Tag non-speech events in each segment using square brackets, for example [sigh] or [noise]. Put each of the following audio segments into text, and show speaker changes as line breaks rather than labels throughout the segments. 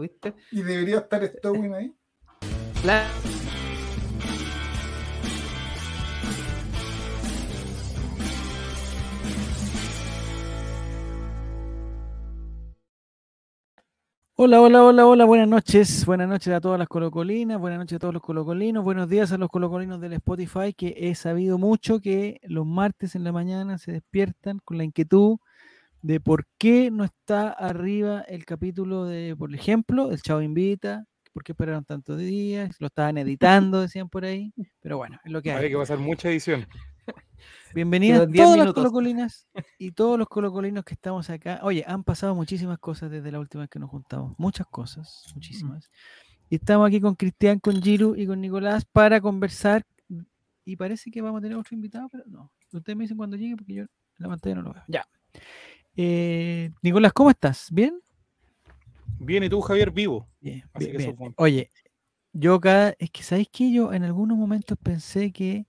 ¿viste?
Y debería estar Stowin ahí.
Claro.
Hola, hola, hola, hola, buenas noches. Buenas noches a todas las colocolinas, buenas noches a todos los colocolinos, buenos días a los colocolinos del Spotify, que he sabido mucho que los martes en la mañana se despiertan con la inquietud de por qué no está arriba el capítulo de, por ejemplo, el Chavo Invita, por qué esperaron tantos días, lo estaban [laughs] editando, decían por ahí, pero bueno, es lo que hay.
Hay que pasar mucha edición. [laughs]
Bienvenidas
Quedan 10
todas las colocolinas y todos los colocolinos que estamos acá. Oye, han pasado muchísimas cosas desde la última vez que nos juntamos. Muchas cosas, muchísimas. Y estamos aquí con Cristian, con Giru y con Nicolás para conversar. Y parece que vamos a tener otro invitado, pero no. Ustedes me dicen cuando llegue porque yo en la pantalla no lo veo. Ya. Eh, Nicolás, ¿cómo estás? ¿Bien?
Bien, y tú, Javier, vivo.
Bien,
Así
bien,
que
bien.
eso fue-
Oye, yo cada, es que sabéis que yo en algunos momentos pensé que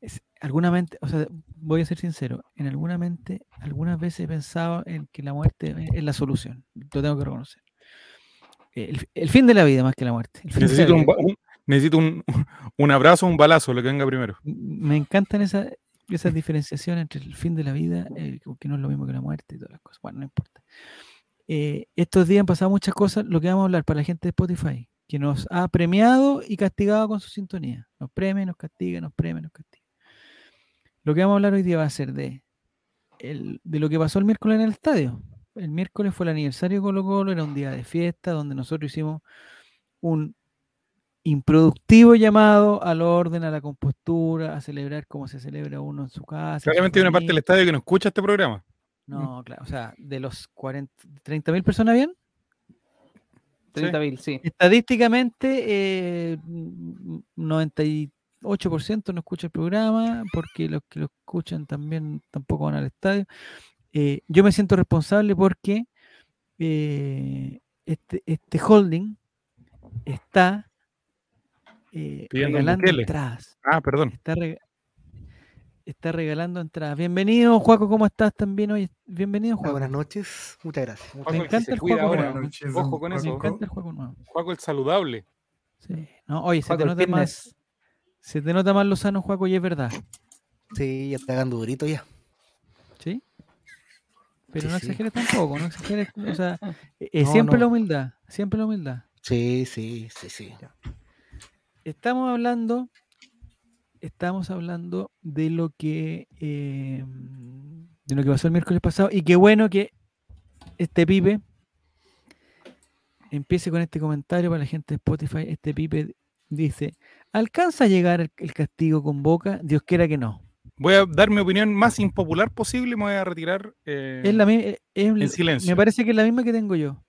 es- alguna mente, o sea, voy a ser sincero, en alguna mente, algunas veces he pensado en que la muerte es- la solución. Lo tengo que reconocer. El, el fin de la vida más que la muerte. el fin de la
Necesito, un, un- necesito un, [laughs] un abrazo, un balazo, lo que venga primero.
Me encantan esa- esas diferenciaciones entre el fin de la vida, eh, que no es lo mismo que la muerte y todas las cosas. Bueno, no importa. Eh, estos días han pasado muchas cosas, lo que vamos a hablar para la gente de Spotify, que nos ha premiado y castigado con su sintonía. Nos premia, nos castiga, nos premia, nos castiga. Lo que vamos a hablar hoy día va a ser de, el- de lo que pasó el miércoles en el estadio. El miércoles fue el aniversario de Colo Colo, era un día de fiesta donde nosotros hicimos un improductivo llamado al orden, a la compostura, a celebrar como se celebra uno en su casa.
Claramente hay una parte del estadio que no escucha este programa.
No, claro, o sea, de los 40, 30 mil personas bien,
30.000, sí.
estadísticamente eh, mm, 98% no escucha el programa, porque los que lo escuchan también tampoco van al estadio. Eh, yo me siento responsable porque eh, este, este holding está eh,
Pidiendo
regalando
Bukele.
entradas.
Ah, perdón.
Está, rega- está regalando entradas. Bienvenido, Juaco, ¿cómo estás también hoy? Bienvenido, Juaco.
buenas noches, muchas gracias.
Juaco,
Me encanta el juego nuevo.
Noches,
Ojo con
Me
eso.
Juaco.
encanta el juego nuevo.
Juaco el saludable.
Sí. No, oye, se
Juaco,
te, nota más, se te nota más Lozano, Juaco, y es verdad.
Sí, ya está dando durito ya.
¿Sí? Pero
Sí,
no
sí.
exageres tampoco, no exageres. O sea, [laughs] eh,
No,
siempre
no.
la humildad, siempre la humildad.
Sí, sí, sí, sí.
Estamos hablando, estamos hablando de lo que eh, de lo que pasó el miércoles pasado y qué bueno que este pipe empiece con este comentario para la gente de Spotify. Este pipe dice: ¿Alcanza a llegar el, el castigo con Boca? Dios quiera que no.
Voy a dar mi opinión más impopular posible y me voy a retirar. eh,
Es la eh, es la-
silencio.
Me parece que es la misma que tengo yo.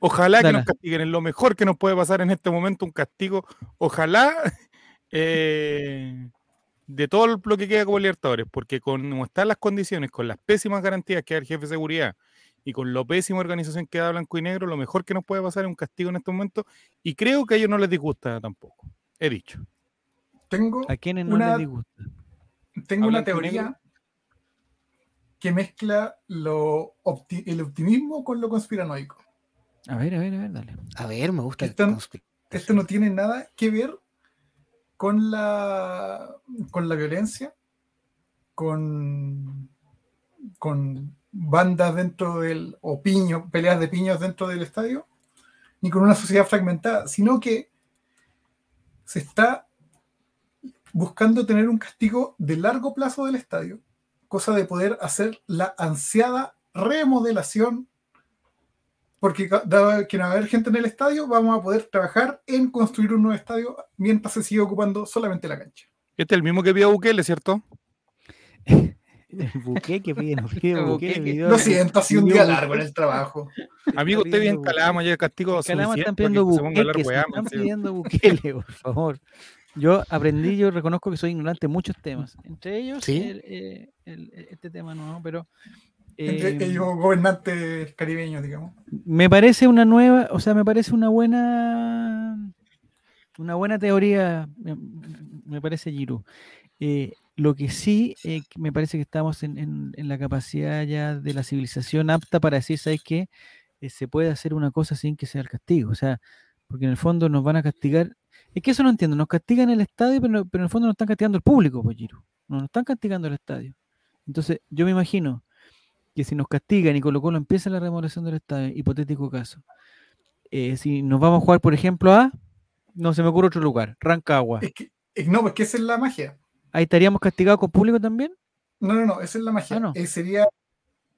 Ojalá que nos castiguen. Es lo mejor que nos puede pasar en este momento, un castigo. Ojalá [laughs] eh, de todo lo que queda como Libertadores, porque con como están las condiciones, con las pésimas garantías que da el jefe de seguridad y con la pésima organización que da Blanco y Negro, lo mejor que nos puede pasar es un castigo en este momento. Y creo que a ellos no les disgusta tampoco. He dicho.
Tengo,
¿A quienes no
Una-
les disgusta?
tengo
¿A
una teoría que mezcla lo opti- el optimismo con lo conspiranoico.
A ver, a ver, a ver, dale.
A ver, me gusta conspi-
Esto no tiene nada que ver con la, con la violencia, con, con bandas dentro del, o peleas de piños dentro del estadio, ni con una sociedad fragmentada, sino que se está buscando tener un castigo de largo plazo del estadio, cosa de poder hacer la ansiada remodelación, porque dado que no va a haber gente en el estadio, vamos a poder trabajar en construir un nuevo estadio mientras se sigue ocupando solamente la cancha.
Este es el mismo que pidió Bukele, ¿cierto? [laughs]
El buque que pide, no pide [laughs]
El
buque,
buque que-
pidió-
Lo siento, ha sido un día
buque.
largo en el trabajo. [laughs]
Amigo, usted vive en Calama, ya el castigo
Calama están pidiendo
weá,
están pidiendo buquele, por favor. Yo aprendí, yo reconozco que soy ignorante en muchos temas, entre ellos
¿Sí?
el, eh, el- este tema no, pero
Entre
eh,
ellos gobernantes caribeños, digamos.
me parece una nueva, o sea, me parece una buena, una buena teoría, me, me parece Giru. Eh, lo que sí, eh, me parece que estamos en, en- en la capacidad ya de la civilización apta para decir, ¿sabes qué? eh, se puede hacer una cosa sin que sea el castigo. O sea, porque en el fondo nos van a castigar. Es que eso no entiendo. Nos castigan el estadio, pero, pero en el fondo nos están castigando el público, pues, Giro. No nos están castigando el estadio. Entonces, yo me imagino que si nos castigan y Colo Colo empieza la remodelación del estadio, hipotético caso, eh, si nos vamos a jugar, por ejemplo, a, no se me ocurre otro lugar, Rancagua,
Es que, es- no, porque esa es la magia.
ahí estaríamos castigados con público también.
No, no, no, esa es la magia.
Ah, no.
Eh, sería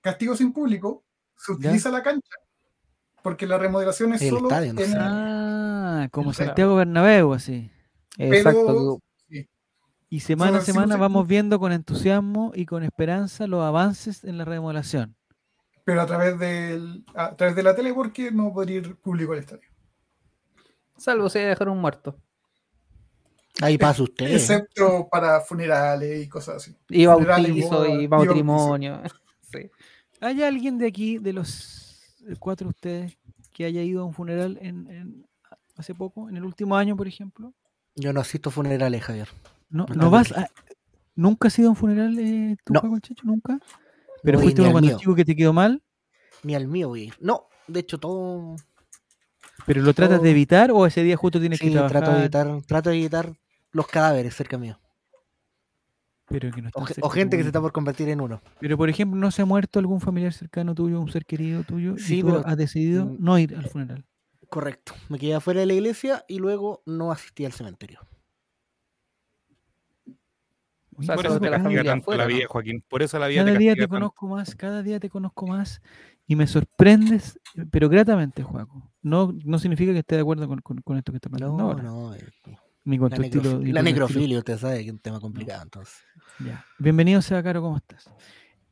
castigo sin público, se utiliza la cancha, porque la remodelación es
El
solo
estadio, no
en
sé.
el-
Ah, como. Santiago Bernabéu, así.
Exacto.
Y semana a semana vamos viendo con entusiasmo y con esperanza los avances en la remodelación.
pero a través, del, a través de la tele, porque no podría ir público al estadio.
Salvo si dejaron un muerto.
Ahí pasa usted. [laughs]
Excepto para funerales y cosas así.
Y bautizo, y matrimonio. [laughs] Sí.
¿Hay alguien de aquí, de los cuatro de ustedes, que haya ido a un funeral en, en- hace poco, en el último año, por ejemplo?
Yo no asisto a funerales, Javier.
¿No, vas
que-
a- ¿Nunca has ido a un funeral, eh, tu
No.
Checho? ¿Nunca? ¿Pero fuiste uno cuando
mío.
chico que te quedó mal?
Ni al mío ir. No, de hecho, todo.
¿Pero lo tratas de evitar o ese día justo tienes que
Sí,
trabajar?
trato de, evitar, trato de evitar los cadáveres cerca mío.
Pero, que no
O, o gente que se está por convertir en uno.
Pero, por ejemplo, ¿no se ha muerto algún familiar cercano tuyo, un ser querido tuyo?
Sí,
y tú
pero-
has decidido
mm,
no ir al funeral.
Correcto. Me quedé afuera de la iglesia y luego no asistí al cementerio.
Sea,
Por eso te
la familia
tanto
afuera,
la
¿no?
vida, Joaquín. Por eso la vida
cada
te
día te
tanto.
conozco más, cada día te conozco más y me sorprendes, pero gratamente, Juaco. No, no significa que esté de acuerdo con, con- con esto que está pasando
No,
ahora,
no. eh,
ni con
La,
tu estilo.
la necrofilia, usted sabe que es un tema complicado. Entonces.
Ya. Bienvenido sea Caro, ¿cómo estás?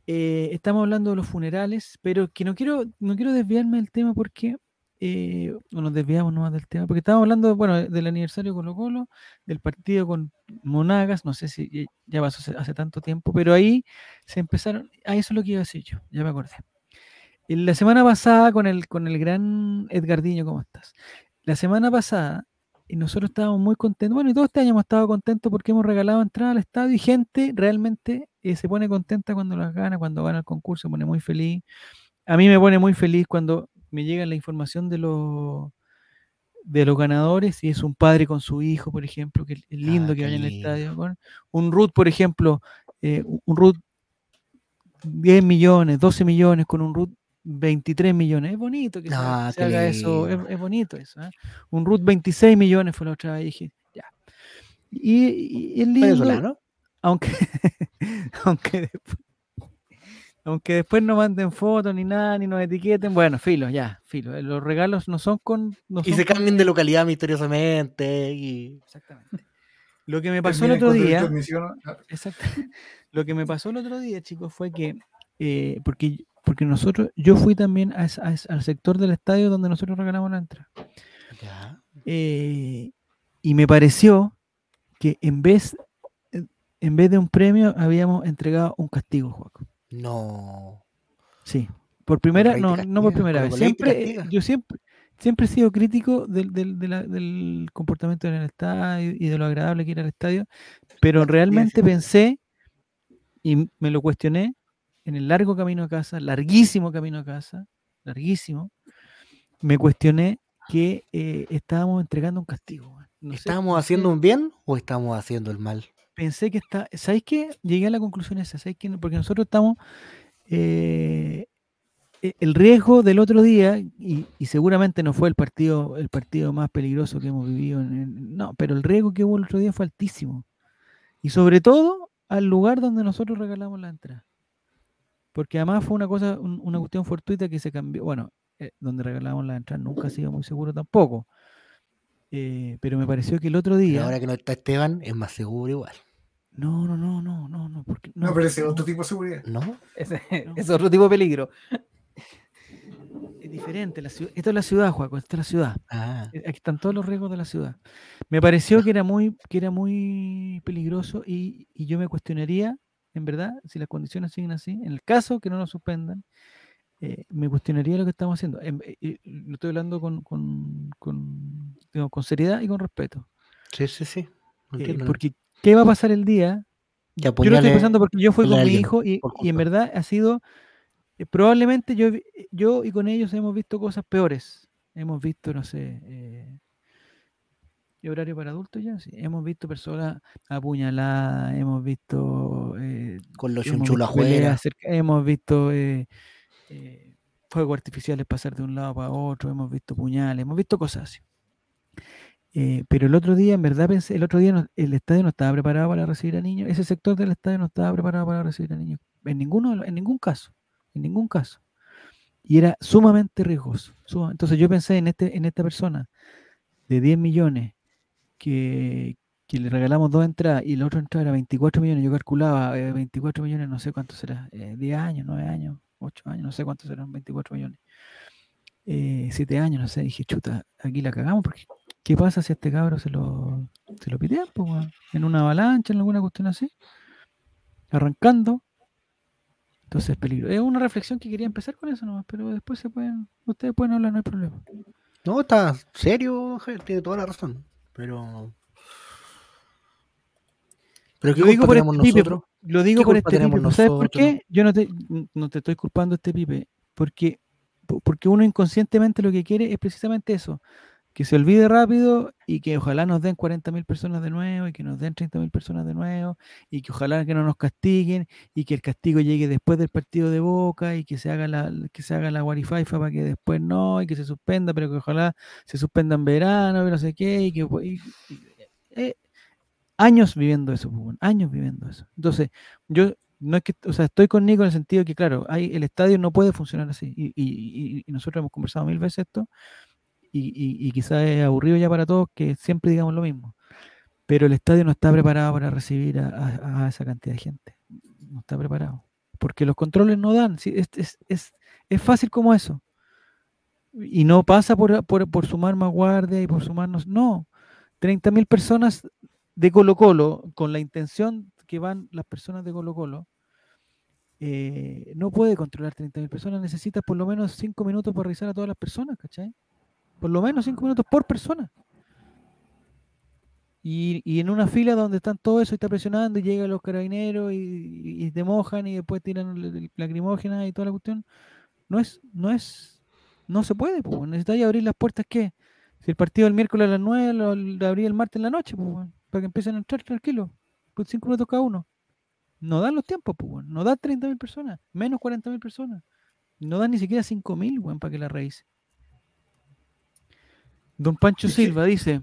Eh, estamos hablando de los funerales, pero que no quiero, no quiero desviarme del tema porque eh, no nos desviamos nomás del tema, porque estábamos hablando, bueno, del aniversario Colo Colo, del partido con Monagas, no sé si ya- ya pasó hace, tanto tiempo, pero ahí se empezaron, ah, eso es lo que iba a decir yo, ya me acordé. La semana pasada con el, con el gran Edgardiño, ¿cómo estás? La semana pasada, y nosotros estábamos muy contentos, bueno, y todo este año hemos estado contentos porque hemos regalado entrada al estadio y gente realmente eh, se pone contenta cuando las gana, cuando gana el concurso, se pone muy feliz. A mí me pone muy feliz cuando me llega la información de los de los ganadores, y es un padre con su hijo, por ejemplo, que es lindo
Ah,
que vaya en el estadio. bueno, un Ruth, por ejemplo, eh, un Ruth 10 millones, 12 millones, con un Ruth 23 millones. Es bonito que se-
Ah,
se, haga eso, es, bonito eso. ¿eh? Un Ruth 26 millones fue la otra vez, dije, ya. Y, y- y es lindo,
Venezolano.
aunque, [laughs] aunque, después, aunque después no manden fotos ni nada, ni nos etiqueten, bueno, filo, ya, filo. eh, Los regalos no son con... no
Y
son
se
con-
cambien de localidad misteriosamente. Y...
Exactamente. Lo que me [laughs] pasó el otro día... [laughs] Exacto. Lo que me pasó el otro día, chicos, fue que, eh, porque, porque nosotros, yo fui también a esa- a al sector del estadio donde nosotros regalamos la entrada.
Ya.
Eh, y me pareció que en vez, en vez de un premio habíamos entregado un castigo, Joaco.
No.
Sí. Por primera, no, no por primera vez. Siempre, yo siempre, siempre he sido crítico del, del, de la- del comportamiento en el estadio y de lo agradable que era el estadio, pero realmente pensé y me lo cuestioné en el largo camino a casa, larguísimo camino a casa, larguísimo, me cuestioné que eh, estábamos entregando un castigo. No sé,
¿Estamos
pensé-
haciendo un bien o estamos haciendo el mal?
Pensé que está. ¿Sabéis qué? Llegué a la conclusión esa. ¿Sabéis qué? Porque nosotros estamos. eh, e- el riesgo del otro día, y, y seguramente no fue el partido, el partido más peligroso que hemos vivido. en- no, pero el riesgo que hubo el otro día fue altísimo. Y sobre todo al lugar donde nosotros regalamos la entrada. Porque además fue una cosa, un- una cuestión fortuita que se cambió. Bueno, eh, donde regalamos la entrada nunca ha sido muy seguro tampoco. Eh, pero me pareció que el otro
Pero
día.
ahora que no está Esteban, es más seguro igual.
No, no, no, no, no, no. Porque,
No, pero ese es
no.
otro tipo de seguridad.
¿No?
Ese [laughs]
No.
es otro tipo de peligro.
Es diferente. La ciudad, esto es la ciudad, Juaco, esto es la ciudad.
Ah,
Eh, Aquí están todos los riesgos de la ciudad. Me pareció que era muy, que era muy peligroso y, y yo me cuestionaría, en verdad, si las condiciones siguen así, en el caso que no nos suspendan, eh, me cuestionaría lo que estamos haciendo. Eh, eh, lo estoy hablando con, con, con, digamos, con seriedad y con respeto.
sí, sí, sí.
Eh, porque, ¿qué va a pasar el día yo lo estoy pensando porque yo fui con mi hijo y, en verdad ha sido eh, probablemente yo, yo y con ellos hemos visto cosas peores. Hemos visto, no sé, eh, ¿y horario para adultos ya? Sí. Hemos visto personas apuñaladas, hemos visto eh,
Con los
cerca- hemos visto eh, eh, fuegos artificiales pasar de un lado para otro, hemos visto puñales, hemos visto cosas así. Eh, pero el otro día, en verdad pensé, el otro día el estadio no estaba preparado para recibir a niños, ese sector del estadio no estaba preparado para recibir a niños, en ninguno, en ningún caso, en ningún caso. Y era sumamente riesgoso. Entonces yo pensé en este, en esta persona de 10 millones que, que le regalamos dos entradas y la otra entrada era 24 millones, yo calculaba eh, 24 millones, no sé cuánto será, eh, 10 años, 9 años, 8 años, no sé cuántos serán 24 millones. Eh, 7 años, no sé, dije, chuta, aquí la cagamos porque ¿qué pasa si a este cabro se lo, se lo pitean, po, en una avalancha, en alguna cuestión así? Arrancando. Entonces es peligro. Es una reflexión que quería empezar con eso nomás, pero después se pueden, ustedes pueden hablar, no hay problema.
No, está serio, Javier, tiene toda la razón. Pero. Pero qué
Lo digo por este pipe,
nosotros.
Lo digo
¿Qué
por este pipe. ¿Sabes por qué? Yo no te, no te estoy culpando a este pipe. Porque, po- porque uno inconscientemente lo que quiere es precisamente eso. Que se olvide rápido y que ojalá nos den 40.000 personas de nuevo y que nos den 30.000 personas de nuevo y que ojalá que no nos castiguen y que el castigo llegue después del partido de Boca y que se haga la, que se haga la guarifaifa para que después no y que se suspenda, pero que ojalá se suspenda en verano y no sé qué y que y- eh, años viviendo eso, pues, años viviendo eso. Entonces, yo no es que, o sea, estoy con Nico en el sentido que, claro, hay, el estadio no puede funcionar así. Y- y- y nosotros hemos conversado mil veces esto, y, y, y quizás es aburrido ya para todos que siempre digamos lo mismo. Pero el estadio no está preparado para recibir a, esa cantidad de gente. No está preparado. Porque los controles no dan. es, es, es, es fácil como eso. Y no pasa por, por, por sumar más guardia y por sumarnos. No. 30.000 personas de Colo Colo, con la intención que van las personas de Colo Colo, eh, no puede controlar 30.000 personas, necesitas por lo menos 5 minutos para revisar a todas las personas, ¿cachai? Por lo menos 5 minutos por persona. Y, y en una fila donde están todo eso y está presionando y llegan los carabineros y, y- te mojan y después tiran lacrimógenas y toda la cuestión, no es, no es, no se puede, pues, necesitáis abrir las puertas, ¿qué? Si el partido del miércoles a las 9 lo, lo abrí el martes en la noche, pues, para que empiecen a entrar tranquilos, pues 5 minutos cada uno. No dan los tiempos, pues, no da 30.000 personas, menos 40.000 personas. No dan ni siquiera 5.000, weón, para que la revise. Don Pancho Silva dice,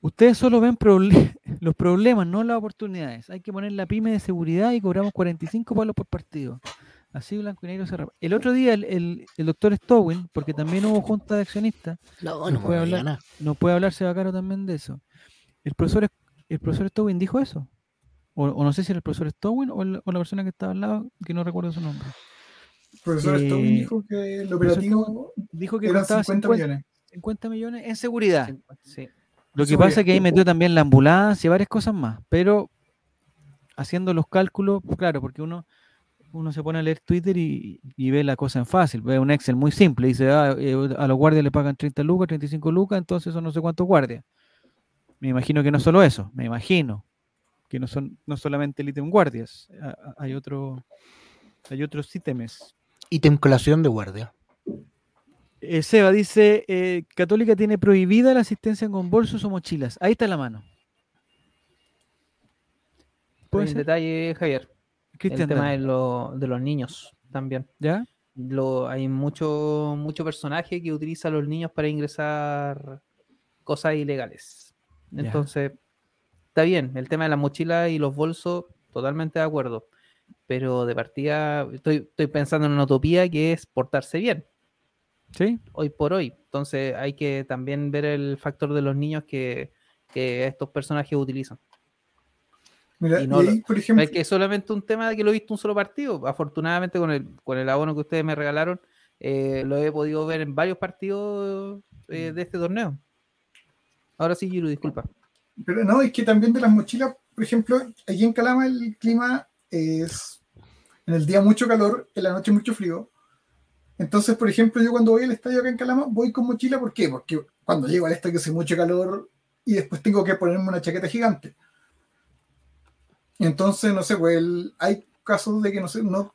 ustedes solo ven proble- [laughs] los problemas, no las oportunidades. Hay que poner la pyme de seguridad y cobramos 45 palos por partido. Así Blanco y Negro se rapa. El otro día el, el, el doctor Stowin, porque también hubo junta de accionistas,
No,
puede hablar. no puede hablar Sebacaro también de eso. El profesor, el profesor dijo eso. O, o no sé si era el profesor Stowin o, el- o la persona que estaba al lado, que no recuerdo su nombre.
Profesor
Eh,
Stone dijo que el operativo
Dijo que
eran
costaba
50
50
millones.
50 millones en seguridad.
Sí.
Lo que
Seguridad.
pasa es que ahí metió también la ambulancia y varias cosas más, pero haciendo los cálculos, claro, porque uno, uno se pone a leer Twitter y, y ve la cosa en fácil, ve un Excel muy simple, dice, ah, eh, a los guardias le pagan 30 lucas, 35 lucas, entonces son no sé cuántos guardias. Me imagino que no es solo eso, me imagino que no son no solamente el ítem guardias, hay otro hay otros ítems.
Ítem colación de guardia.
Eh, Seba dice, eh, Católica tiene prohibida la asistencia con bolsos o mochilas. Ahí está la mano. ¿Puede ser?
detalle, Javier.
Cristian,
el tema de, lo- de los niños también.
¿Ya?
Lo, hay mucho, mucho personaje que utiliza a los niños para ingresar cosas ilegales.
Ya.
Entonces, está bien, el tema de las mochilas y los bolsos, totalmente de acuerdo. Pero de partida, estoy, estoy pensando en una utopía que es portarse bien,
¿Sí?
hoy por hoy. Entonces, hay que también ver el factor de los niños que, que estos personajes utilizan.
Mira,
Y
y,
no
ahí, por ejemplo,
Es que es solamente un tema de que lo he visto un solo partido. Afortunadamente, con el, con el abono que ustedes me regalaron, eh, lo he podido ver en varios partidos eh, de este torneo. Ahora sí, Giru, disculpa.
pero no, es que también de las mochilas, por ejemplo, aquí en Calama el clima es en el día mucho calor, en la noche mucho frío. Entonces, por ejemplo, yo cuando voy al estadio acá en Calama, voy con mochila, ¿por qué? Porque cuando llego al estadio hace mucho calor y después tengo que ponerme una chaqueta gigante. Entonces, no sé, pues hay casos de que no sé, no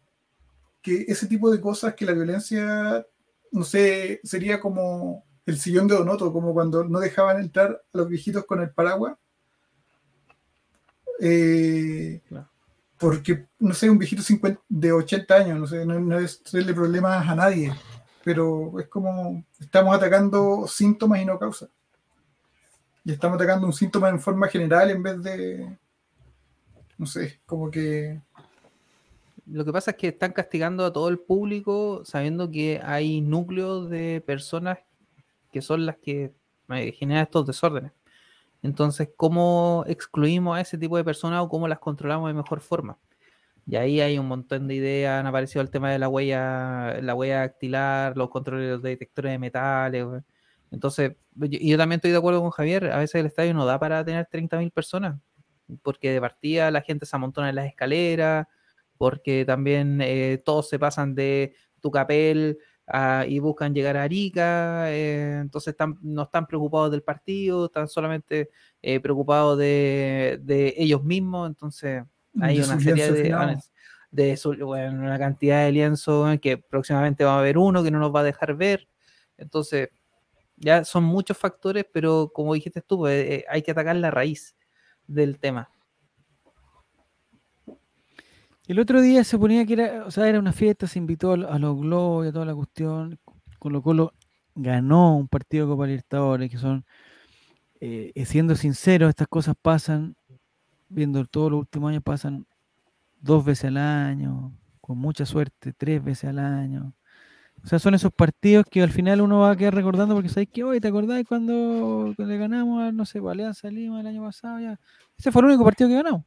que ese tipo de cosas, que la violencia, no sé, sería como el sillón de Donoto, como cuando no dejaban entrar a los viejitos con el paraguas. Eh. Porque, no sé, un viejito 50 de 80 años, no sé, no, es hacerle problemas a nadie, pero es como estamos atacando síntomas y no causas. Y estamos atacando un síntoma en forma general en vez de, no sé, como que
Lo que pasa es que están castigando a todo el público sabiendo que hay núcleos de personas que son las que eh, generan estos desórdenes. Entonces, ¿cómo excluimos a ese tipo de personas o cómo las controlamos de mejor forma? Y ahí hay un montón de ideas, han aparecido el tema de la huella, la huella dactilar, los controles los detectores de metales. Entonces, yo- también estoy de acuerdo con Javier, a veces el estadio no da para tener 30.000 personas, porque de partida la gente se amontona en las escaleras, porque también eh, todos se pasan de Tucapel a- y buscan llegar a Arica, eh, entonces están, no están preocupados del partido, están solamente eh, preocupados de, de ellos mismos, entonces hay
de
una serie de,
finados.
de su- bueno, una cantidad de lienzos que próximamente va a haber uno que no nos va a dejar ver, entonces ya son muchos factores, pero como dijiste tú, pues, eh, hay que atacar la raíz del tema.
El otro día se ponía que era, o sea, era una fiesta, se invitó a, lo- a los globos y a toda la cuestión. Colo Colo ganó un partido de Copa Libertadores, que son, eh, siendo sinceros, estas cosas pasan, viendo todos los últimos años, pasan dos veces al año, con mucha suerte, tres veces al año. O sea, son esos partidos que al final uno va a quedar recordando porque sabéis que hoy te acordáis cuando le ganamos a, no sé, Alianza Lima el año pasado ya. Ese fue el único partido que ganamos.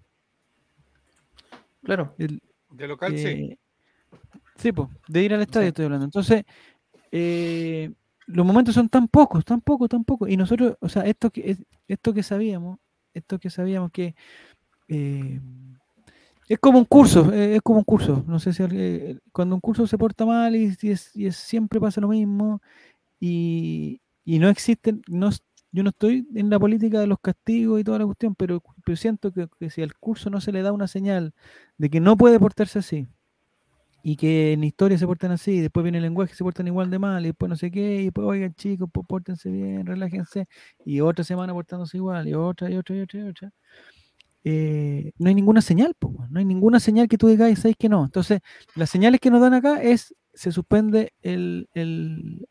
Claro,
El-
De local, sí.
eh, sí, pues, de ir al estadio
Sí.
estoy hablando. Entonces, eh, los momentos son tan pocos, tan pocos, tan pocos. Y nosotros, o sea, esto que, es- esto que sabíamos, esto que sabíamos que eh, es como un curso, eh, es como un curso. No sé si alguien- eh, cuando un curso se porta mal y, y es, y es- siempre pasa lo mismo y, y no existen, no, yo no estoy en la política de los castigos y toda la cuestión, pero, pero siento que, si al curso no se le da una señal de que no puede portarse así y que en historia se portan así, y después viene el lenguaje se portan igual de mal, y después no sé qué, y después, oigan chicos, pues pórtense bien, relájense, y otra semana portándose igual, y otra, y otra, y otra, y otra. eh, no hay ninguna señal, po, no hay ninguna señal que tú digas, sabes que no. Entonces, las señales que nos dan acá es, se suspende el, el,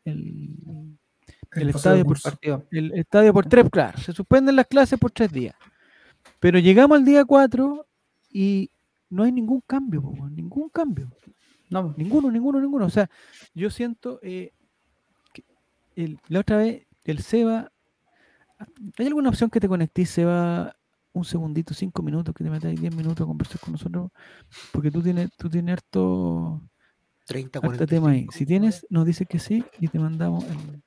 el estadio por
partido.
el estadio por tres, claro, se suspenden las clases por tres días. Pero llegamos al día cuatro y no hay ningún cambio, po, ningún cambio.
No,
Ninguno, ninguno, ninguno. O sea, yo siento eh, que el- la otra vez el Seba. ¿Hay alguna opción que te conectes, Seba, un segundito, cinco minutos, que te metáis diez minutos a conversar con nosotros? Porque tú tienes, tú tienes harto,
30,
harto tema ahí.
45.
Si tienes, nos dices que sí y te mandamos el.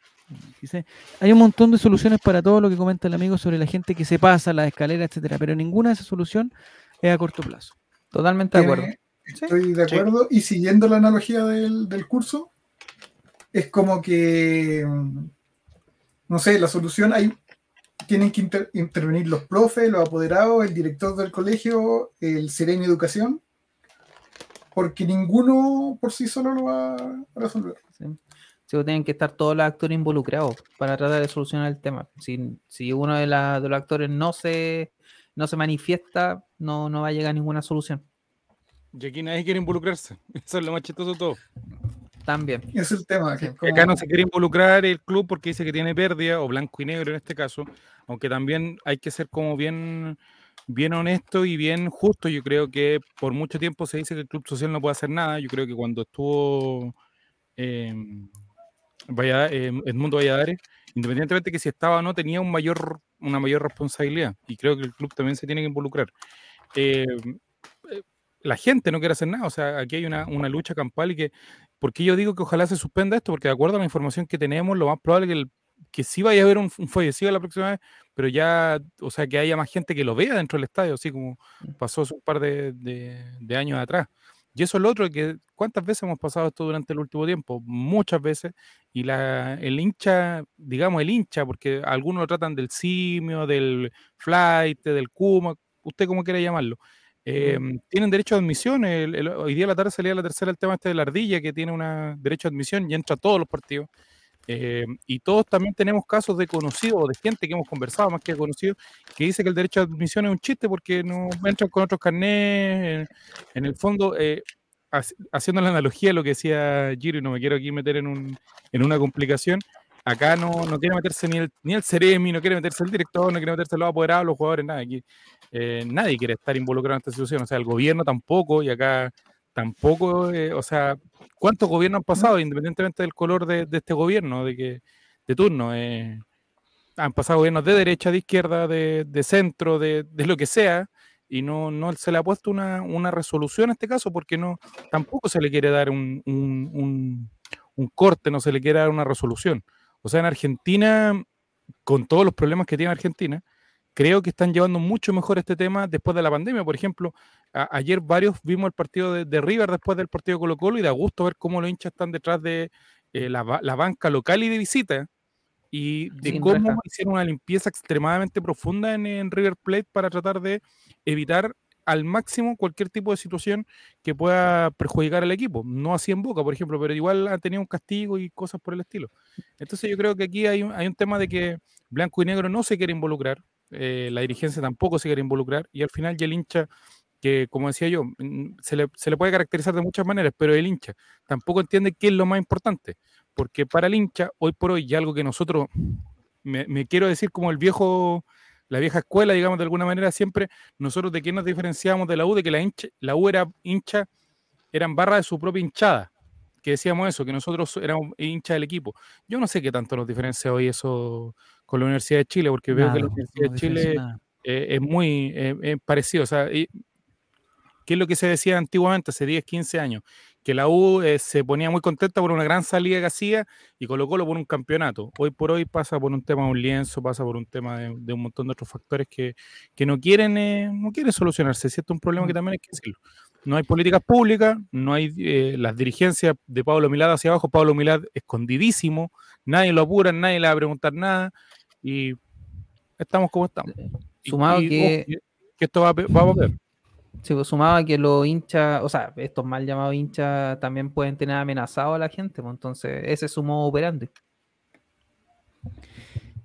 Dice, hay un montón de soluciones para todo lo que comenta el amigo sobre la gente que se pasa, la escalera, etcétera, pero ninguna de esas soluciones es a corto plazo.
totalmente de acuerdo.
Estoy de acuerdo. Y siguiendo la analogía del, del curso, es como que, mm, no sé, la solución hay, tienen que inter- intervenir los profes, los apoderados, el director del colegio, el Seremi Educación, porque ninguno por sí solo lo va a resolver.
Sí. Sí, tienen que estar todos los actores involucrados para tratar de solucionar el tema. Si, si uno de, la- de los actores no se, no se manifiesta, no, no va a llegar a ninguna solución.
Y aquí nadie quiere involucrarse. [laughs] Eso es lo más chistoso de todo.
También.
Es el tema. que
Acá no se quiere involucrar el club porque dice que tiene pérdida, o blanco y negro en este caso, aunque también hay que ser como bien, bien honesto y bien justo. Yo creo que por mucho tiempo se dice que el club social no puede hacer nada. Yo creo que cuando estuvo eh, Valla- eh, Edmundo Valladares, independientemente que si estaba o no, tenía un mayor, una mayor responsabilidad. Y creo que el club también se tiene que involucrar. Eh, eh, la gente no quiere hacer nada. O sea, aquí hay una, una lucha campal y que ¿Por qué yo digo que ojalá se suspenda esto? Porque de acuerdo a la información que tenemos, lo más probable que, el- que sí vaya a haber un, un fallecido la próxima vez, pero ya, o sea, que haya más gente que lo vea dentro del estadio, así como pasó hace un par de, de- de años atrás. Y eso es lo otro, que ¿cuántas veces hemos pasado esto durante el último tiempo? Muchas veces. Y la, el hincha, digamos el hincha, porque algunos lo tratan del simio, del flight, del kuma, usted como quiera llamarlo. eh, tienen derecho a admisión. El- el- hoy día a la tarde salía la tercera el tema este de la ardilla, que tiene una derecho a admisión y entra a todos los partidos. Eh, y todos también tenemos casos de conocidos o de gente que hemos conversado más que conocidos que dice que el derecho a admisión es un chiste porque no entran con otros carnés. En, el fondo, eh, haci- haciendo la analogía de lo que decía Giro, y no me quiero aquí meter en, un, en una complicación, acá no, no quiere meterse ni el, ni el Ceremi, no quiere meterse el director, no quiere meterse los apoderados, los jugadores, nada. Eh, nadie quiere estar involucrado en esta situación, o sea, el gobierno tampoco, y acá tampoco, eh, o sea, ¿cuántos gobiernos han pasado, independientemente del color de, de este gobierno, de que de turno? eh, han pasado gobiernos de derecha, de izquierda, de, de centro, de, de lo que sea, y no, no se le ha puesto una, una resolución en este caso, porque no tampoco se le quiere dar un, un- un- un corte, no se le quiere dar una resolución. O sea, en Argentina, con todos los problemas que tiene Argentina, creo que están llevando mucho mejor este tema después de la pandemia. Por ejemplo, a- ayer varios vimos el partido de, de River después del partido de Colo Colo y da gusto ver cómo los hinchas están detrás de eh, la, la banca local y de visita y de
Sin
cómo
reja.
hicieron una limpieza extremadamente profunda en, en River Plate para tratar de evitar al máximo cualquier tipo de situación que pueda perjudicar al equipo. No así en Boca, por ejemplo, pero igual han tenido un castigo y cosas por el estilo. Entonces yo creo que aquí hay un, hay un tema de que Blanco y Negro no se quiere involucrar, eh, la dirigencia tampoco se quiere involucrar y al final ya el hincha, que como decía yo, se le, se le puede caracterizar de muchas maneras, pero el hincha tampoco entiende qué es lo más importante, porque para el hincha, hoy por hoy, y algo que nosotros, me, quiero decir como el viejo, la vieja escuela, digamos de alguna manera, siempre nosotros de qué nos diferenciábamos de la U, de que la, hincha, la U era hincha, eran barra de su propia hinchada, que decíamos eso, que nosotros éramos hinchas del equipo. Yo no sé qué tanto nos diferencia hoy eso con la Universidad de Chile, porque veo que la Universidad
no
de Chile eh, es muy eh, es parecido. O sea, y- ¿qué es lo que se decía antiguamente, hace 10, 15 años? Que la U eh, se ponía muy contenta por una gran salida que hacía y Colo Colo por un campeonato. Hoy por hoy pasa por un tema de un lienzo, pasa por un tema de, de un montón de otros factores que, que no quieren eh, no quieren solucionarse. Si esto es un problema que también hay que decirlo. No hay políticas públicas, no hay eh, las dirigencias de Pablo Milad hacia abajo. Pablo Milad escondidísimo, nadie lo apura, nadie le va a preguntar nada y estamos como estamos.
Sumado
y,
que-
que, esto va a, pe- va a volver.
Sí, pues, sumado a que los hinchas, o sea, estos mal llamados hinchas también pueden tener amenazado a la gente, pues, entonces ese es su modo operandi.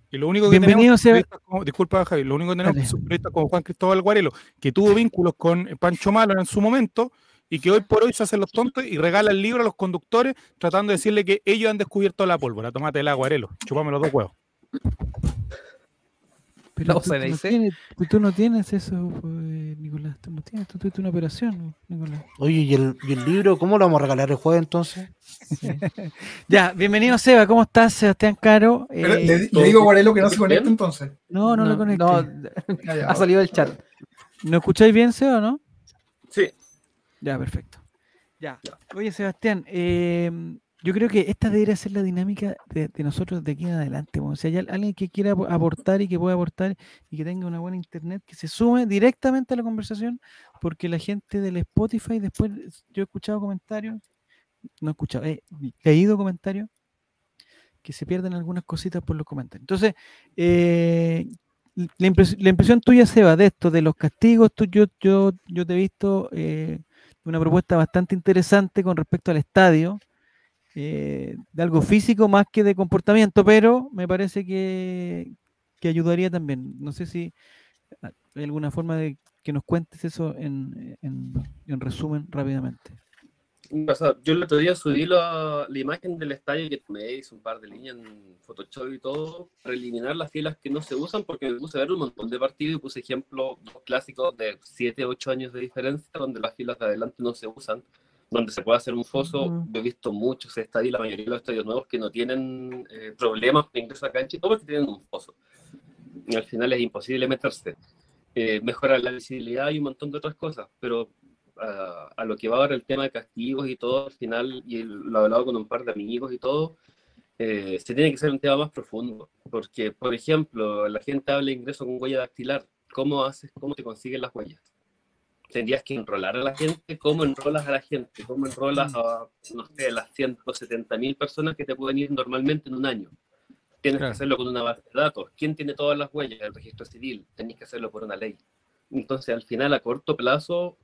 Y lo único que
Bienvenido
tenemos,
sea-
periodistas como- disculpa Javi, lo único que tenemos son periodistas como Juan Cristóbal Guarelo, que tuvo vínculos con Pancho Malo en su momento y que hoy por hoy se hacen los tontos y regalan libros a los conductores tratando de decirle que ellos han descubierto la pólvora. Tómate el Guarelo, chupame los dos huevos.
Pero
No,
tú,
se
tú no tienes, tú, tú no tienes eso, pues, Nicolás. Tú no tienes, tú tuviste una operación, Nicolás.
Oye, ¿y el, y el libro cómo lo vamos a regalar el jueves entonces? [laughs]
Ya, bienvenido Seba, ¿cómo estás, Sebastián Caro?
Pero
Eh,
le, le digo a Guarelo que no se
¿Todo
conecte
bien?
entonces.
no, no, lo
no,
Ya, ya.
ha salido del chat.
¿No escucháis bien, Seba, no?
Sí.
Ya, perfecto. Ya. Oye, Sebastián, eh, yo creo que esta debería ser la dinámica de, de nosotros de aquí en adelante. po. Si hay al- alguien que quiera ap- aportar y que pueda aportar y que tenga una buena internet, que se sume directamente a la conversación, porque la gente del Spotify, después yo he escuchado comentarios, no he escuchado, he leído comentarios que se pierden algunas cositas por los comentarios. Entonces, eh, la, impres- la impresión tuya, Seba, de esto, de los castigos, tú, yo, yo, yo te he visto eh, una propuesta bastante interesante con respecto al estadio, eh, de algo físico más que de comportamiento, pero me parece que, que ayudaría también. No sé si ah, hay alguna forma de que nos cuentes eso en, en- en resumen rápidamente.
O sea, yo el otro día subí la, la imagen del estadio que me hice un par de líneas en Photoshop y todo para eliminar las filas que no se usan porque me puse a ver un montón de partidos y puse ejemplo dos clásicos de 7, 8 años de diferencia donde las filas de adelante no se usan, donde se puede hacer un foso.
Ujú.
Yo he visto muchos estadios, la mayoría de los estadios nuevos que no tienen eh, problemas de ingreso a cancha todo porque tienen un foso. Y al final es imposible meterse. Eh, mejora la visibilidad y un montón de otras cosas, pero a, a lo que va ahora el tema de castigos y todo, al final, y lo he hablado con un par de amigos y todo, eh, se tiene que ser un tema más profundo. Porque, por ejemplo, la gente habla de ingreso con huella dactilar. ¿Cómo haces, cómo te consiguen las huellas? Tendrías que enrolar a la gente. ¿Cómo enrolas a la gente? ¿Cómo enrolas a, no sé, las 170 mil personas que te pueden ir normalmente en un año? Tienes
Claro.
que hacerlo con una base de datos. ¿Quién tiene todas las huellas? El registro civil. Tenés que hacerlo por una ley. Entonces, al final, a corto plazo,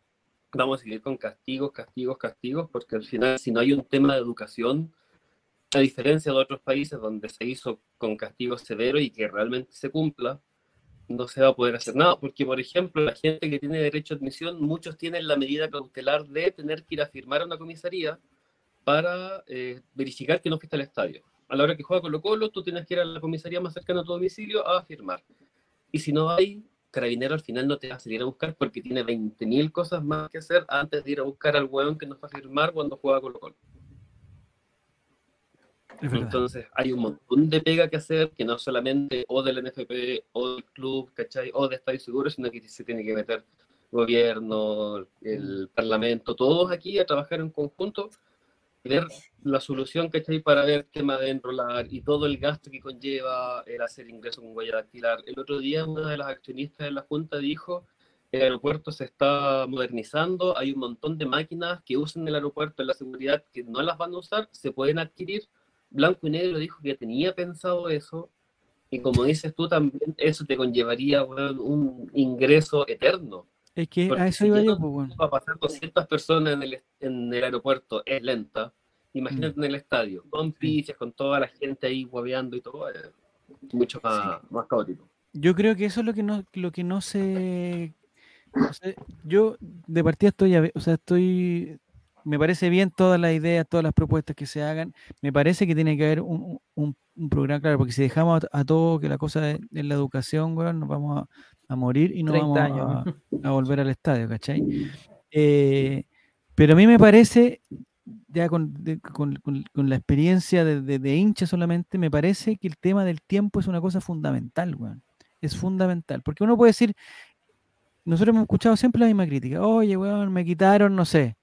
vamos a seguir con castigos, castigos, castigos, porque al final, si no hay un tema de educación, a diferencia de otros países donde se hizo con castigos severos y que realmente se cumpla, no se va a poder hacer nada, porque por ejemplo, la gente que tiene derecho a admisión, muchos tienen la medida cautelar de tener que ir a firmar a una comisaría para eh, verificar que no fuiste al estadio. A la hora que juega Colo Colo, tú tienes que ir a la comisaría más cercana a tu domicilio a firmar. Y si no hay, Carabinero al final no te va a salir a buscar porque tiene 20.000 cosas más que hacer antes de ir a buscar al hueón que nos va a firmar cuando juega Colo Colo. Entonces hay un montón de pega que hacer que no solamente o del NFP o del club, ¿cachai? O de Estadio Seguro, sino que se tiene que meter gobierno, el parlamento, todos aquí a trabajar en conjunto ver la solución, ¿cachai? Para ver tema de enrolar y todo el gasto que conlleva el hacer ingreso con huella dactilar. El otro día una de las accionistas de la Junta dijo el aeropuerto se está modernizando, hay un montón de máquinas que usan el aeropuerto en la seguridad que no las van a usar, se pueden adquirir Blanco y Negro dijo que tenía pensado eso, y como dices tú también, eso te conllevaría weón, un ingreso eterno.
Es que
Porque
a eso
si
iba
yo
pues, bueno.
Para pasar 200 personas en el, en el aeropuerto es lenta. Imagínate en el estadio, con piches, con toda la gente ahí hueveando y todo, es mucho más, más caótico.
Yo creo que eso es lo que no, lo que no se. o sea, yo de partida estoy, a o sea, estoy. Me parece bien todas las ideas, todas las propuestas que se hagan. Me parece que tiene que haber un, un- un programa, claro, porque si dejamos a, a todo que la cosa es, es la educación, weón, nos vamos a, a morir y no
30
vamos
años.
a, [laughs] a volver al estadio, ¿cachai? Eh, pero a mí me parece, ya con, de- con- con- con la experiencia de, de- de hincha solamente, me parece que el tema del tiempo es una cosa fundamental, weón. Es fundamental. Porque uno puede decir, nosotros hemos escuchado siempre la misma crítica. Oye, weón, me quitaron, no sé.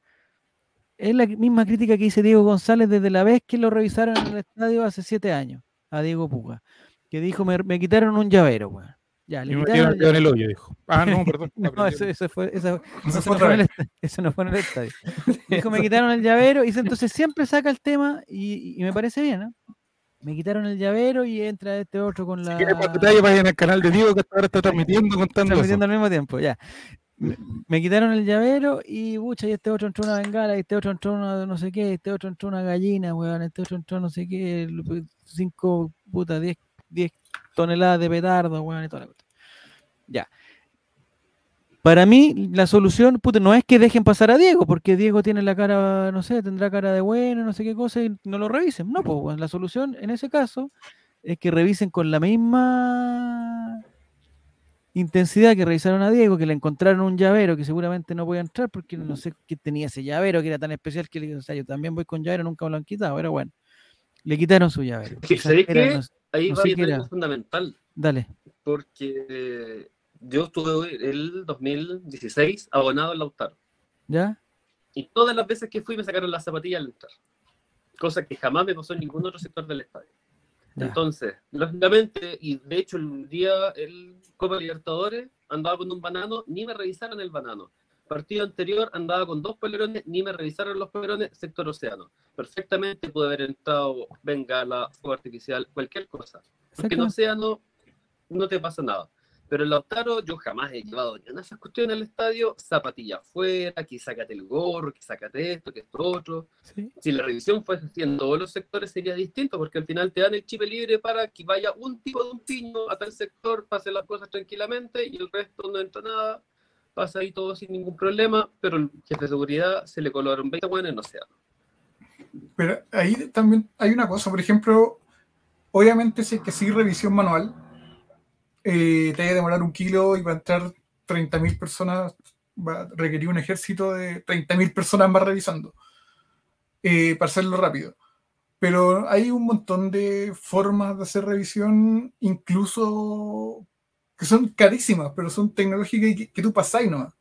Es la misma crítica que dice Diego González desde la vez que lo revisaron en el estadio hace siete años, a Diego Puga, que dijo, me, me quitaron un llavero, weón. Ya, le
Y me
quitaron el
en el hoyo, dijo. Ah, no, perdón. [laughs] [laughs]
No, eso, eso fue, esa-
Eso
eso
fue
no fue en el
vez.
esta- [laughs] eso no fue en el estadio. Dijo, me quitaron el llavero, y dice, entonces siempre saca el tema y, y me parece bien, ¿no? Me quitaron el llavero y entra este otro con la...
Si quieren más detalles, vayan al canal de Diego que hasta ahora está transmitiendo contando eso.
transmitiendo al mismo tiempo, ya. Me, me quitaron el llavero y, bucha, y este otro entró una bengala, y este otro entró una no sé qué, este otro entró una gallina, weón, este otro entró no sé qué, lo- pues, cinco, puta, diez, diez toneladas de petardo, weón, y toda la cosa. Ya. Para mí, la solución, puta, no es que dejen pasar a Diego, porque Diego tiene la cara, no sé, tendrá cara de bueno, no sé qué cosa, y no lo revisen. No, pues, la solución en ese caso es que revisen con la misma intensidad que revisaron a Diego, que le encontraron un llavero que seguramente no podía entrar porque no sé qué tenía ese llavero que era tan especial que le o sea, yo también voy con llavero, nunca me lo han quitado, pero bueno, le quitaron su llavero.
Sí,
Quizás
¿sabéis
era,
qué?
no
Ahí
No
va a algo fundamental,
dale,
porque yo estuve el 2016 abonado en Lautaro.
¿ya?
Y todas las veces que fui me sacaron las zapatillas al entrar. Cosa que jamás me pasó en ningún otro sector del estadio. Entonces, lógicamente, y de hecho el día, el Copa Libertadores, andaba con un banano, ni me revisaron el banano. Partido anterior andaba con dos polerones, ni me revisaron los polerones, sector océano. Perfectamente puede haber entrado bengala, fuego artificial, cualquier cosa. Porque en océano no te pasa nada. Pero en Lautaro yo jamás he llevado ni una de esas cuestiones al estadio, zapatilla afuera, que sácate el gorro, que sácate esto, que esto otro.
Sí,
Si la revisión fuese en todos los sectores sería distinto, porque al final te dan el chip libre para que vaya un tipo de un piño a tal sector, pase las cosas tranquilamente y el resto no entra nada, pasa ahí todo sin ningún problema, pero el jefe de seguridad se le colocaron 20 buenos en océano.
Pero ahí también hay una cosa, por ejemplo, obviamente si es que sigue revisión manual, eh, te va a demorar un kilo y va a entrar 30.000 personas, va a requerir un ejército de 30.000 personas más revisando eh, para hacerlo rápido. Pero hay un montón de formas de hacer revisión, incluso que son carísimas, pero son tecnológicas que, que tú pasáis nomás.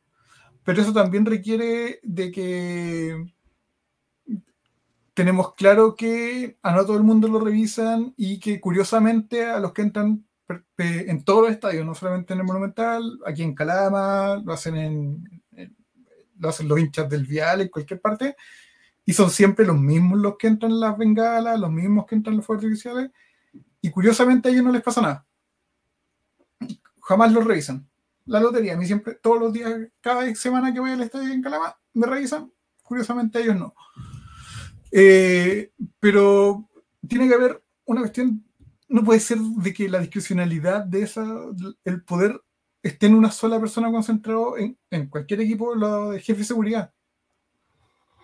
Pero eso también requiere de que tenemos claro que a no todo el mundo lo revisan y que curiosamente a los que entran en todos los estadios, no solamente en el Monumental, aquí en Calama, lo hacen en, lo hacen los hinchas del Vial en cualquier parte, y son siempre los mismos los que entran en las bengalas, los mismos que entran en los fuegos artificiales, y curiosamente a ellos no les pasa nada. Jamás los revisan. la lotería. A mí siempre, todos los días, cada semana que voy al estadio en Calama, me revisan. Curiosamente ellos no. Eh, pero tiene que haber una cuestión, no puede ser de que la discrecionalidad de esa, el poder esté en una sola persona concentrado en, en cualquier equipo, lo de jefe de seguridad.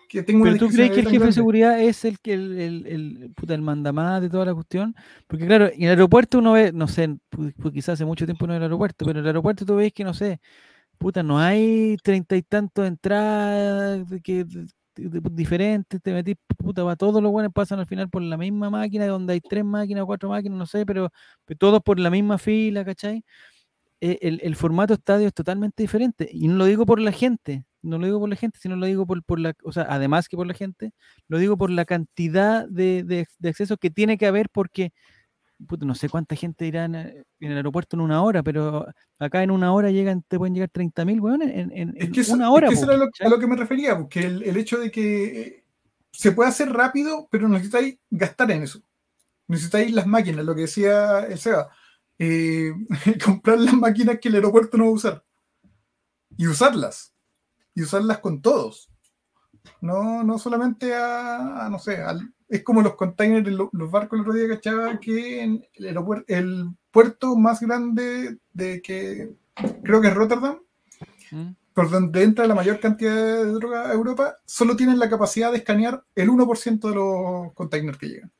Que tenga una
Pero tú crees que el jefe de seguridad es el que el, el, el, puta, el mandamás de toda la cuestión. Porque claro, en el aeropuerto uno ve, no sé, pu- pu- quizás hace mucho tiempo no en el aeropuerto, pero en el aeropuerto tú ves que no sé, puta, no hay treinta y tantos entradas de que diferentes, te metís, puta, va, todos los buenos pasan al final por la misma máquina, donde hay tres máquinas, cuatro máquinas, no sé, pero, pero todos por la misma fila, ¿cachai? eh, el, el formato estadio es totalmente diferente. Y no lo digo por la gente, no lo digo por la gente, sino lo digo por, por la, o sea, además que por la gente, lo digo por la cantidad de, de, de accesos que tiene que haber porque, no sé cuánta gente irá en, eh, en el aeropuerto en una hora, pero acá en una hora llegan, te pueden llegar 30.000 weones en, en,
Es que eso,
una
es
hora.
que eso
po,
era lo- a lo que me refería, porque el, el hecho de que eh, se puede hacer rápido, pero necesitáis gastar en eso. Necesitáis las máquinas, lo que decía el Seba. eh, [laughs] comprar las máquinas que el aeropuerto no va a usar. Y usarlas. Y usarlas con todos. No, no solamente a, a, no sé, al- es como los containers, los barcos el otro día cachaba que en el, aeropuer- el puerto más grande de que creo que es Rotterdam,
¿Mm?
por donde entra la mayor cantidad de droga a Europa, solo tienen la capacidad de escanear el 1% de los containers que llegan.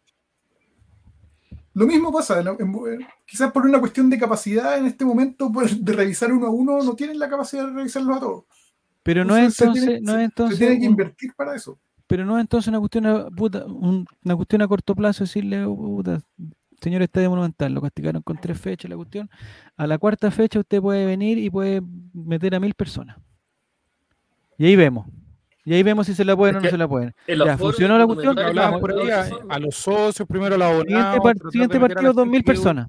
Lo mismo pasa, en- en- quizás por una cuestión de capacidad en este momento [laughs] pues, de revisar uno a uno, no tienen la capacidad de revisarlos a todos.
Pero no es
se
entonces,
tiene-
no
se-
es
se
entonces
tiene que invertir para eso.
Pero no es entonces una cuestión a, puta, un- una cuestión a corto plazo decirle, "Oh, puta, señor Estadio Monumental, lo castigaron con tres fechas la cuestión. A la cuarta fecha usted puede venir y puede meter a mil personas. Y ahí vemos. Y ahí vemos si se la pueden
Es
o no se la pueden. Ya, funcionó la cuestión,
por ahí a, los socios, primero a los
Siguiente, par- partido,
la
dos mil personas.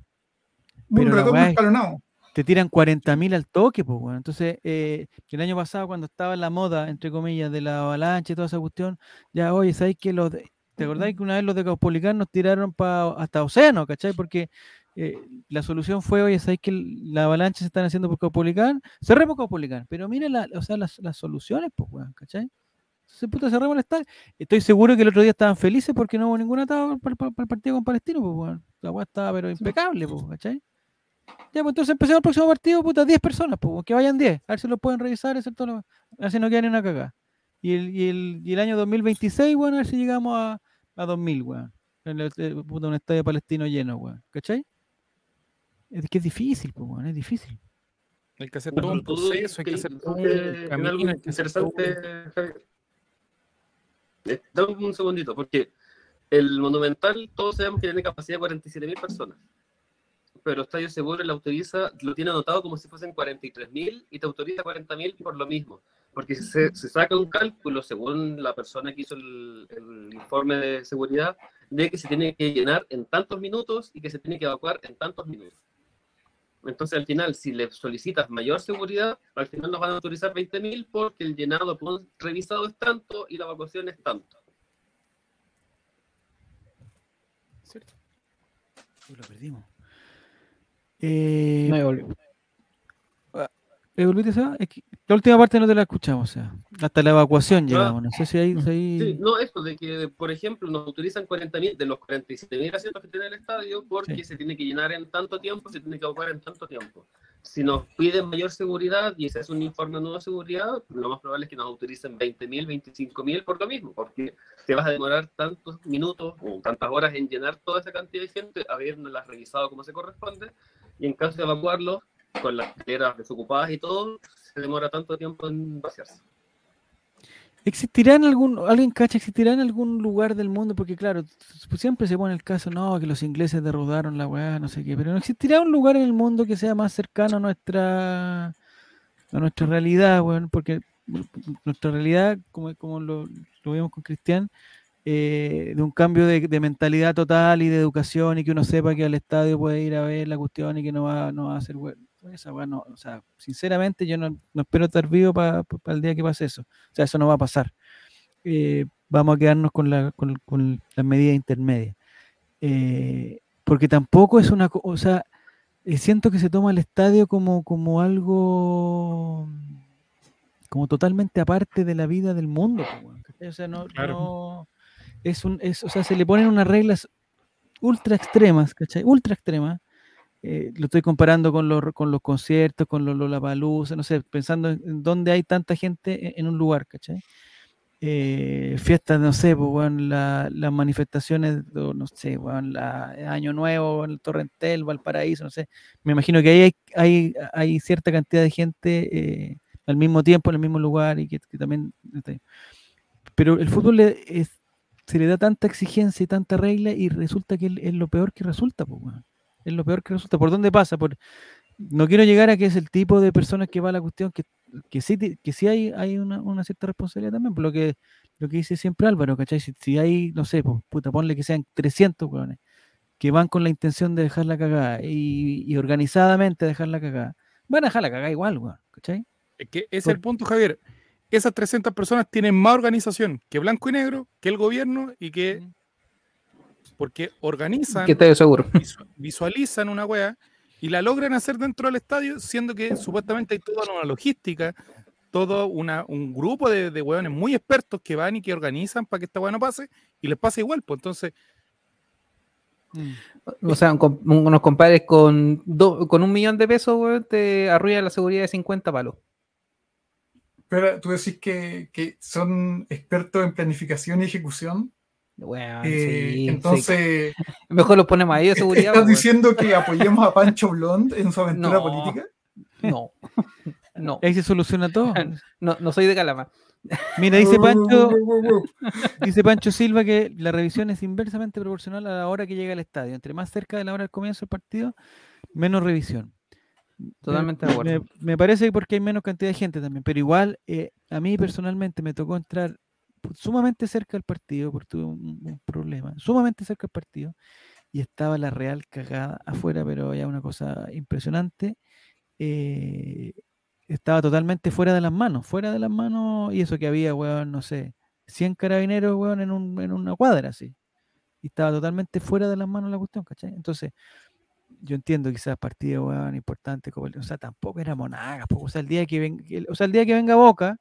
Un
Pero la
retorno
es-
escalonado.
Te tiran 40.000 al toque, pues, weón. Entonces, eh, el año pasado, cuando estaba la moda, entre comillas, de la avalancha y toda esa cuestión, ya, oye, ¿sabéis que los de- ¿Te acordáis que una vez los de Caupolicán nos tiraron pa, hasta Océano, ¿cachai? Porque eh, la solución fue, oye, ¿sabéis que la avalancha se están haciendo por Caupolicán? Cerremos Caupolicán. Pero miren la, o sea, las, las soluciones, pues, weón, ¿cachai? Entonces, puta, cerramos el estadio. Estoy seguro que el otro día estaban felices porque no hubo ningún atado para, el partido con Palestino, pues, weón. La weá estaba, pero impecable, pues, ¿cachai? Ya, pues entonces empecemos el próximo partido, puta, 10 personas, pues, que vayan 10, a ver si lo pueden revisar, excepto lo- a ver si no queda ni una cagada. Y el, y, el, y el año 2026, bueno, a ver si llegamos a, a 2000, weón. En el- eh, puta, un estadio palestino lleno, weón. ¿Cachai? Es que es difícil, pues, weón, es difícil.
Hay que hacer todo un proceso, hay que
que-
hacer todo
que-
un camino,
algo
hay que hacer todo un-
interesante, Javier. Eh, Dame un segundito, porque el Monumental, todos sabemos que tiene capacidad de 47.000 personas. Pero Estadio Seguro le autoriza, lo tiene anotado como si fuesen 43.000 y te autoriza 40.000 por lo mismo. Porque se, se saca un cálculo, según la persona que hizo el, el informe de seguridad, de que se tiene que llenar en tantos minutos y que se tiene que evacuar en tantos minutos. Entonces, al final, si le solicitas mayor seguridad, al final nos van a autorizar 20.000 porque el llenado revisado es tanto y la evacuación es tanto.
Uy, lo perdimos. Eh,
No, volvió.
¿eh, volviste, Seba? Es que la última parte no te la escuchamos, o sea, hasta la evacuación
Ah.
llegamos. No sé si ahí. si ahí-
Sí, no, esto de que, por ejemplo, nos autorizan 40.000 de los 47.000 asientos que tiene el estadio porque
Sí.
se tiene que llenar en tanto tiempo, se tiene que evacuar en tanto tiempo. Si nos piden mayor seguridad y ese es un informe de seguridad, lo más probable es que nos autoricen 20.000, 25.000 por lo mismo, porque te vas a demorar tantos minutos o tantas horas en llenar toda esa cantidad de gente, habiéndolas revisado como se corresponde, y en caso de evacuarlos, con las escaleras desocupadas y todo, se demora tanto tiempo en vaciarse.
¿Existirá en algún, alguien cacha, existirá en algún lugar del mundo? Porque claro, siempre se pone el caso, no, que los ingleses derrodaron la weá, no sé qué, pero ¿no existirá un lugar en el mundo que sea más cercano a nuestra, a nuestra realidad, weón? Porque nuestra realidad, como, como lo, lo vimos con Cristian, eh, de un cambio de, de mentalidad total y de educación y que uno sepa que al estadio puede ir a ver la cuestión y que no va, no va a ser bueno. Esa weá no, o sea, sinceramente yo no, no espero estar vivo para el día que pase eso. O sea, eso no va a pasar. Eh, vamos a quedarnos con, la, con, con las medidas intermedias. Eh, porque tampoco es una, co- o sea, eh, siento que se toma el estadio como, como algo como totalmente aparte de la vida del mundo. O sea, no,
Claro.
no- es un, es, o sea, se le ponen unas reglas ultra extremas, ¿cachai? Ultra extremas. Eh, lo estoy comparando con los, con los conciertos, con los Lollapalooza, no sé, pensando en, dónde hay tanta gente en, en un lugar, ¿cachai? Eh, fiestas, no sé, pues, weón, la- las manifestaciones, no sé, weón, la, Año Nuevo, el Torrentel, Valparaíso, no sé. Me imagino que ahí hay, hay, hay cierta cantidad de gente eh, al mismo tiempo, en el mismo lugar, y que, que también... Pero el fútbol es- se le da tanta exigencia y tanta regla y resulta que es, lo peor que resulta, pues, weón. Es lo peor que resulta. ¿Por dónde pasa? Por, no quiero llegar a que es el tipo de personas que va a la cuestión que, que sí, que sí hay, hay una, una cierta responsabilidad también, por lo que, lo que dice siempre Álvaro, ¿cachai? Si, si hay, no sé, pues, puta, ponle que sean 300 weones que van con la intención de dejar la cagada y, y organizadamente dejar la cagada, van a dejar la cagada igual, weón, ¿cachai?
Es que es
Por-
el punto, Javier. Esas 300 personas tienen más organización que Blanco y Negro, que el gobierno y que. Porque organizan,
Que esté seguro. [laughs]
visu- visualizan una wea y la logran hacer dentro del estadio, siendo que supuestamente hay toda una logística, todo una, un grupo de, de weones muy expertos que van y que organizan para que esta wea no pase y les pasa igual. Pues entonces,
O sea, un unos compadres con, do- con un millón de pesos, weón, te arruinan la seguridad de 50 palos.
Pero tú decís que, que son expertos en planificación y ejecución.
Weón,
eh,
sí, sí.
entonces,
Mejor los ponemos ahí de seguridad.
¿estás
weón.
diciendo que apoyemos a Pancho Blond en su aventura
No.
política?
No. No.
Ahí se soluciona todo. [laughs]
no. No soy de Calama.
Mira, dice Pancho, [laughs] dice Pancho Silva que la revisión es inversamente proporcional a la hora que llega al estadio. Entre más cerca de la hora del comienzo del partido, menos revisión.
Totalmente
me,
de acuerdo.
me- me parece que porque hay menos cantidad de gente también, pero igual eh, a mí personalmente me tocó entrar sumamente cerca del partido, porque tuve un, un problema, sumamente cerca del partido, y estaba la real cagada afuera, pero ya una cosa impresionante. eh, estaba totalmente fuera de las manos, fuera de las manos, y eso que había, weón, no sé, 100 carabineros, weón, en, un- en una cuadra, así. Y estaba totalmente fuera de las manos la cuestión, ¿cachai? Entonces, yo entiendo quizás partido, weón, importante, como el- o sea, tampoco era monagas, o sea, el día que venga, o sea, el día que venga Boca,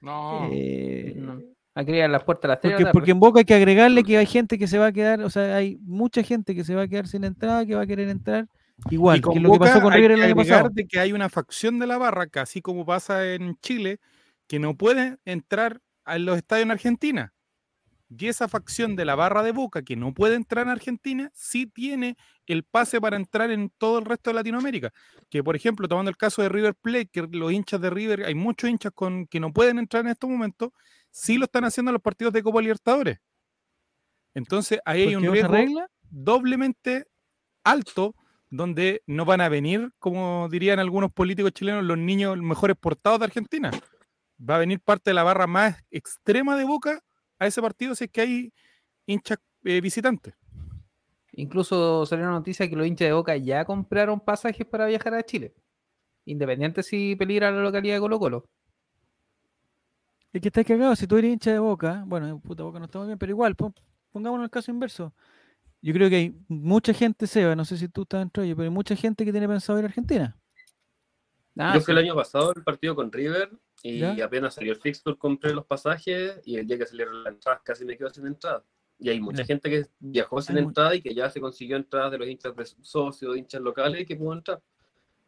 no.
eh,
no. A las puertas las 3
porque, porque en Boca hay que agregarle que hay gente que se va a quedar, o sea, hay mucha gente que se va a quedar sin entrada, que va a querer entrar igual, que es lo que pasó con
hay
River
que
el año pasado.
de que hay una facción de la barra, que así como pasa en Chile, que no puede entrar a los estadios en Argentina. Y esa facción de la barra de Boca, que no puede entrar en Argentina, sí tiene el pase para entrar en todo el resto de Latinoamérica. Que, por ejemplo, tomando el caso de River Plate, que los hinchas de River, hay muchos hinchas con, que no pueden entrar en estos momentos, sí lo están haciendo en los partidos de Copa Libertadores. Entonces, ahí hay
¿Por
un riesgo
regla?
doblemente alto donde no van a venir, como dirían algunos políticos chilenos, los niños mejores portados de Argentina. Va a venir parte de la barra más extrema de Boca a ese partido si es que hay hinchas eh, visitantes.
Incluso salió una noticia que los hinchas de Boca ya compraron pasajes para viajar a Chile. Independiente si peligra la localidad de Colo Colo.
Es que estás cagado, si tú eres hincha de Boca, bueno, puta Boca no está muy bien, pero igual, pon- pongámonos el caso inverso. Yo creo que hay mucha gente, Seba, no sé si tú estás dentro de ello, pero hay mucha gente que tiene pensado ir a Argentina.
Ah,
Yo
sí.
fui el año pasado al partido con River y
¿Ya?
apenas salió el fixture compré los pasajes y el día que salieron las entradas casi me quedo sin entrada. Y hay mucha gente que viajó sin
Hay
entrada y que ya se consiguió entradas de los hinchas de socios, hinchas locales y que pudo entrar.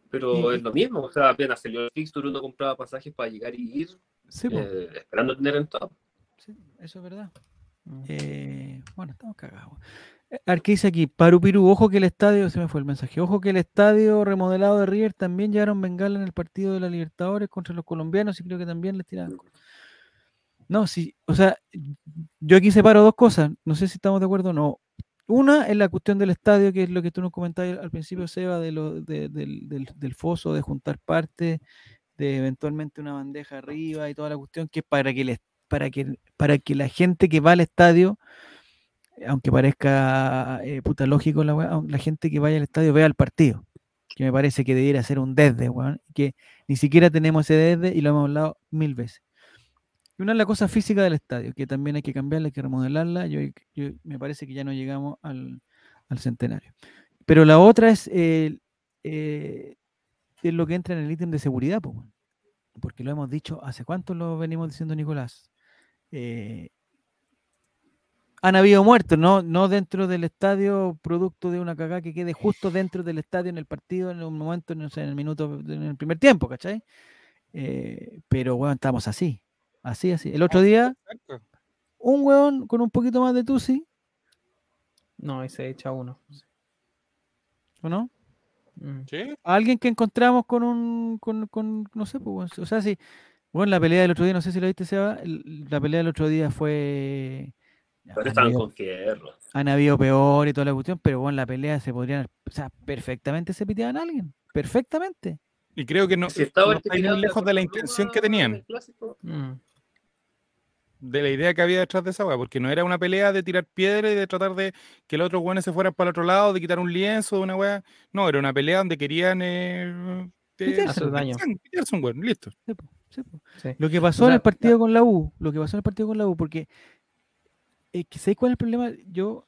Pero es lo mismo, o sea, apenas salió el fixture uno compraba pasajes para llegar y ir eh, esperando tener entrada.
sí, eso es verdad.
Mm.
Eh, bueno, estamos cagados. Arque dice aquí, Parupirú, ojo que el estadio, se me fue el mensaje, ojo que el estadio remodelado de River también llevaron bengala en el partido de la Libertadores contra los colombianos y creo que también les tiraron. No, sí, o sea, yo aquí separo dos cosas, no sé si estamos de acuerdo o no. Una es la cuestión del estadio, que es lo que tú nos comentabas al principio, Seba, de lo, de- del, foso, de juntar partes, de eventualmente una bandeja arriba y toda la cuestión, que para que, el para que, para que la gente que va al estadio, aunque parezca eh, puta lógico la la gente que vaya al estadio vea el partido, que me parece que debiera ser un desde, weón, que ni siquiera tenemos ese desde y lo hemos hablado mil veces. Y una es la cosa física del estadio, que también hay que cambiarla, hay que remodelarla. Yo, me parece que ya no llegamos al, centenario. Pero la otra eh, es lo que entra en el ítem de seguridad, porque lo hemos dicho, ¿hace cuánto lo venimos diciendo Nicolás? Eh, han habido muertos, ¿no? no dentro del estadio, producto de una cagada que quede justo dentro del estadio en el partido, en un momento, no sé, en el minuto, en el primer tiempo, ¿cachai? Eh, pero bueno, estamos así, así, así. El otro día,
Exacto.
un weón con un poquito más de tusi,
No, y se echa uno.
¿o no?
Mm.
¿Sí?
Alguien que encontramos con un, con, con no sé, pues, weón, o sea, sí, bueno, la pelea del otro día, no sé si lo viste, Seba, la pelea del otro día fue...
Pero
han
estaban
habido-
con fierro.
han habido peor y toda la cuestión, pero bueno, la pelea se podrían, o sea, perfectamente se piteaban a alguien, perfectamente.
Y creo que no,
Si estaba
no está muy lejos de la intención que
en
tenían,
Mm.
de la idea que había detrás de esa weá, porque no era una pelea de tirar piedra y de tratar de que los otros weones se fueran para el otro lado, de quitar un lienzo de una weá. No, era una pelea donde querían eh,
Pitearse,
hacer daño.
Pitearse un weón, listo.
Sí, po, sí, po.
Sí.
Lo que pasó
O
en el partido con la U, lo que pasó en el partido con la U, porque es que ¿sabes cuál es el problema? Yo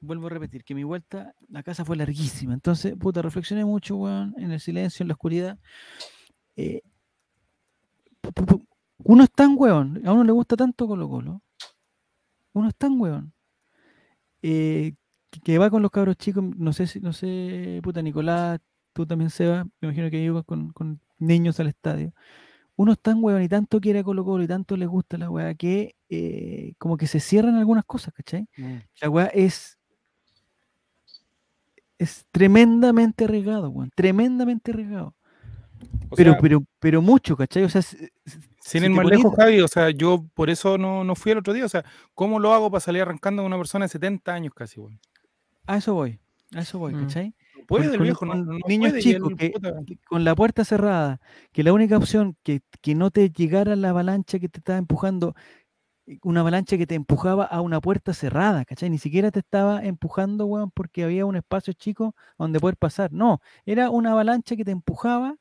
vuelvo a repetir que mi vuelta a casa fue larguísima, entonces, puta, reflexioné mucho, weón, en el silencio, en la oscuridad. Eh, uno es tan weón, a uno le gusta tanto Colo Colo, uno es tan weón, eh, que- va con los cabros chicos, no sé no sé, puta, Nicolás, tú también, Seba, me imagino que ibas con, con niños al estadio uno es tan weón y tanto quiere a Colo Colo y tanto le gusta la weá que eh, como que se cierran algunas cosas, ¿cachai? La weá es es tremendamente arriesgado, weón, tremendamente arriesgado.
O
Pero,
sea,
pero, pero mucho, ¿cachai? O sea, si- si-
sin
si
ir más lejos, Javi, o sea, yo por eso no, no fui el otro día. O sea, ¿cómo lo hago para salir arrancando con una persona de 70 años casi, weón?
a eso voy, a eso voy,
Mm.
¿cachai?
Puede
con-
el
con-
viejo, no,
con
no
niños
puede,
chicos que- que con la puerta cerrada, que la única opción que, que no te llegara la avalancha que te estaba empujando, eh, una avalancha que te empujaba a una puerta cerrada, ¿cachai? Ni siquiera te estaba empujando, weón, porque había un espacio chico donde poder pasar. No, era una avalancha que te empujaba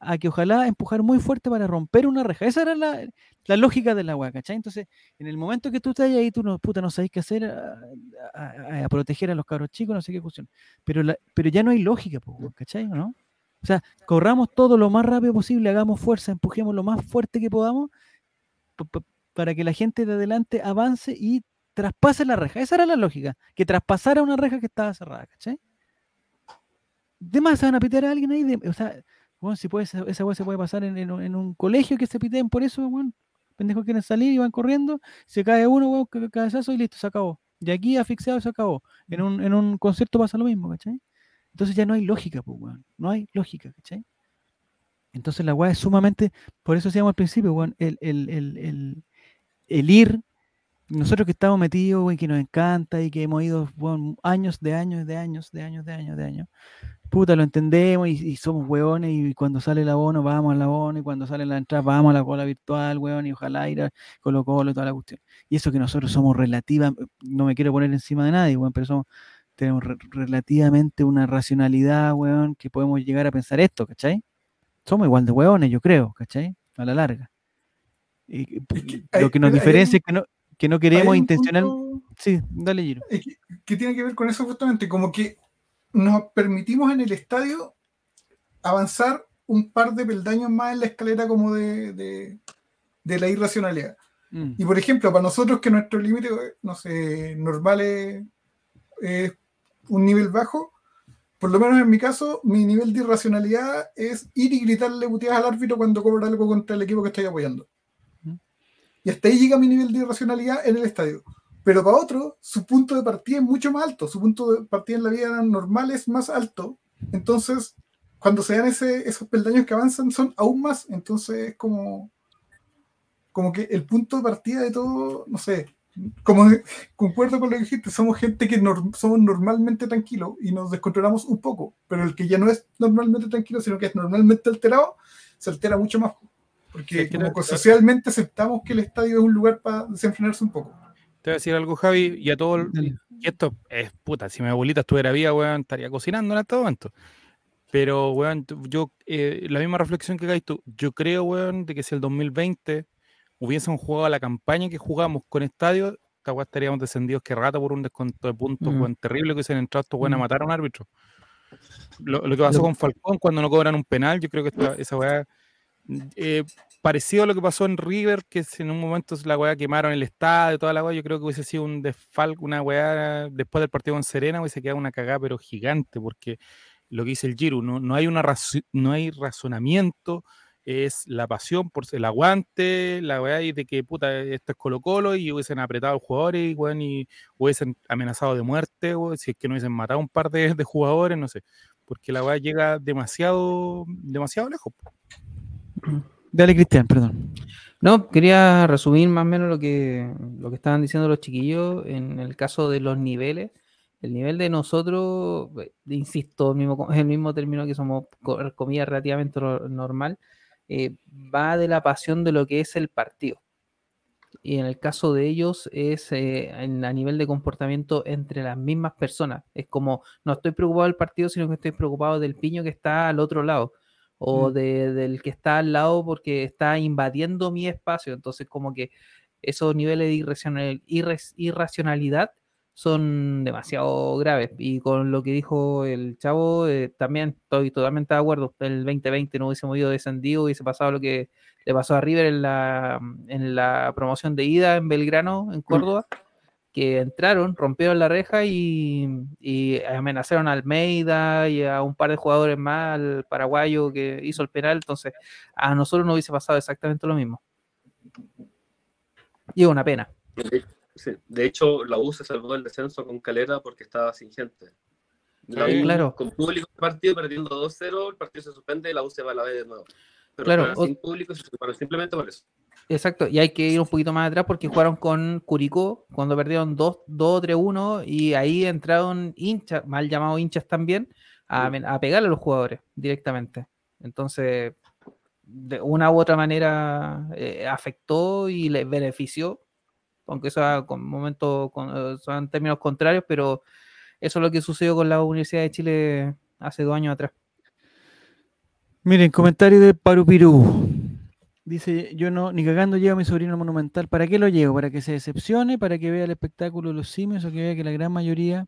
a que ojalá empujar muy fuerte para romper una reja. Esa era la, la lógica de la weá, ¿cachai? Entonces, en el momento que tú estás ahí, tú no, puta, no sabes qué hacer a, proteger a los cabros chicos, no sé qué cuestión. Pero, pero ya no hay lógica, ¿cachai? ¿O no? O sea, corramos todo lo más rápido posible, hagamos fuerza, empujemos lo más fuerte que podamos pa- pa- para que la gente de adelante avance y traspase la reja. Esa era la lógica, que traspasara una reja que estaba cerrada, ¿cachai? De más se van a pitear a alguien ahí, o sea, bueno, si puede, esa weá se puede pasar en, en un- en un colegio que se piteen por eso, weón. Pendejos quieren salir y van corriendo, se cae uno, weón, ca- cabezazo y listo, se acabó. De aquí asfixiado se acabó. En un, en un concierto pasa lo mismo, ¿cachai? Entonces ya no hay lógica, pues, weón. No hay lógica, ¿cachai? Entonces la weá es sumamente, por eso decíamos al principio, weón, el, el, el, el ir, nosotros que estamos metidos, weón, que nos encanta y que hemos ido weón, años de años, de años, de años, de años, de años, puta, lo entendemos y, y somos weones y cuando sale el abono vamos al abono y cuando sale la entrada vamos a la cola virtual, weón, y ojalá ir a Colo Colo y toda la cuestión. Y eso que nosotros somos relativa, no me quiero poner encima de nadie, weón, pero somos, tenemos re- relativamente una racionalidad, weón, que podemos llegar a pensar esto, ¿cachai? Somos igual de weones, yo creo, ¿cachai? A la larga. Y, lo que nos diferencia es que no, que no queremos intencional.
punto-
Sí, dale, Giro.
es que, que tiene que ver con eso justamente, como que nos permitimos en el estadio avanzar un par de peldaños más en la escalera como de, de- de la irracionalidad.
Mm,
Y por ejemplo, para nosotros que nuestro límite, no sé, normal es, es un nivel bajo, por lo menos en mi caso, mi nivel de irracionalidad es ir y gritarle puteadas al árbitro cuando cobra algo contra el equipo que estoy apoyando. Y hasta ahí llega mi nivel de irracionalidad en el estadio. Pero para otro, su punto de partida es mucho más alto. Su punto de partida en la vida normal es más alto. Entonces, cuando se dan ese, esos peldaños que avanzan, son aún más. Entonces, es como, como que el punto de partida de todo, no sé, como concuerdo con lo que dijiste, somos gente que somos normalmente tranquilos y nos descontrolamos un poco, pero el que ya no es normalmente tranquilo, sino que es normalmente alterado, se altera mucho más. Porque
Sí,
como que socialmente aceptamos que el estadio es un lugar para desenfrenarse un poco.
Te voy a decir algo, Javi, y a todo el-. Y esto es puta, si mi abuelita estuviera viva, weón, estaría cocinando en este momento. Pero, weón, yo, eh, la misma reflexión que hagáis tú, yo creo, weón, de que si el 2020 hubiésemos jugado la campaña que jugamos con estadio, esta weón estaríamos descendidos que rata por un descuento de puntos,
Mm.
weón, terrible que hubiesen entrado estos weón a
Mm.
matar a un árbitro. Lo, lo que pasó
Lo-
con Falcón cuando no cobran un penal, yo creo que esta- esa weá. Eh, parecido a lo que pasó en River, que en un momento la weá quemaron el estadio, toda la weá, yo creo que hubiese sido un desfalco, una weá después del partido con Serena, hubiese quedado una cagada, pero gigante, porque lo que dice el Giro, no, no hay una no hay razonamiento, es la pasión por el aguante, la weá y de que puta, esto es Colo Colo y hubiesen apretado a jugadores y, y hubiesen amenazado de muerte, weón, si es que no hubiesen matado un par de, de jugadores, no sé, porque la weá llega demasiado, demasiado lejos. [clears throat]
Dale, Cristian, perdón.
No, quería resumir más o menos lo que, lo que estaban diciendo los chiquillos en el caso de los niveles. El nivel de nosotros, eh, insisto, el mismo, el mismo término que somos, co- comillas, relativamente normal, eh, va de la pasión de lo que es el partido. Y en el caso de ellos es eh, en- a nivel de comportamiento entre las mismas personas. Es como, no estoy preocupado del partido, sino que estoy preocupado del piño que está al otro lado o
Mm.
de- del que está al lado porque está invadiendo mi espacio. Entonces, como que esos niveles de irracional- irres- irracionalidad son demasiado graves. Y con lo que dijo el chavo, eh, también estoy totalmente de acuerdo. El 2020 no hubiésemos ido descendido, hubiese pasado lo que le pasó a River en la, en la promoción de ida en Belgrano, en Córdoba, que entraron, rompieron la reja y, y amenazaron a Almeida y a un par de jugadores más, al paraguayo que hizo el penal. Entonces, a nosotros no hubiese pasado exactamente lo mismo. Y es una pena.
De, sí, de hecho, la U se salvó del descenso con Calera porque estaba sin gente. La
Sí,
U,
claro.
Con público el partido perdiendo 2-0, el partido se suspende y la U se va a la B de nuevo. Pero
Claro,
sin público se simplemente por eso.
Exacto, y hay que ir un poquito más atrás porque jugaron con Curicó cuando perdieron 2-3-1 y ahí entraron hinchas, mal llamados hinchas también, a, a pegarle a los jugadores directamente. Entonces, de una u otra manera eh, afectó y les benefició, aunque sea con momentos, con, eh, son términos contrarios, pero eso es lo que sucedió con la Universidad de Chile hace dos años atrás.
Miren, comentario de Parupirú. Dice, yo no, ni cagando llevo a mi sobrino al monumental. ¿Para qué lo llevo? ¿Para que se decepcione? ¿Para que vea el espectáculo de los simios o que vea que la gran mayoría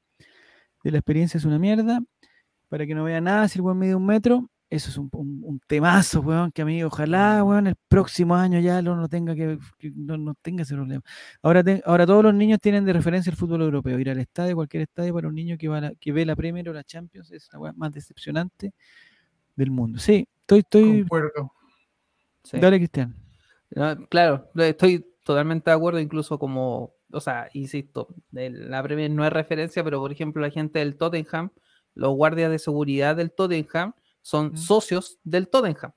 de la experiencia es una mierda? ¿Para que no vea nada si el weón mide un metro? Eso es un, un- temazo, weón, que a mí ojalá, weón, el próximo año ya no, no tenga que, que no, no tenga ese problema. Ahora, ahora todos los niños tienen de referencia el fútbol europeo. Ir al estadio, cualquier estadio para un niño que, va la- que ve la Premier o la Champions es la weá más decepcionante del mundo. Sí, estoy, estoy,
Concuerdo.
Sí.
Dale, Cristian.
No, claro, lo- estoy totalmente de acuerdo, incluso como, o sea, insisto, el- la Premier no es referencia, pero por ejemplo la gente del Tottenham, los guardias de seguridad del Tottenham son socios del Tottenham.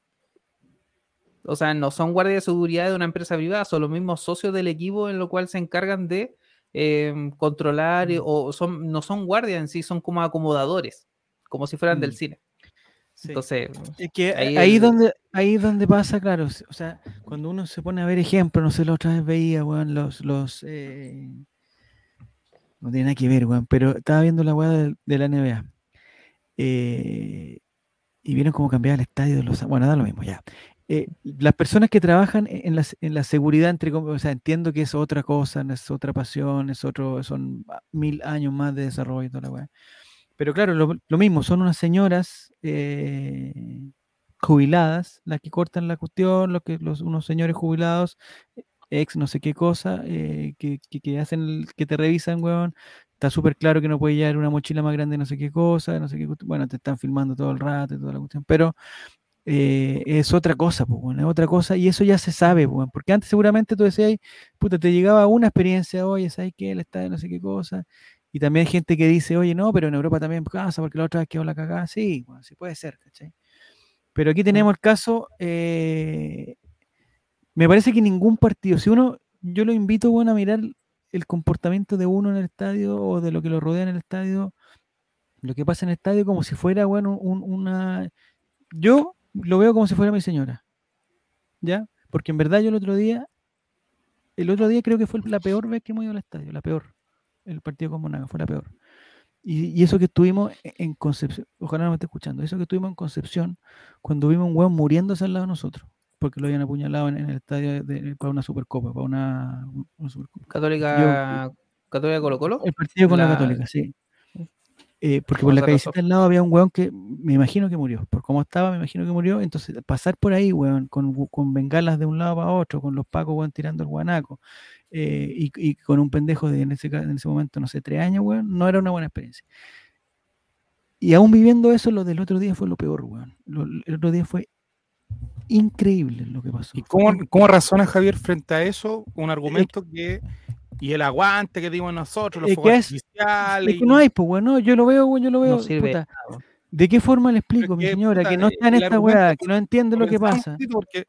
O sea, no son guardias de seguridad de una empresa privada, son los mismos socios del equipo en lo cual se encargan de eh, controlar, eh, o son, no son guardias en sí, son como acomodadores, como si fueran del
Mm.
cine.
Sí.
Entonces,
Es que
ahí
ahí,
el-
donde ahí donde pasa, claro, o sea, cuando uno se pone a ver ejemplos, no sé, la otra vez veía, weón, los, los eh, no tiene nada que ver, weón, pero estaba viendo la weá de, de la NBA. eh, y vieron cómo cambiaba el estadio de los bueno, da lo mismo, ya. Eh, las personas que trabajan e, en la, en la seguridad, entre o sea, entiendo que es otra cosa, es otra pasión, es otro, son ah, mil años más de desarrollo y toda la weá. Pero claro, lo, mismo, son unas señoras eh, jubiladas las que cortan la cuestión, los que, unos señores jubilados, ex no sé qué cosa, eh, que, que, que hacen, que te revisan, weón. Está súper claro que no puede llevar una mochila más grande, no sé qué cosa, no sé qué. Bueno, te están filmando todo el rato y toda la cuestión, pero eh, es otra cosa, pues, weón, es otra cosa, y eso ya se sabe, pues, porque antes seguramente tú decías, puta, te llegaba una experiencia, oye, ¿sabes qué? Él está no sé qué cosa, y también hay gente que dice, oye, no, pero en Europa también pasa, porque la otra vez quedó la cagada. Sí, bueno, sí puede ser, ¿cachai? Pero aquí tenemos el caso, eh, me parece que ningún partido, si uno, yo lo invito, bueno, a mirar el comportamiento de uno en el estadio o de lo que lo rodea en el estadio, lo que pasa en el estadio como si fuera, bueno, un- una... Yo lo veo como si fuera mi señora, ¿ya? Porque en verdad yo el otro día, el otro día creo que fue la peor vez que hemos ido al estadio, la peor el partido con Monaga, fue la peor. Y, y eso que estuvimos e- en Concepción, ojalá no me esté escuchando, eso que estuvimos en Concepción cuando vimos un hueón muriéndose al lado de nosotros, porque lo habían apuñalado en, en el estadio de- de- para una supercopa, para una, una supercopa.
Católica, Católica Colo Colo.
El partido con la,
La-
Católica, sí. Eh, porque por la callecita al lado había un weón que me imagino que murió. Por cómo estaba, me imagino que murió. Entonces, pasar por ahí, weón, con, con bengalas de un lado para otro, con los pacos, weón, tirando el guanaco, eh, y, y con un pendejo de en ese, en ese momento, no sé, tres años, weón, no era una buena experiencia. Y aún viviendo eso, lo del otro día fue lo peor, weón. Lo- el otro día fue increíble lo que pasó.
¿Y cómo, cómo razona Javier frente a eso? Un argumento que. Y el aguante que dimos nosotros, los
que es-
artificiales.
Es que no hay, pues, weón, no, yo lo veo, weón, yo lo veo.
No sirve.
puta, ¿De qué forma le explico, mi señora,
puta,
que no está en esta weá, que no entiende lo que pasa?
Porque,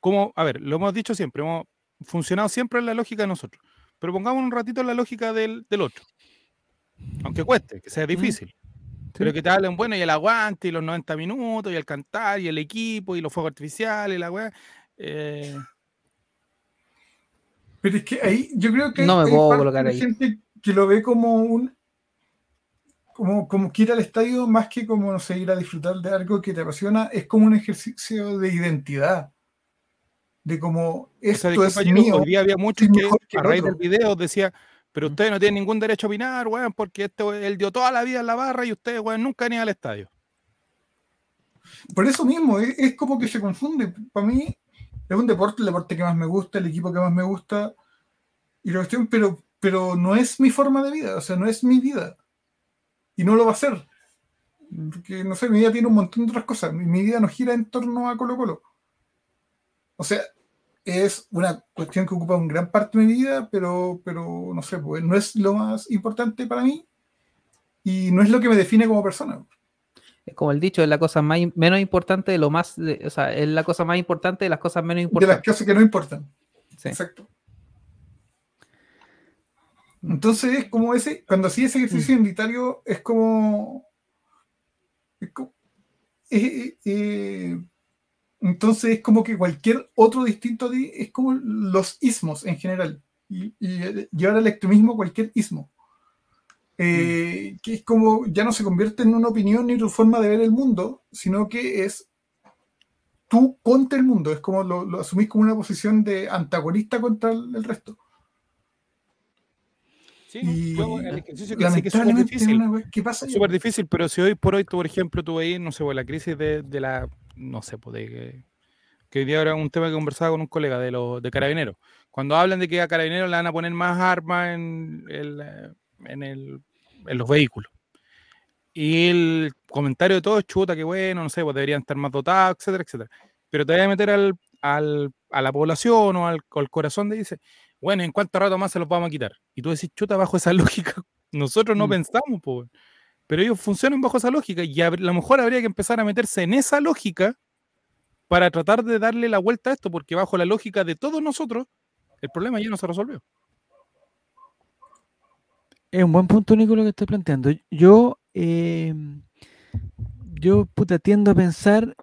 como, a ver, lo hemos dicho siempre, hemos funcionado siempre en la lógica de nosotros. Pero pongamos un ratito en la lógica del, del otro. Aunque cueste, que sea difícil. Pero que te hablen, bueno, y el aguante, y los 90 minutos, y el cantar, y el equipo, y los fuegos artificiales, y la weá. Eh,
Pero es que ahí yo creo que
No me puedo colocar ahí.
gente que lo ve como un como, como que ir al estadio más que como no sé, ir a disfrutar de algo que te apasiona, es como un ejercicio de identidad. De como
o sea,
esto es mío.
hoy día había muchos que, a raíz del video decía, pero ustedes no tienen ningún derecho a opinar, weón, porque este, él dio toda la vida en la barra y ustedes, weón, nunca han ido al estadio.
Por eso mismo, es, es como que se confunde. Para mí es un deporte, el deporte que más me gusta, el equipo que más me gusta, y la cuestión, pero, pero no es mi forma de vida, o sea, no es mi vida. Y no lo va a ser. Porque, no sé, mi vida tiene un montón de otras cosas. Mi, mi vida no gira en torno a Colo Colo. O sea, es una cuestión que ocupa una gran parte de mi vida, pero, pero no sé, pues no es lo más importante para mí y no es lo que me define como persona.
Es como el dicho, es la cosa más menos importante de lo más, de- o sea, es la cosa más importante de las cosas menos
De las
importantes.
cosas que no importan.
Sí.
Exacto. Entonces es como ese, cuando hacía ese
Mm.
ejercicio identitario, es como. es co- eh, eh, entonces es como que cualquier otro distinto a ti es como los ismos en general. Y, y eh, llevar al extremismo cualquier ismo. Eh, que es como ya no se convierte en una opinión ni tu forma de ver el mundo, sino que es tú contra el mundo. Es como lo, lo asumís como una posición de antagonista contra el, el resto.
Sí,
Y
yo el ejercicio que sé que es súper difícil.
pasa.
Súper difícil, pero si hoy por hoy, tú, por ejemplo, tú veis, no sé, pues, la crisis de, de la, no sé, pues, de que, que hoy día era un tema que conversaba con un colega de los de carabineros. Cuando hablan de que a carabineros le van a poner más armas en, el, en, el, en los vehículos. Y el comentario de todo es chuta, que bueno, no sé, pues deberían estar más dotados, etcétera, etcétera. Pero te voy a meter al, al- a la población o al, o al corazón de dice, bueno, ¿en cuánto rato más se los vamos a quitar? Y tú decís, chuta, bajo esa [laughs] lógica, nosotros no
Mm.
pensamos, pues. Pero ellos funcionan bajo esa lógica y a lo mejor habría que empezar a meterse en esa lógica para tratar de darle la vuelta a esto, porque bajo la lógica de todos nosotros, el problema ya no se resolvió.
Es un buen punto, Nico, lo que estoy planteando. Yo, eh, yo puta, tiendo a pensar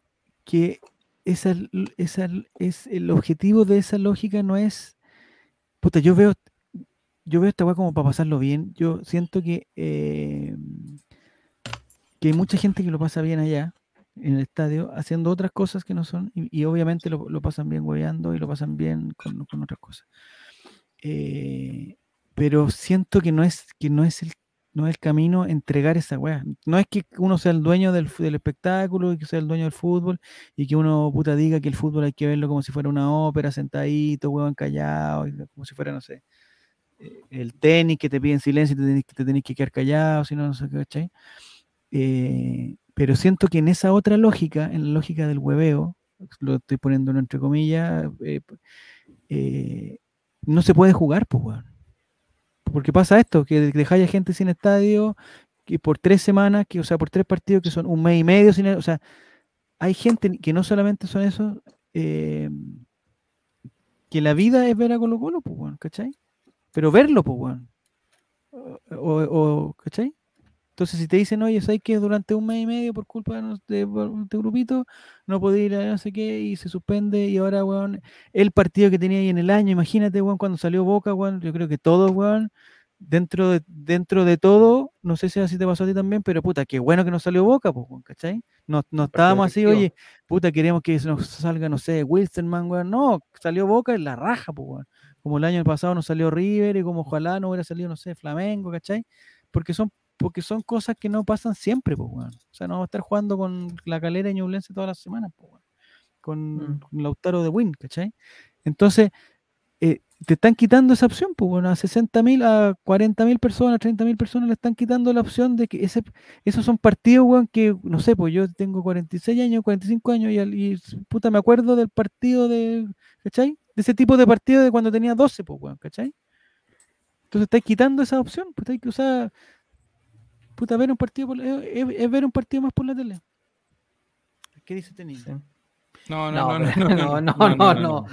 que esa, esa es el objetivo de esa lógica no es. Puta, yo veo, yo veo esta weá como para pasarlo bien. Yo siento que, eh, que hay mucha gente que lo pasa bien allá, en el estadio, haciendo otras cosas que no son, y, obviamente lo, lo pasan bien hueveando y lo pasan bien con, con otras cosas. Eh, pero siento que no es que no es el no es el camino entregar esa weá. No es que uno sea el dueño del, del espectáculo y que sea el dueño del fútbol y que uno puta diga que el fútbol hay que verlo como si fuera una ópera, sentadito, huevón callado, como si fuera, no sé, eh, el tenis que te piden silencio y te tenés, que- quedar callado, si no, no sé qué, ¿cachai? Eh, pero siento que en esa otra lógica, en la lógica del hueveo, lo estoy poniendo entre comillas, eh, no se puede jugar, pues, weón. Porque pasa esto, que dejáis a gente sin estadio, que por tres semanas, que, o sea, por tres partidos que son un mes y medio sin, o sea, hay gente que no solamente son esos, eh, que la vida es ver a Colo Colo, pues, weón, ¿cachai? Pero verlo, pues, weón. O, o- ¿cachai? Entonces, si te dicen, oye, ¿sabes que durante un mes y medio, por culpa de, este grupito, no podía ir a no sé qué y se suspende? Y ahora, weón, el partido que tenía ahí en el año, imagínate, weón, cuando salió Boca, weón, yo creo que todos, weón, dentro de, dentro de todo, no sé si así te pasó a ti también, pero puta, qué bueno que nos salió Boca, pues, weón, ¿cachai? No, no estábamos así, oye, puta, queremos que nos salga, no sé, Wilstermann, weón, no, salió Boca en la raja, pues, weón. Como el año pasado nos salió River y como ojalá no hubiera salido, no sé, Flamengo, ¿cachai? Porque son porque son cosas que no pasan siempre, pues, weón. O sea, no vamos a estar jugando con la calera y Ñublense todas las semanas, pues, weón. Con,
Mm.
con Lautaro de Win, ¿cachai? Entonces, eh, te están quitando esa opción, pues, bueno, a 60.000, a 40.000 personas, 30.000 personas le están quitando la opción de que ese, esos son partidos, weón, que, no sé, pues yo tengo 46 años, 45 años y, puta, me acuerdo del partido de, ¿cachai? De ese tipo de partido de cuando tenía 12, pues, weón, ¿cachai? Entonces estáis quitando esa opción, pues hay que usar, puta, ver un partido, por la- es, es- ver un partido más por la tele. ¿Qué dice este niño?
Sí.
No,
No,
no, no, no, no,
no, no, no, no.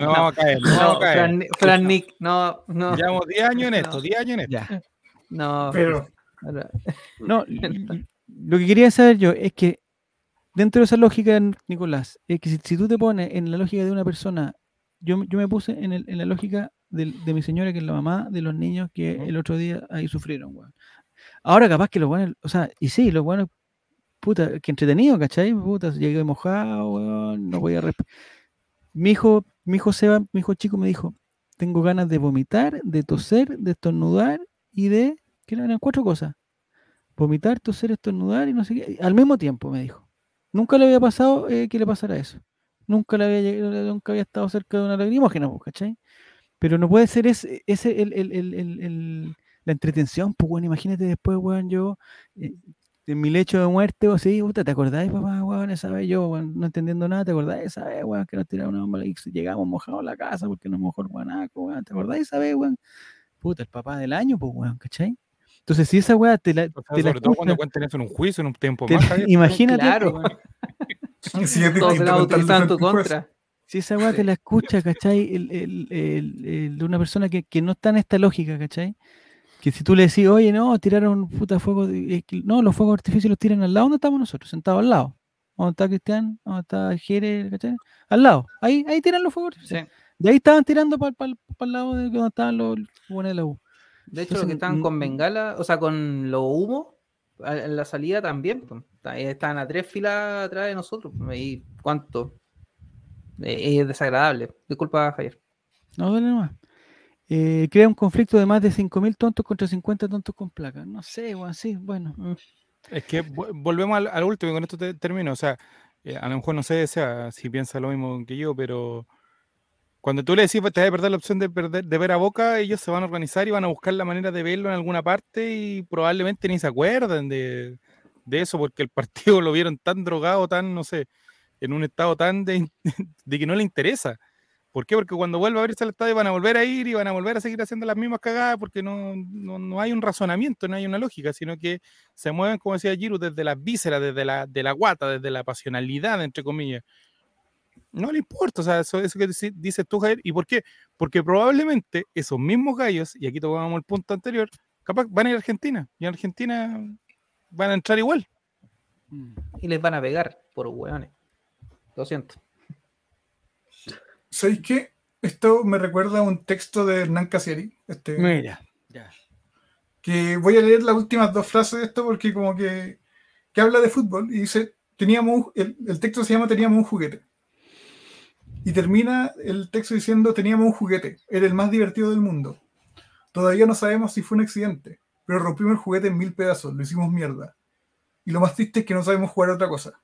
No vamos a caer, no vamos
No,
a caer.
Fran, Nick, no, no,
Llevamos 10 años en esto,
No.
10 años en esto.
Ya.
no.
Pero
No, lo que quería saber yo es que dentro de esa lógica, Nicolás, es que si, si tú te pones en la lógica de una persona, yo, me- yo me puse en, el- en la lógica del- de, mi señora, que es la mamá de los niños que el otro día ahí sufrieron, weón. Ahora capaz que los buenos, o sea, y sí, los buenos, puta, que entretenido, ¿cachai? Puta, llegué mojado, no podía resp- Mi hijo, mi hijo Seba, mi hijo chico me dijo, tengo ganas de vomitar, de toser, de estornudar y de, ¿qué eran? Cuatro cosas vomitar, toser, estornudar y no sé qué, al mismo tiempo, me dijo. Nunca le había pasado eh, que le pasara eso. Nunca le había, lleg- nunca había estado cerca de una lagrimógena, pues, ¿cachai? Pero no puede ser ese, ese el- el- el- el- la entretención, pues, bueno, imagínate después, weón, yo, eh, en mi lecho de muerte, o así, puta, ¿te acordáis, papá, weón, esa vez yo, weón, no entendiendo nada, ¿te acordáis esa vez, weón, que nos tiraron una bomba y llegamos mojados a la casa porque nos mojó el guanaco, weón, ¿te acordáis esa vez, weón? Puta, el papá del año, pues, weón, ¿cachai? Entonces, si esa weá te la,
O sea,
te la
sobre todo cuando cuenten eso en un juicio, en un tiempo
te-
más. Javier.
imagínate,
Claro.
pues, weón, [laughs]
si
la contra.
si esa weá te la escucha, ¿cachai? El, el- el- el de una persona que, que no está en esta lógica, ¿cachai? Que si tú le decís, oye, no, tiraron puta fuego, de- no, los fuegos artificiales los tiran al lado, ¿dónde estamos nosotros? Sentados al lado. ¿Dónde está Cristian? ¿Dónde está Jere? ¿cachai? Al lado. Ahí, ahí tiran los fuegos
Sí.
artificiales. De ahí estaban tirando para el lado de donde estaban los buenos de la U.
De hecho, los que estaban con bengala, o sea, con los humos, en la salida también, pues, ahí estaban a tres filas atrás de nosotros. Ahí, ¿cuánto? Eh, es desagradable. Disculpa, Javier.
No duele nomás. Eh, crea un conflicto de más de 5.000 tontos contra 50 tontos con placa. No sé, weón, sí, bueno.
Mm.
Es que vo- volvemos al, al último y con esto te- termino. O sea, eh, a lo mejor no sé sea, si piensa lo mismo que yo, pero cuando tú le decís "Pues, te vas a perder la opción de, perder, de ver a Boca, ellos se van a organizar y van a buscar la manera de verlo en alguna parte y probablemente ni se acuerden de, de eso porque el [laughs] partido lo vieron tan drogado, tan, no sé, en un estado tan de, [laughs] de que no le interesa. ¿Por qué? Porque cuando vuelva a abrirse el estadio van a volver a ir y van a volver a seguir haciendo las mismas cagadas porque no, no, no hay un razonamiento, no hay una lógica, sino que se mueven, como decía Giru, desde las vísceras, desde la, de la guata, desde la pasionalidad, entre comillas. No le importa, o sea, eso, eso que dices tú, Javier. ¿Y por qué? Porque probablemente esos mismos gallos, y aquí tomamos el punto anterior, capaz van a ir a Argentina, y en Argentina van a entrar igual.
Y les van a pegar por hueones. Lo siento.
¿Sabéis qué? Esto me recuerda a un texto de Hernán Casieri, este,
Mira. Ya.
que voy a leer las últimas dos frases de esto porque como que, que habla de fútbol y dice, teníamos un- el, el texto se llama Teníamos un juguete. Y termina el texto diciendo, teníamos un juguete, era el más divertido del mundo. Todavía no sabemos si fue un accidente, pero rompimos el juguete en mil pedazos, lo hicimos mierda. Y lo más triste es que no sabemos jugar a otra cosa.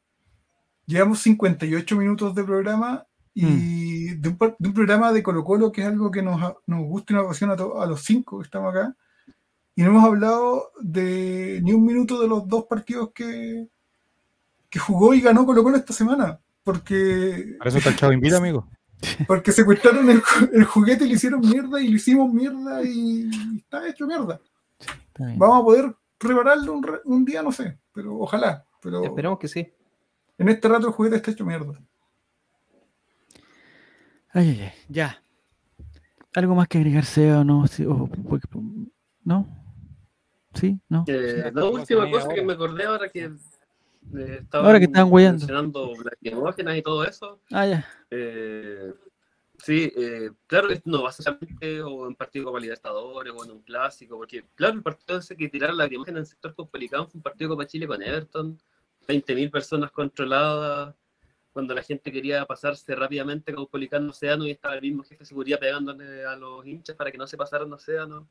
Llevamos 58 minutos de programa y de, un, par- de un programa de Colo Colo que es algo que nos, nos gusta y nos apasiona a, to- a los cinco que estamos acá. Y no hemos hablado de ni un minuto de los dos partidos que, que jugó y ganó Colo Colo esta semana. Porque,
Para eso está el chavo invita, amigo. [laughs]
porque secuestraron el, el juguete y le hicieron mierda y lo hicimos mierda y está hecho mierda.
Está.
Vamos a poder repararlo un, re- un día, no sé, pero ojalá. Pero
Esperemos que sí.
en este rato el juguete está hecho mierda.
Ay, ay, ay, ya. ¿Algo más que agregar, Seba, o no? Sí, o- porque- ¿No? ¿Sí? ¿No?
Eh,
Sí,
la última cosa que me acordé ahora que eh, estaban
Ahora que
mencionando lacrimógenas y todo eso.
Ah, ya.
eh, sí, eh, claro, no va a ser solamente o en partido Copa Libertadores o en un clásico, porque claro, el partido ese que tiraron lacrimógenas en el sector Copalicán fue un partido Copa Chile con Everton, 20.000 personas controladas, cuando la gente quería pasarse rápidamente con Copalicán Océano y estaba el mismo jefe de seguridad pegándole a los hinchas para que no se pasaran Océano.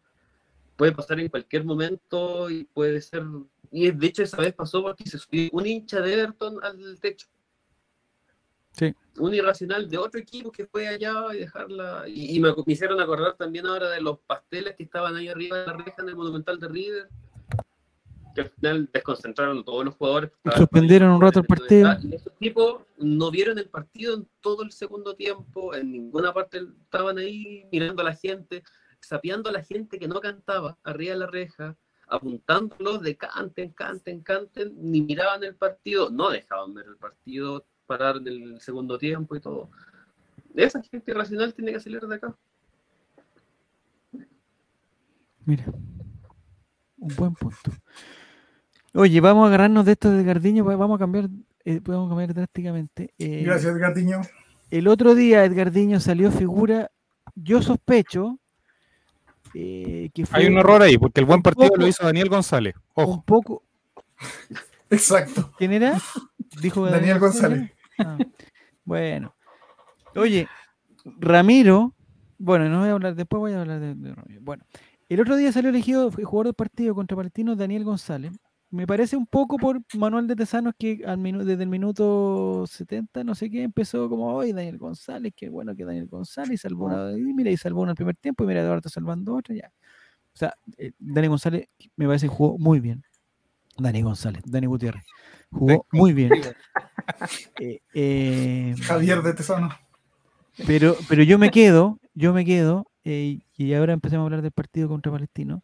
puede pasar en cualquier momento y puede ser. Y de hecho, esa vez pasó porque se subió un hincha de Everton al techo.
Sí.
Un irracional de otro equipo que fue allá y dejarla. Y, y me, me hicieron acordar también ahora de los pasteles que estaban ahí arriba de la reja en el Monumental de River. Que al final desconcentraron a todos los jugadores.
Suspendieron un rato el partido.
esos tipos no vieron el partido en todo el segundo tiempo, en ninguna parte estaban ahí mirando a la gente, sapeando a la gente que no cantaba arriba de la reja, apuntándolos de canten, canten, canten, ni miraban el partido, no dejaban ver el partido, parar en el segundo tiempo y todo. Esa gente irracional tiene que salir de acá.
Mira, un buen punto. Oye, vamos a agarrarnos de esto de Gardiño, va- vamos a cambiar, eh, vamos a cambiar drásticamente. Eh,
Gracias, Gatiño.
El otro día Edgardiño salió figura, yo sospecho eh, que fue
Hay un error ahí, porque el buen
un
partido
poco-
lo hizo Daniel González.
un
Ojo.
poco.
Exacto.
¿Quién era? Dijo
Daniel González.
Ah, bueno. Oye, Ramiro, bueno, no voy a hablar, después voy a hablar de, de Ramiro. Bueno, el otro día salió elegido fue jugador del partido contra Palestino Daniel González. Me parece un poco por Manuel de Tesanos que al minu- desde el minuto 70, no sé qué, empezó como hoy Daniel González, qué bueno que Daniel González salvó una, y mira, y salvó una el primer tiempo, y mira, ahora está salvando otra, ya. O sea, eh, Daniel González me parece que jugó muy bien. Dani González, Dani Gutiérrez. Jugó muy bien. [laughs] Eh, eh,
Javier de Tesano.
pero, pero yo me quedo, yo me quedo, eh, y ahora empecemos a hablar del partido contra Palestino,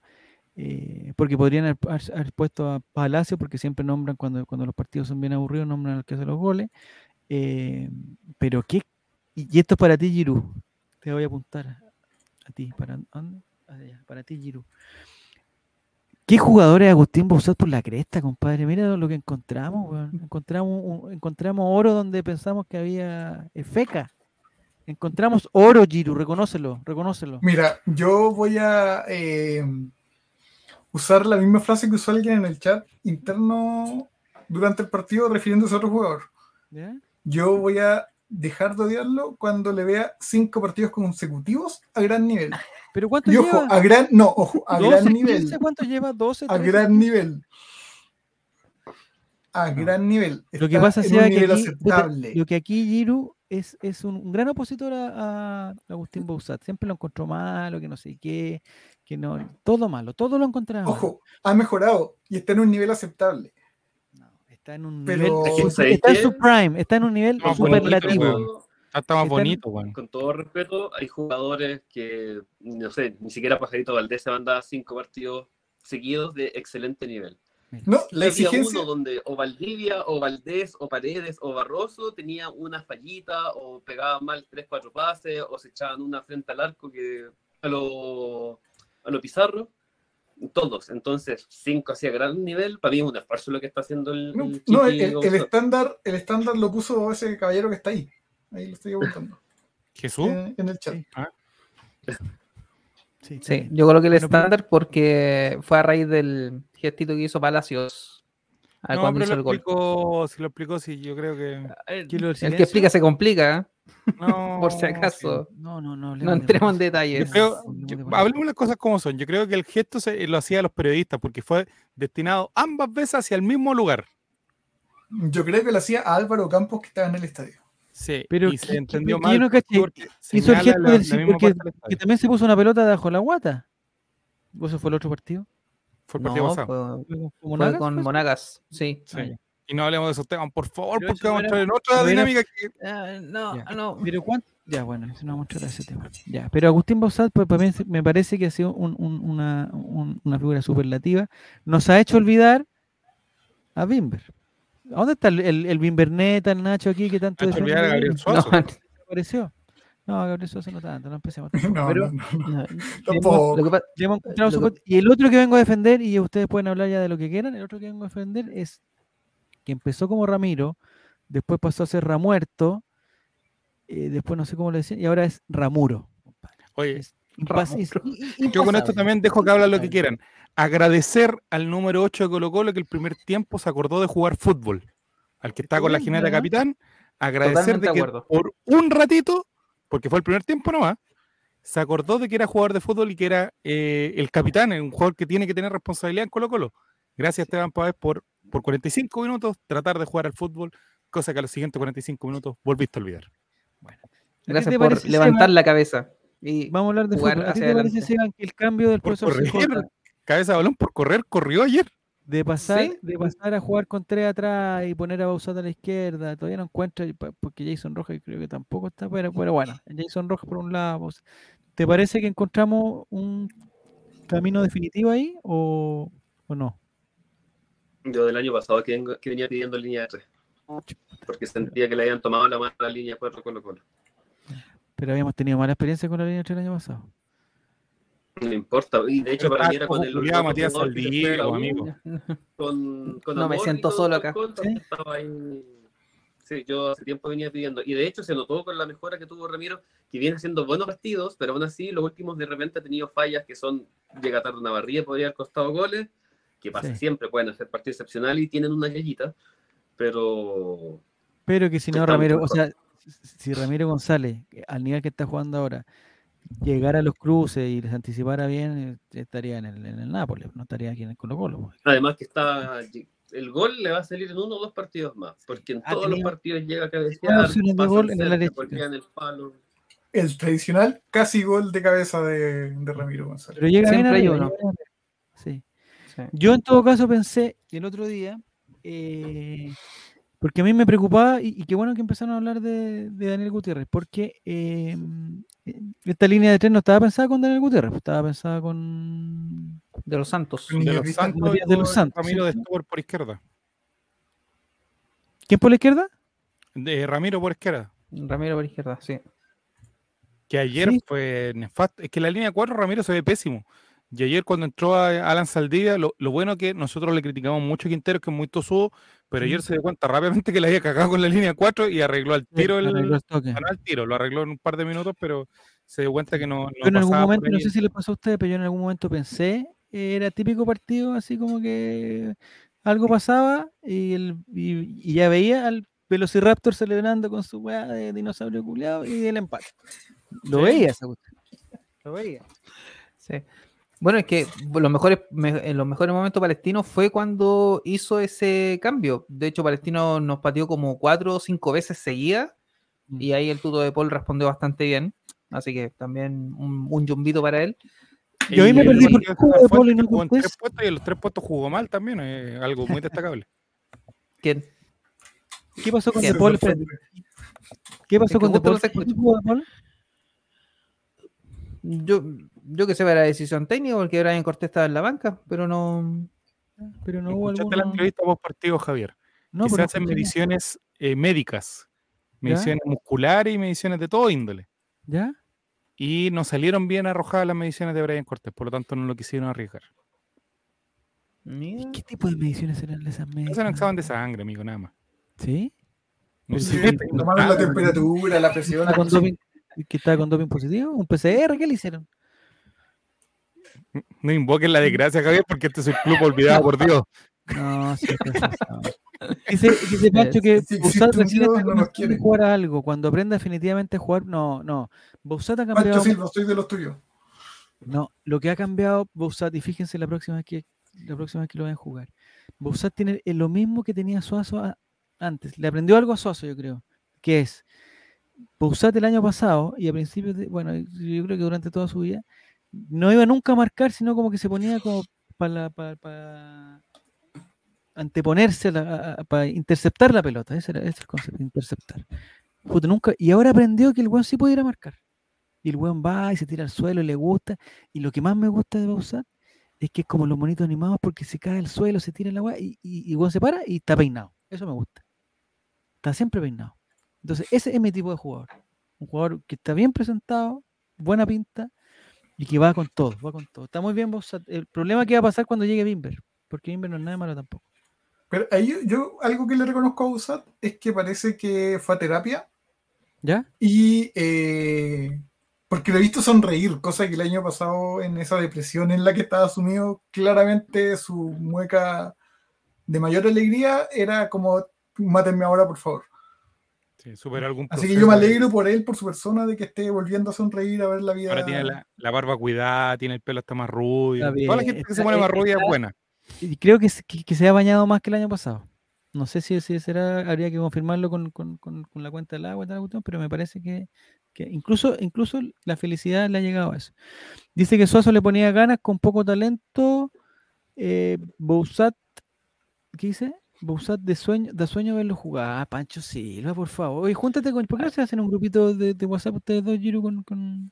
eh, porque podrían haber, puesto a Palacio, porque siempre nombran cuando, cuando los partidos son bien aburridos, nombran al que hace los goles. eh, pero qué, y esto es para ti, Giru, te voy a apuntar a, ti, para. Allá, para ti, Giru. ¿Qué jugadores Agustín Bouzat por la cresta, compadre? Mira lo que encontramos, weón. [laughs] Encontramos, un- encontramos oro donde pensamos que había eh, feca. Encontramos oro, Giru, reconócelo, reconócelo.
Mira, yo voy a eh, usar la misma frase que usó alguien en el chat interno durante el partido refiriéndose a otro jugador.
¿Ya?
Yo voy a dejar de odiarlo cuando le vea cinco partidos consecutivos a gran nivel.
Pero ¿cuánto
Y ojo,
lleva?
a gran, no, ojo, a
12,
gran nivel.
15, ¿Cuánto lleva? 12,
A
13?
gran nivel. A gran nivel.
Lo que
Está
pasa
un
que aquí, lo que aquí Giru es, es un, gran opositor a, a Agustín Bouzat. Siempre lo encontró malo, que no sé qué, que no, todo malo, todo lo encontraba. malo.
Ojo, ha mejorado y está en un nivel aceptable.
No, está en un
Pero-
nivel,
Es que,
super-
¿sabes
está en su prime, está en un nivel
No, bueno,
superlativo.
Está más bonito, weón.
Con todo respeto, hay jugadores que, no sé, ni siquiera Pajarito Valdés se manda cinco partidos seguidos de excelente nivel.
No, la
Había
exigencia.
uno donde o Valdivia, o Valdés, o Paredes, o Barroso tenía una fallita, o pegaban mal tres, cuatro pases, o se echaban una frente al arco que a lo, a lo Pizarro. Todos. Entonces, cinco hacia gran nivel, para mí es un esfuerzo lo que está haciendo el,
No,
el
no, el, el estándar, el estándar lo puso ese caballero que está ahí. Ahí lo estoy apuntando. [laughs]
Jesús.
en, en el chat.
Sí.
Ah.
Sí,
yo creo que el estándar porque fue a raíz del gestito que hizo Palacios a
No,
cuando
pero
hizo
lo
el gol.
explicó, si lo explicó, sí, yo creo que.
¿Quién lo del
El que explica se complica, ¿eh?
No,
por si acaso.
No, no, no.
No
de
entremos en
Palacio.
Yo
detalles.
creo,
Hablemos
yo-
de
hablemos las cosas como son. Yo creo que el gesto se, lo hacía a los periodistas porque fue destinado ambas veces hacia el mismo lugar.
Yo creo que lo hacía a Álvaro Campos que estaba en el estadio.
Sí,
Pero
y
¿qué-
se entendió mal.
yo no caché?
porque
Hizo el gesto
la-
del
la
porque, que también se puso una pelota debajo la guata. ¿O eso fue el otro partido?
Fue el partido
No,
pasado.
fue,
¿Fue con
fue
Monagas,
con
fue?
Monagas, sí.
Sí. Y no hablemos de esos temas, por favor,
Pero
porque vamos a
no
entrar en otra
no
dinámica que
Ah, no,
Ya.
no.
Pero cuánto. Ya, bueno, eso no vamos a entrar a ese tema. Ya, pero Agustín Bausat, pues para mí me parece que ha sido un- un- una, un- una figura superlativa. Nos ha hecho olvidar a Bimber. ¿A ¿Dónde está el, el, el Bimberneta, el Nacho aquí que tanto
ha hecho olvidar a? Gabriel
No, [laughs]
Suazo.
apareció? No, Gabriel Sosa no tanto, no empecemos. [laughs]
No,
Pero-
no, no.
no. [laughs]
Tampoco.
Lo que Lo que-
Y el otro que vengo a defender, y ustedes pueden hablar ya de lo que quieran, el otro que vengo a defender es que empezó como Ramiro, después pasó a ser Ramuerto, eh, después no sé cómo le decían, y ahora es Ramuro.
Oye,
Es impas- es i- i-
yo con esto también dejo que hablen lo que quieran. Agradecer al número 8 de Colo Colo que el primer tiempo se acordó de jugar fútbol. Al que está con la jineta capitán, agradecer
Totalmente
de
de
que
acuerdo.
por un ratito, porque fue el primer tiempo nomás, se acordó de que era jugador de fútbol y que era eh, el capitán, un jugador que tiene que tener responsabilidad en Colo Colo. Gracias Esteban Páez por, por 45 minutos tratar de jugar al fútbol, cosa que a los siguientes 45 minutos volviste a olvidar.
Gracias
te
por
parece,
levantar
Seba?
la cabeza. Y
Vamos a hablar de
Jugar
fútbol. ¿A ti te parece. Seba, que el cambio del
Por
profesor
correr, cabeza de balón por correr, corrió ayer.
de pasar,
¿Sí?
de pasar a jugar con tres atrás y poner a Bausat a la izquierda, todavía no encuentra, porque Jason Rojas creo que tampoco está, pero, pero bueno, Jason Rojas por un lado. Bausat. ¿Te parece que encontramos un camino definitivo ahí o, o no?
Yo del año pasado que, vengo- que venía pidiendo línea de 3, porque sentía que le habían tomado la mano a la línea 4 Colo Colo.
Pero habíamos tenido mala experiencia con la línea 3 el año pasado.
No importa, y de hecho
Pero
para mí era con el otro
Matías amigo.
con, con
No me
amor
siento
con
solo acá.
Sí.
ahí. Sí, yo hace tiempo venía pidiendo. Y de hecho se notó con la mejora que tuvo Ramiro, que viene haciendo buenos partidos, pero aún así los últimos de repente ha tenido fallas que son, llega tarde una barrilla, podría haber costado goles, que pasa
Sí.
siempre, pueden hacer partidos excepcionales y tienen una yayita, pero
Pero que si no, Ramiro, o sea, si Ramiro González, al nivel que está jugando ahora, llegara a los cruces y les anticipara bien, eh, estaría en el, en el Nápoles, no estaría aquí en el Colo Colo. pues.
además que está el gol le va a salir en uno o dos partidos más, porque en
Ha
todos los partidos llega a cabecear, pasa
gol
cerca, en el palo.
El tradicional casi gol de cabeza de, de Ramiro González.
Pero llega bien
Siempre
arriba, arriba. Sí.
Sí.
Yo en todo caso pensé el otro día, eh, porque a mí me preocupaba, y, y qué bueno que empezaron a hablar de, de Daniel Gutiérrez, porque eh, esta línea de tren no estaba pensada con Daniel Gutiérrez, estaba pensada con...
de los Santos.
De los. Santos,
de los Santos,
Ramiro de. Stuart por izquierda.
¿Quién por la izquierda?
De Ramiro por izquierda.
Ramiro por izquierda, sí.
Que ayer
Sí.
fue nefasto. Es que la línea 4 Ramiro se ve pésimo. Y ayer cuando entró a Alan Saldivia, lo, lo bueno que nosotros le criticamos mucho a Quintero, que es muy tosudo, pero ayer se dio cuenta rápidamente que le había cagado con la línea 4 y arregló al tiro el,
Arregló el toque.
ganó al tiro, lo arregló en un par de minutos, pero se dio cuenta que no, no
Yo en algún momento, no sé si le pasó a ustedes, pero yo en algún momento pensé, era típico partido, así como que algo pasaba y, el, y, y ya veía al Velociraptor celebrando con su weá de dinosaurio culeado y el empate. Lo
Sí.
veía esa cuestión. Lo veía.
Sí. Bueno, es que los mejores, me- en los mejores momentos palestinos fue cuando hizo ese cambio. De hecho, Palestino nos pateó como cuatro o cinco veces seguidas
Mm.
y ahí el tuto de Paul respondió bastante bien. Así que también un, un yumbito para él.
Yo ahí me
Y
perdí
el
por qué
Matías
jugó de Paul y no
jugó tres puestos y en los tres puestos jugó mal también, es algo muy destacable. [laughs]
¿Quién?
¿Qué pasó con
¿Quién?
De Paul? ¿Qué pasó
Es que
con De Paul?
se
¿Por qué
escucha.
jugó De Paul?
Yo, yo que sé, era decisión técnica porque Brian Cortés estaba en la banca, pero no.
Pero no hubo
¿Escuchaste la entrevista post partido, Javier?
No,
que se
pero
hacen
escuché.
mediciones eh, médicas,
¿Ya?
mediciones musculares y mediciones de todo índole.
¿Ya?
Y no salieron bien arrojadas las mediciones de Brian Cortés, por lo tanto no lo quisieron arriesgar.
Mira.
¿Qué tipo de mediciones eran esas
Es
mediciones?
un examen de sangre, amigo, nada más.
¿Sí?
No
Pero
sé
sí,
tomaron la temperatura, la presión.
¿Está con
la
¿Que estaba con doping positivo? ¿Un PCR? ¿Qué le hicieron?
No invoquen la desgracia, Javier, porque este es el club olvidado, por Dios.
No, sí. [laughs] Dice, dice Pancho que
Si un
recién
no
jugar a algo. Cuando aprenda definitivamente a jugar, no, no. Boussat ha
Pancho
cambiado.
Silva, soy de los tuyos.
No, lo que ha cambiado Boussat, y fíjense la próxima vez que, la próxima vez que lo vayan a jugar. Boussat tiene eh, lo mismo que tenía Suazo a- antes. Le aprendió algo a Suazo, yo creo. Que es, Boussat el año pasado, y a principios de, bueno, yo creo que durante toda su vida, no iba nunca a marcar, sino como que se ponía como para, para anteponerse, para interceptar la pelota. Ese era ese es el concepto, interceptar. Puta, nunca, y ahora aprendió que el weón sí puede ir a marcar. Y el weón va y se tira al suelo y le gusta. Y lo que más me gusta de Bausat es que es como los monitos animados porque se cae al suelo, se tira en la agua y, y, y el weón se para y está peinado. Eso me gusta. Está siempre peinado. Entonces, ese es mi tipo de jugador. Un jugador que está bien presentado, buena pinta y que va con todo, va con todo. Está muy bien Bausat. El problema que va a pasar cuando llegue Bimber, porque Bimber no es nada malo tampoco.
Pero ahí yo, yo algo que le reconozco a Usat es que parece que fue a terapia
¿Ya?
y eh, porque lo he visto sonreír, cosa que el año pasado en esa depresión en la que estaba sumido, claramente su mueca de mayor alegría era como mátenme ahora por favor.
Sí, superó algún
Así que yo me alegro por él, por su persona, de que esté volviendo a sonreír, a ver la vida.
Ahora tiene la, la barba cuidada, tiene el pelo hasta más rubio.
Está
Toda la gente que se pone más rubia es buena.
Y creo que, se- que, que se ha bañado más que el año pasado. No sé si, si será, habría que confirmarlo con, con- con- con la cuenta del agua tal, pero me parece que, que incluso, incluso la felicidad le ha llegado a eso. Dice que Suazo le ponía ganas con poco talento. Eh, Bouzat, ¿qué dice? Bouzat de sueño, da sueño verlo jugar. Ah, Pancho Silva, por favor. Oye, júntate con. ¿Por qué no se hacen un grupito de, de WhatsApp ustedes dos, Giro, con, con-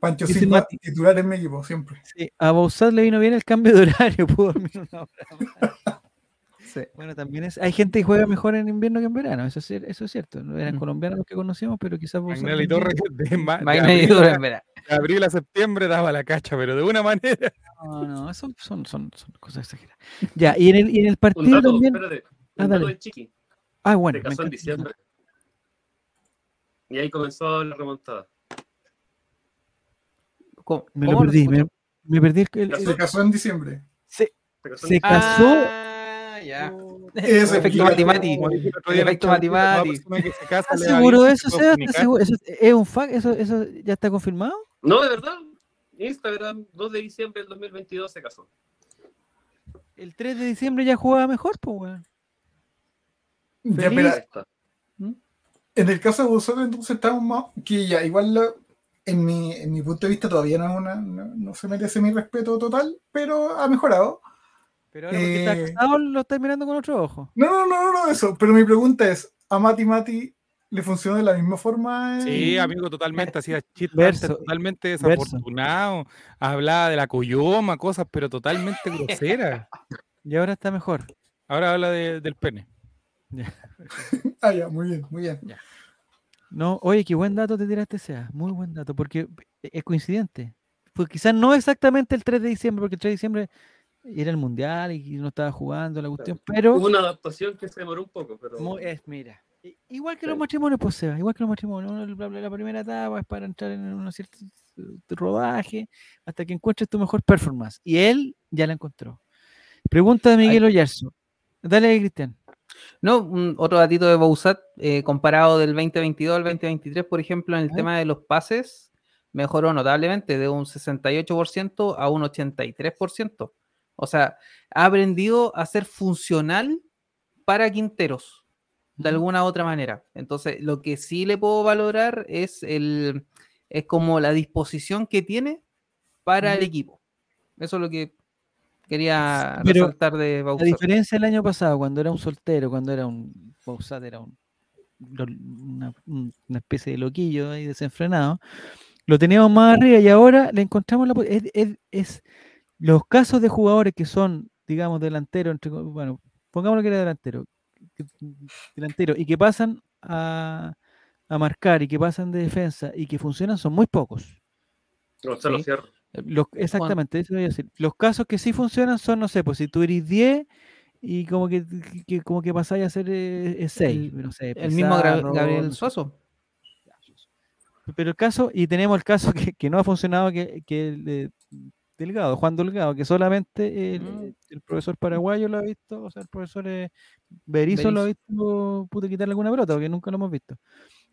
Pancho
Dice
Silva,
Mati.
titular en mi equipo, siempre.
Sí, a Bouzat le vino bien el cambio de horario, [laughs] pudo dormir una hora más.
Sí.
Bueno, también es. Hay gente que juega mejor en invierno que en verano, eso es, eso es cierto. No eran
Mm.
colombianos los que conocíamos, pero quizás Bouzat
Magnelli Torres [laughs] de, ma- de abril,
Torres,
a,
mira.
de abril a septiembre daba la cacha, pero de una manera. [laughs]
No, no, son, son, son cosas exageradas. Ya, y en el, y en el
Un
partido
dato,
también.
espérate,
Ah,
un dato
dale.
de Chiqui.
Ah, bueno.
se
me
casó en diciembre. Y ahí comenzó la remontada.
¿Cómo-
Me lo perdí,
se
me, perdí el-.
Se casó en diciembre.
se,
Se casó en.
Ah, ya. [laughs] Efecto
en
efecto
se casa
¿Estás seguro eso. ¿Eso es- un fact? ¿Eso, ¿Eso ya está confirmado?
No, de verdad. Instagram, 2 de diciembre del 2022 se casó.
El 3 de diciembre ya jugaba mejor, pues, weón.
Ya, mira,
está.
en el caso de vosotros, entonces estamos más. Que ya, igual lo- en, mi, en mi punto de vista todavía no, es una, no, no se merece mi respeto total, pero ha mejorado.
Pero ahora porque estás
Eh,
casado lo estás mirando con otro ojo.
No, no, no, no, no, eso. Pero mi pregunta es: ¿a Mati Mati le funcionó de la misma forma?
Sí, amigo, totalmente. Hacía [laughs] chistes totalmente desafortunado. Hablaba de la coyoma, cosas, pero totalmente [laughs] groseras.
Y ahora está mejor.
Ahora habla de- del pene.
Ah, ya, muy bien, muy bien.
No, oye, qué buen dato te tiraste, sea. Muy buen dato, porque es coincidente. Pues quizás no exactamente el 3 de diciembre, porque el 3 de diciembre era el mundial y no estaba jugando la cuestión, pero
Hubo una adaptación que se demoró un poco, pero
es, mira, igual que los matrimonios, pues Seba, igual que los matrimonios, uno, la, la- la primera etapa es para entrar en un cierto eh, rodaje hasta que encuentres tu mejor performance. Y él ya la encontró. Pregunta de Miguel Oyarzo. Dale, Cristian.
No, un- otro datito de Bouzat, eh, comparado del 2022 al 2023, por ejemplo, en el tema de los pases, mejoró notablemente de un 68% a un 83%. O sea, ha aprendido a ser funcional para Quinteros, de alguna u otra manera. Entonces, lo que sí le puedo valorar es, el, es como la disposición que tiene para el equipo. Eso es lo que quería
Pero
resaltar de
La
Bauzat.
diferencia del año pasado, cuando era un soltero, cuando era un Bausat, era un, una, un- una especie de loquillo ahí desenfrenado, lo teníamos más arriba y ahora le encontramos la es- es los casos de jugadores que son, digamos, delanteros, entre, bueno, pongámoslo que era delantero, que- delantero, y que pasan a, a marcar y que pasan de defensa y que funcionan son muy pocos.
Sí.
Fierro.
Los, exactamente, eso iba a decir. Los casos que sí funcionan son, no sé, pues si tú eres 10 y como que, que- como que pasáis a ser 6, no sé,
El mismo Gabriel
no.
Suazo.
Pero el caso, y tenemos el caso [laughs] que, que no ha funcionado, que, que el de Delgado, Juan Delgado, que solamente el,
Mm.
el profesor paraguayo lo ha visto, o sea, el profesor eh, Berizzo lo ha visto, pude quitarle alguna pelota, porque nunca lo hemos visto.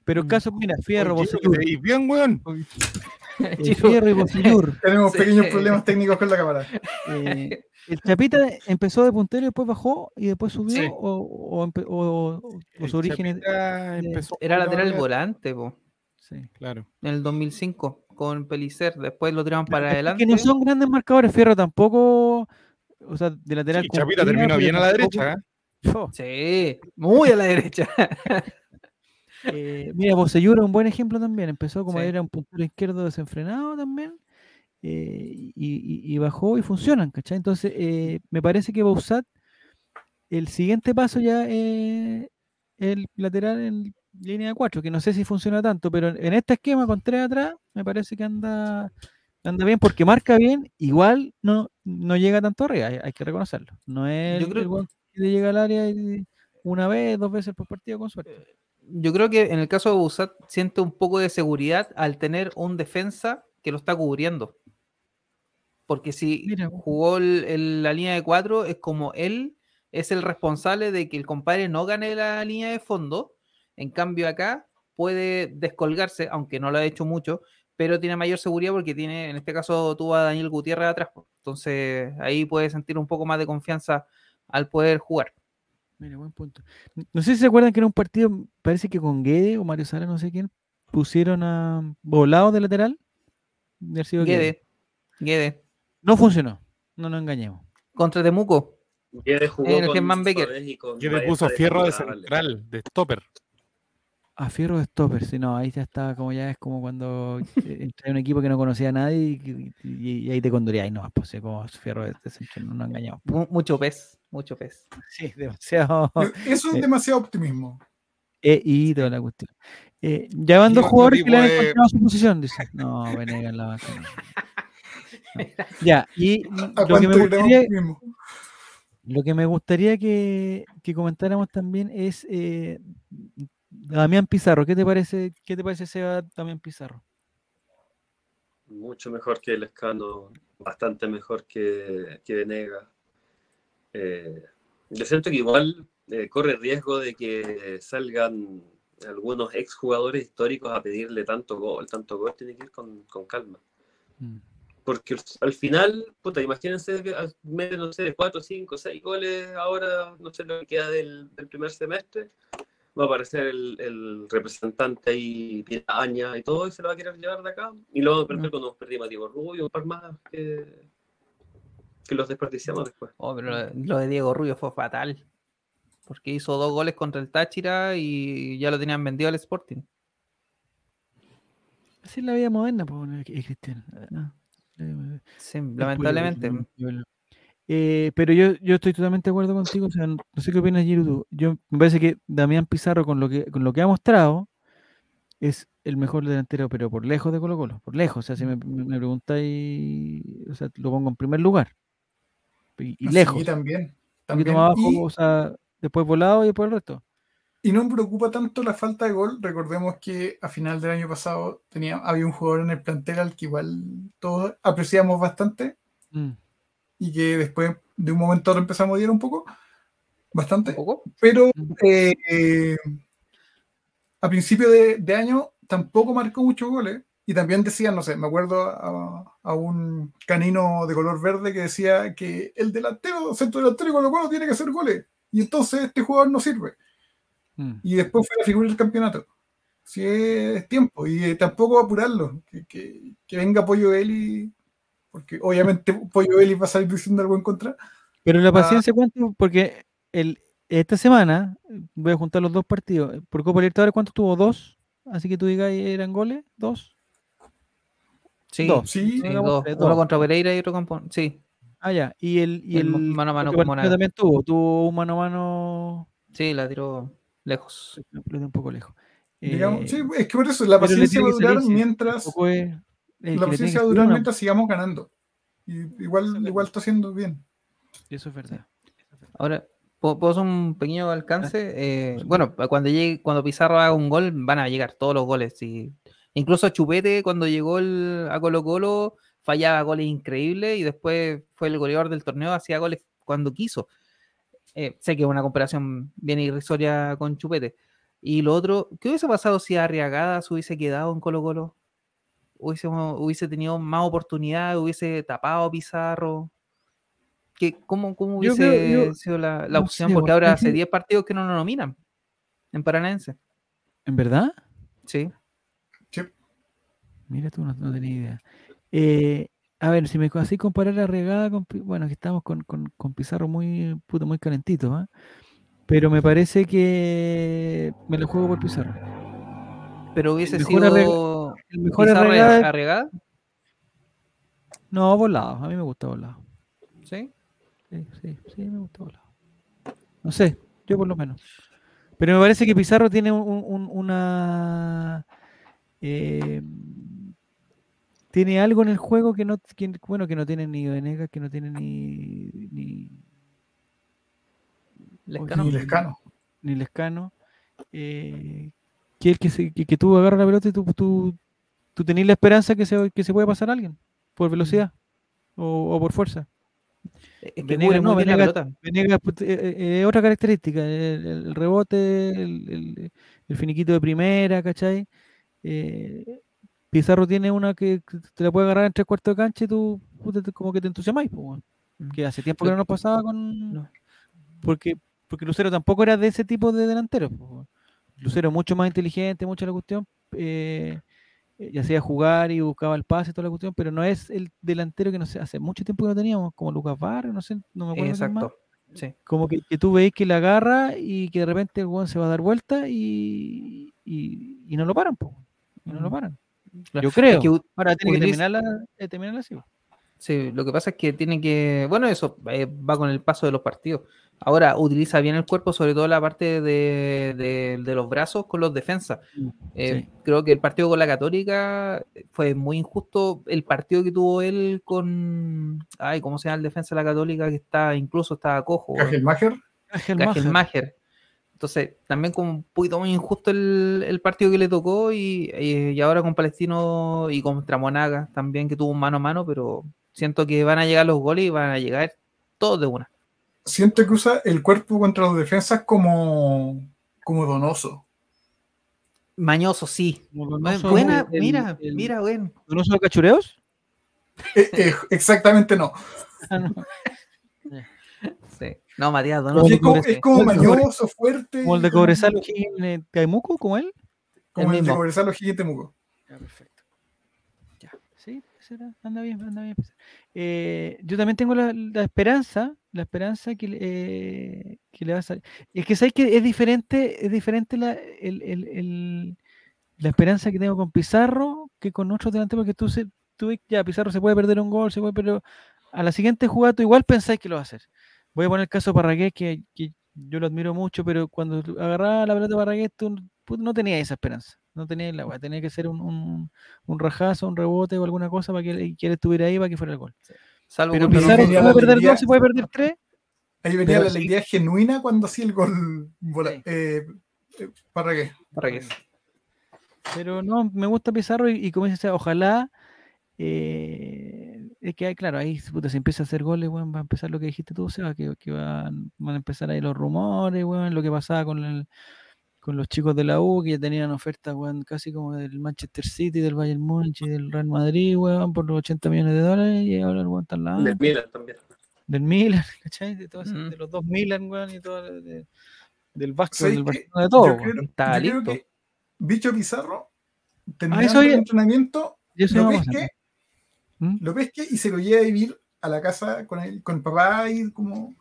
Pero el
Mm.
caso, mira, Fierro,
veis bien, weón. [laughs]
eh, [laughs] Fierro y Bocellur. [laughs]
Tenemos
Sí.
pequeños problemas técnicos con la cámara.
Eh, el Chapita empezó de puntero y después bajó y después subió
Sí.
o, o, o- su origen
Era lateral volante, po,
sí.
Claro.
en el 2005 con Pelicer. Después lo tiraron para
Es
adelante.
Que no son grandes marcadores, Fierro tampoco, o sea, de lateral.
Sí, Chapita terminó bien a la
tampoco-
derecha. ¿eh?
Oh, [laughs]
Sí, muy a la derecha. [laughs]
eh, mira, Bocellur es un buen ejemplo también. Empezó como
Sí.
era un puntero izquierdo desenfrenado también. eh, y, y- y bajó y funcionan, ¿cachai? Entonces, eh, me parece que Bausat, el siguiente paso ya es el lateral en línea de 4, que no sé si funciona tanto, pero en, este esquema con tres atrás, me parece que anda, anda bien, porque marca bien, igual no, no llega tanto arriba, hay, hay que reconocerlo. No es
Yo creo-
el que llega al área una vez, dos veces por partido con suerte.
Yo creo que en el caso de Busat siente un poco de seguridad al tener un defensa que lo está cubriendo. Porque si
Mira.
jugó el- el- la línea de cuatro, es como él es el responsable de que el compadre no gane la línea de fondo. En cambio acá puede descolgarse, aunque no lo ha hecho mucho, pero tiene mayor seguridad porque tiene, en este caso tuvo a Daniel Gutiérrez atrás. Entonces ahí puede sentir un poco más de confianza al poder jugar.
Mira, buen punto. No sé si se acuerdan que en un partido, parece que con Guede o Mario Sala, no sé quién, pusieron a Volado de lateral. de Guede.
Guede, Guede.
No funcionó, no nos engañemos.
Contra Temuco.
Guede jugó
En el
con
Germán Becker.
Baeza
puso fierro de
central,
de stopper.
A Fierro de Stopper, sí, no, ahí ya está, como ya es como cuando eh, entra en un equipo que no conocía a nadie y, que- y- y ahí te conduría, no, pues sí, como Fierro de, central, no nos engañamos.
Mu- mucho pez, mucho pez.
Sí, demasiado.
Eso es
Eh.
demasiado optimismo.
E y toda la cuestión. Eh, ya van dos jugadores que le han
de-
encontrado su posición, dice. No, Venegas la banca. no. Ya, y
¿A
lo que me gustaría,
optimismo?
lo que me gustaría que, que comentáramos también es eh, Damián Pizarro. ¿Qué te parece, qué te parece Seba Damián Pizarro?
Mucho mejor que el Escano, bastante mejor que, que Venegas. Eh, yo siento que igual eh, corre riesgo de que salgan algunos exjugadores históricos a pedirle tanto gol, tanto gol, tiene que ir con, con calma.
Mm.
Porque al final, puta, imagínense que al- meten, no sé, 4, 5, 6 goles ahora, no sé lo que queda del, del primer semestre, va a aparecer el, el representante ahí, Piraña y todo, y se lo va a querer llevar de acá, y lo vamos a perder cuando nos perdimos a Diego Rubio, un par más que, que los desperdiciamos después.
Oh, pero lo- de Diego Rubio fue fatal. Porque hizo dos goles contra el Táchira y ya lo tenían vendido al Sporting.
Así es la vida moderna, pues, Cristian.
Sí, lamentablemente.
Eh, pero yo, yo estoy totalmente de acuerdo contigo. O sea, no no sé qué opinas, Giru. tú. Yo me parece que Damián Pizarro, con lo que, con lo que ha mostrado, es el mejor delantero, pero por lejos de Colo Colo. Por lejos. O sea, si me, me preguntáis, o sea, lo pongo en primer lugar. Y, y lejos.
Sí, también. también.
abajo,
Y-
o sea, después volado y después el resto.
Y no me preocupa tanto la falta de gol. Recordemos que a final del año pasado tenía, había un jugador en el plantel al que igual todos apreciamos bastante
Mm.
Y que después de un momento a otro empezamos a odiar un poco, bastante.
¿Un poco?
Pero eh, eh, a principio de, de año tampoco marcó muchos goles. Y también decían, no sé, me acuerdo a, a un canino de color verde que decía que el delantero, centro delantero y Colo Colo tiene que hacer goles. Y entonces este jugador no sirve.
Mm.
y después fue la figura del campeonato. Si es tiempo, y eh, tampoco apurarlo, que, que, que venga Pollo Eli, porque obviamente Pollo Eli va a salir diciendo algo en contra.
Pero la
Ah.
paciencia, ¿cuánto? Porque el, esta semana voy a juntar los dos partidos. Por Copa Libertadores, ¿cuánto tuvo? ¿Dos? Así que tú digas, ¿eran goles? ¿Dos?
Sí,
Dos.
Sí,
dos. Uno contra Pereira y otro con Sí,
Ah, ya. Y el, y
El
el,
mano a mano con
también tuvo. Tuvo un mano a mano
sí, la tiró lejos.
la pelota un poco lejos.
digamos,
Eh,
sí, es que por eso la paciencia va a durar mientras
tampoco es-
la
tiene
paciencia
que
va a
salir
durar
una-
mientras sigamos ganando. Y igual, igual está haciendo bien.
Eso es verdad.
Ahora, ¿puedo, puedo hacer un pequeño alcance? Eh, bueno, cuando llegue, cuando Pizarro haga un gol, van a llegar todos los goles. Y incluso Chupete, cuando llegó el- a Colo Colo, fallaba goles increíbles y después fue el goleador del torneo, hacía goles cuando quiso. Eh, sé que es una comparación bien irrisoria con Chupete. Y lo otro, ¿qué hubiese pasado si Arriagada se hubiese quedado en Colo Colo? Hubiese, hubiese tenido más oportunidad, hubiese tapado a Pizarro. ¿Qué, cómo, ¿Cómo hubiese
creo- yo-
sido la, la
no
opción?
sé,
Porque ahora hace
que-
10 partidos que no nos nominan en Paranaense.
¿En verdad?
Sí.
Mira tú, no, no tenía idea. Eh, a ver, si me así comparar la regada con, bueno, que estamos con, con, con Pizarro muy, puto, muy calentito, ¿ah? Pero me parece que me lo juego por Pizarro.
Pero hubiese
mejor
sido
El mejor Arregada-
Arriagada.
No, volado. A mí me gusta volado.
Sí.
Sí, sí, sí, me gusta volado. No sé, yo por lo menos. Pero me parece que Pizarro tiene un- un- una. eh, tiene algo en el juego que no, que- bueno, que no tiene ni Venegas, que no tiene ni, ni,
Lescano.
Ni Lescano.
ni Lescano. eh, que, el que, se- que, que tú agarras la pelota y tú, tú, tú tenés la esperanza que se, que se puede pasar a alguien por velocidad o, o por fuerza.
Es que
Venegas no, Venegas-. Venegas, pues, eh, eh, otra característica, el, el rebote, el, el- el finiquito de primera, ¿cachai? Eh, Pizarro tiene una que te la puede agarrar en tres cuartos de cancha y tú como que te entusiasmáis, pues.
Mm.
que hace tiempo que no nos pasaba con...
No.
Porque, porque Lucero tampoco era de ese tipo de delanteros. pues, weón. Lucero mucho más inteligente, mucho la cuestión, eh, eh, y hacía jugar y buscaba el pase y toda la cuestión, pero no es el delantero que no sé, hace mucho tiempo que no teníamos, como Lucas Barrio, no sé, no me acuerdo quién más.
Exacto. Sí.
Como que, que tú veis que la agarra y que de repente el weón se va a dar vuelta y, y, y no lo paran, po. Y no lo paran.
Claro.
Yo creo.
Es que
Ahora tiene que terminarla, eh, terminarla así.
Sí, lo que pasa es que tiene que, bueno, eso eh, va con el paso de los partidos. Ahora utiliza bien el cuerpo, sobre todo la parte de, de- de los brazos con los defensas. Eh,
Sí.
Creo que el partido con la Católica fue muy injusto. El partido que tuvo él con, ay, ¿cómo se llama el defensa de la Católica que está, incluso estaba cojo?
Maher.
Maher. Entonces, también como un poquito muy injusto el, el partido que le tocó y, y- y ahora con Palestino y contra Monaga también que tuvo un mano a mano, pero siento que van a llegar los goles y van a llegar todos de una.
Siento que usa el cuerpo contra los defensas como, como donoso.
Mañoso, sí.
Donoso,
Buena,
el-
mira,
el-
mira, bueno.
¿Donoso de cachureos?
Eh, eh, exactamente no.
Ah, no. [laughs]
Sí. No, Matías
Como
Donoso.
Es como, es mañoso, fuerte.
Como el de Cobresal en Caimuco, como él.
Como
el
el de. Cobresal O'Higgins Temuco.
Ya, perfecto. Ya, sí, anda bien, anda bien. Eh, yo también tengo la, la esperanza, la esperanza que, le- eh, que le va a salir. Es que sabes que es diferente, es diferente la, el- el- la esperanza que tengo con Pizarro que con otros delanteros, porque tú, se, tú ya Pizarro se puede perder un gol, se puede, pero a la siguiente jugada tú igual pensáis que lo va a hacer. Voy a poner el caso de Parragués, que, que yo lo admiro mucho, pero cuando agarraba la pelota de Parragués, tú pues, no tenías esa esperanza. No tenías la tenía que ser un, un, un rajazo, un rebote o alguna cosa para que, que él estuviera ahí para que fuera el gol.
Salvo
Pero
Pizarro
puede
la
perder
alegría-
dos, se puede perder tres.
Ahí venía
Pero
la
sí.
alegría genuina cuando hacía el gol
Sí.
eh, eh, Parragués.
Parragués.
Pero no, me gusta Pizarro y, y como dices, ojalá. eh, es que, hay- claro, ahí puta, se empieza a hacer goles, weón, va a empezar lo que dijiste tú, Seba, que, que van, van a empezar ahí los rumores, weón, lo que pasaba con, el- con los chicos de la U, que ya tenían ofertas, weón, casi como del Manchester City, del Bayern Múnich y del Real Madrid, weón, por los 80 millones de dólares, y ahora el weón está al lado.
Del Milan también.
del Milan, [laughs] ¿cachai? De,
Mm.
de los dos Milan, weón, y todo, de- del Vasco,
¿Sabes
del? Barcelona, de todo,
Yo creo,
Está
yo creo
listo.
que Bicho Pizarro, terminando
eso
el entrenamiento,
Y eso
lo pesque.
¿Mm?
lo pesque y se lo lleva a vivir a la casa con el, con el papá y como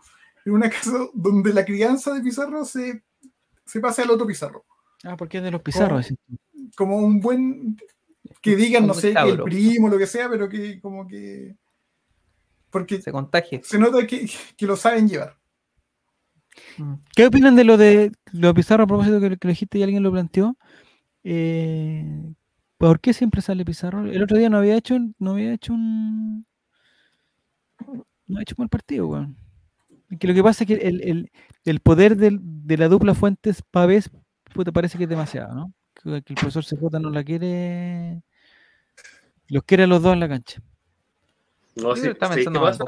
en una [laughs] casa donde la crianza de Pizarro se, se pase al otro Pizarro.
Ah, porque es de los pizarros.
Como un buen, que digan, no sé,
el
que el primo, lo que sea, pero que como que... Porque
Se contagie.
se nota que, que lo saben llevar.
¿Qué opinan de lo de lo de Pizarro a propósito que, que lo dijiste y alguien lo planteó? Eh, ¿Por qué siempre sale Pizarro? El otro día no había hecho, no había hecho un. No ha hecho un mal partido, weón. Que lo que pasa es que el, el- el poder del- de la dupla Fuentes Pavés puta, parece que es demasiado, ¿no? Que, que el profesor CJ no la quiere. Los quiere a los dos en la cancha.
No, sí,
está
sí, ¿qué pasa?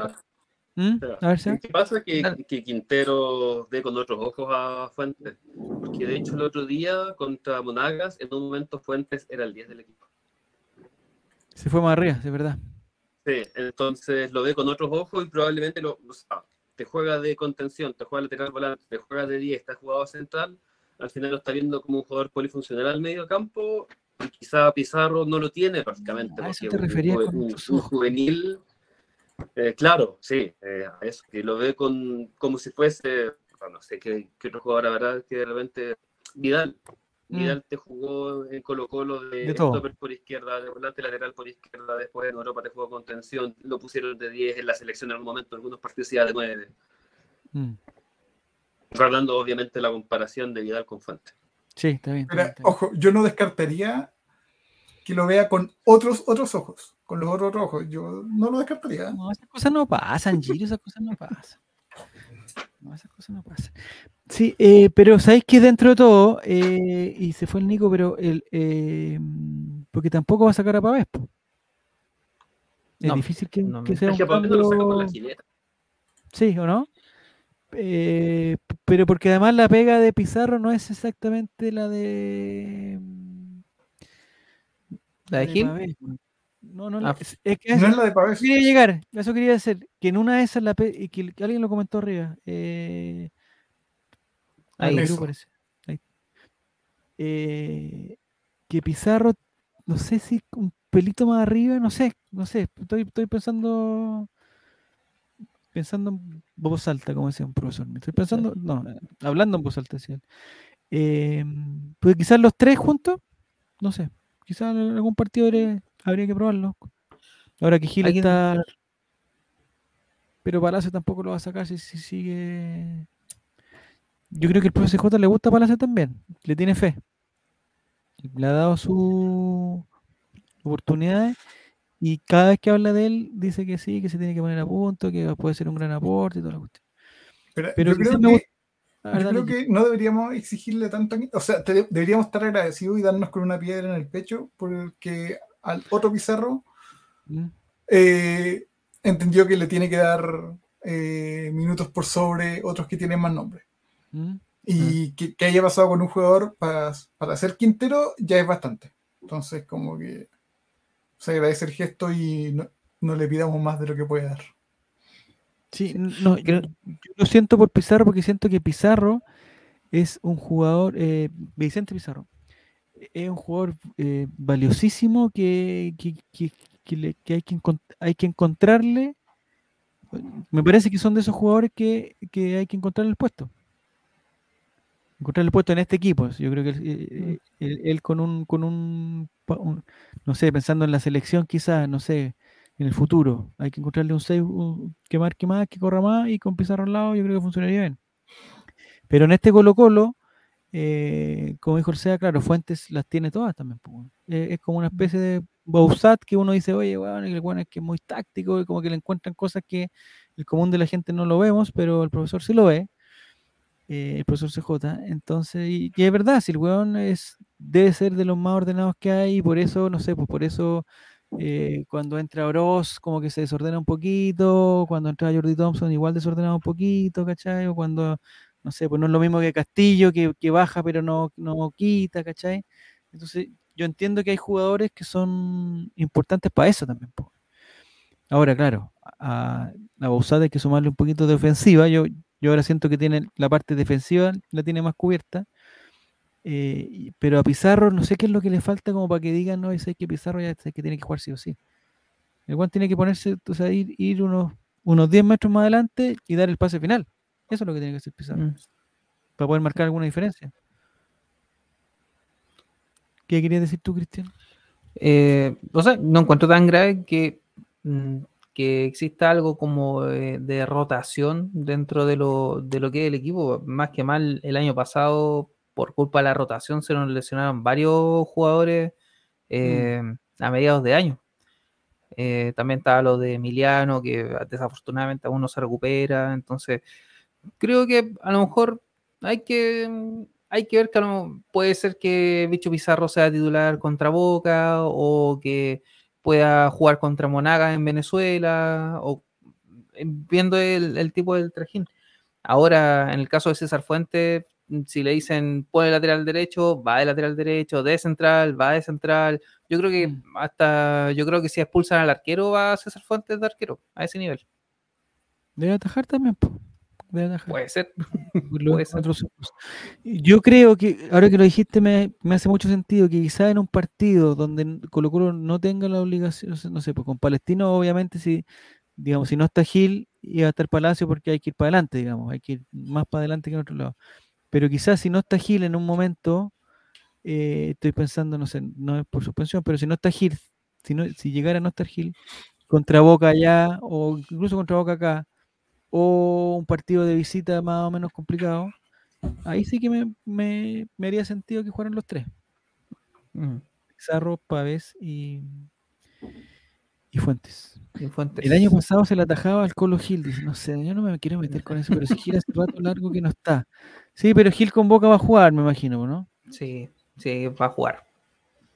¿Mm? A ver, Seba.
¿Qué pasa? Que, que Quintero ve con otros ojos a Fuentes. Porque de hecho el otro día contra Monagas, en un momento Fuentes era el 10 del equipo.
se fue más arriba, es verdad.
Sí, entonces lo ve con otros ojos y probablemente lo, o sea, te juega de contención, te juega lateral volante, te juega de 10, está jugado central. Al final lo está viendo como un jugador polifuncional al medio campo y quizá Pizarro no lo tiene prácticamente.
A eso te
un
con
un- un juvenil, eh, claro, sí, eh, a eso, que lo ve con, como si fuese, bueno, no sé qué, qué otro jugador, la verdad, que de repente Vidal.
Mm.
Vidal te jugó en Colo Colo de,
De
stopper por izquierda, de volante lateral por izquierda, después en Europa te jugó con tensión, lo pusieron de 10 en la selección en algún momento, algunos partidos iba de 9.
Mm.
Guardando obviamente la comparación de Vidal con Fuente.
Sí, está bien. está
Mira,
bien, está bien.
ojo, yo no descartaría que lo vea con otros otros ojos, con los otros ojos. Yo no lo descartaría.
No, esas cosas no pasan, Giro, esas cosas no pasan. No, esas cosas no pasan. Sí, eh, pero sabéis que dentro de todo, eh, y se fue el Nico, pero el, eh, porque tampoco va a sacar a Pavés. Es
No,
difícil que,
no,
que sea
Es
un cambio. Sí, ¿o no? Eh, pero porque además la pega de Pizarro no es exactamente la de.
¿La de Gil?
Pavés. No, no,
Ah,
es, es que
No
eso
es la de Pavés.
quería llegar, eso quería decir, que en una de esas la que, que alguien lo comentó arriba. Eh, ah,
Ahí.
Eso.
parece. Ahí. Eh, que Pizarro, no sé si un pelito más arriba, no sé, no sé, estoy, estoy pensando pensando en voz alta, como decía un profesor. Me estoy pensando, no, hablando en voz alta, decía él. Eh, pues quizás los tres juntos, no sé, quizás en algún partido habría, habría que probarlo. Ahora que Gil
¿Alguien-
está. Pero Palacio tampoco lo va a sacar si, si sigue. Yo creo que el profesor J le gusta a Palacio también, le tiene fe. Le ha dado sus oportunidades y cada vez que habla de él dice que sí, que se tiene que poner a punto, que puede ser un gran aporte y toda la cuestión.
Pero,
Pero
yo creo que,
gusta-
yo creo
que-
no deberíamos exigirle tanto. O sea, te- deberíamos estar agradecidos y darnos con una piedra en el pecho porque al otro Pizarro
Mm,
eh, entendió que le tiene que dar eh, minutos por sobre otros que tienen más nombre.
mm.
Y que, que haya pasado con un jugador para, para ser Quintero ya es bastante. Entonces, como que se agradece el gesto y no, no le pidamos más de lo que puede dar.
Sí, no, yo lo siento por Pizarro porque siento que Pizarro es un jugador, eh, Vicente Pizarro, es un jugador eh, valiosísimo que, que, que- que le- que hay, que hay que encontrarle. Me parece que son de esos jugadores que, que hay que encontrarle el puesto. Encontrarle el puesto en este equipo. Yo creo que él, eh, él- él con un, con un, un- no sé, pensando en la selección quizás, no sé, en el futuro. Hay que encontrarle un 6 que marque más, que corra más y con Pizarro al lado yo creo que funcionaría bien. Pero en este Colo Colo, eh, como dijo Orsea, claro, Fuentes las tiene todas también. Eh, es como una especie de Bausat que uno dice, oye, el weón es que es muy táctico y como que le encuentran cosas que el común de la gente no lo vemos, pero el profesor sí lo ve. eh, el profesor CJ, entonces, y, y es verdad, si el weón es, debe ser de los más ordenados que hay, y por eso, no sé, pues por eso eh, cuando entra Oroz como que se desordena un poquito, cuando entra Jordi Thompson igual desordenado un poquito, ¿cachai? O cuando, no sé, pues no es lo mismo que Castillo, que, que baja pero no, no quita, ¿cachai? Entonces yo entiendo que hay jugadores que son importantes para eso también. po. Ahora, claro, a, a hay que sumarle un poquito de ofensiva, yo, yo ahora siento que tiene la parte defensiva, la tiene más cubierta. Eh, pero a Pizarro no sé qué es lo que le falta como para que digan, no, sé que Pizarro ya sé que tiene que jugar sí o sí. El Juan tiene que ponerse, o sea, ir, ir unos, unos 10 metros más adelante y dar el pase final. Eso es lo que tiene que hacer Pizarro,
Mm.
para poder marcar alguna diferencia. ¿Qué querías decir tú, Cristian?
Eh, o sea, no encuentro tan grave que, mm, que exista algo como eh, de rotación dentro de lo, de lo que es el equipo. Más que mal, el año pasado, por culpa de la rotación, se nos lesionaron varios jugadores eh, a mediados de año. Eh, también estaba lo de Emiliano, que desafortunadamente aún no se recupera. Entonces, creo que a lo mejor hay que, hay que ver que a lo- puede ser que Bicho Pizarro sea titular contra Boca o que pueda jugar contra Monaga en Venezuela o eh, viendo el, el tipo del trajín. Ahora, en el caso de César Fuentes, si le dicen pone lateral derecho, va de lateral derecho, de central, va de central. Yo creo que
Mm.
hasta, yo creo que si expulsan al arquero, va César Fuentes de arquero, a ese nivel.
Debe atajar también, po. Atajar.
Puede ser. [laughs] Puede.
Yo creo que, ahora que lo dijiste, me, me hace mucho sentido que quizá en un partido donde Colo Colo no tenga la obligación, no sé, pues con Palestino, obviamente, si, digamos, si no está Gil, iba a estar Palacio porque hay que ir para adelante, digamos, hay que ir más para adelante que en otro lado. Pero quizás si no está Gil en un momento, eh, estoy pensando, no sé, no es por suspensión, pero si no está Gil, si, no, si llegara a no estar Gil, contra Boca allá, o incluso contra Boca acá, o un partido de visita más o menos complicado, ahí sí que me, me, me haría sentido que jugaran los tres.
Mm,
Pizarro, Pavés y, y Fuentes.
y Fuentes.
El año pasado se le atajaba al Colo Gil, dice, no sé, yo no me quiero meter con eso, pero si Gil hace rato largo que no está. Sí, pero Gil con Boca va a jugar, me imagino, ¿no?
Sí, sí, va a jugar.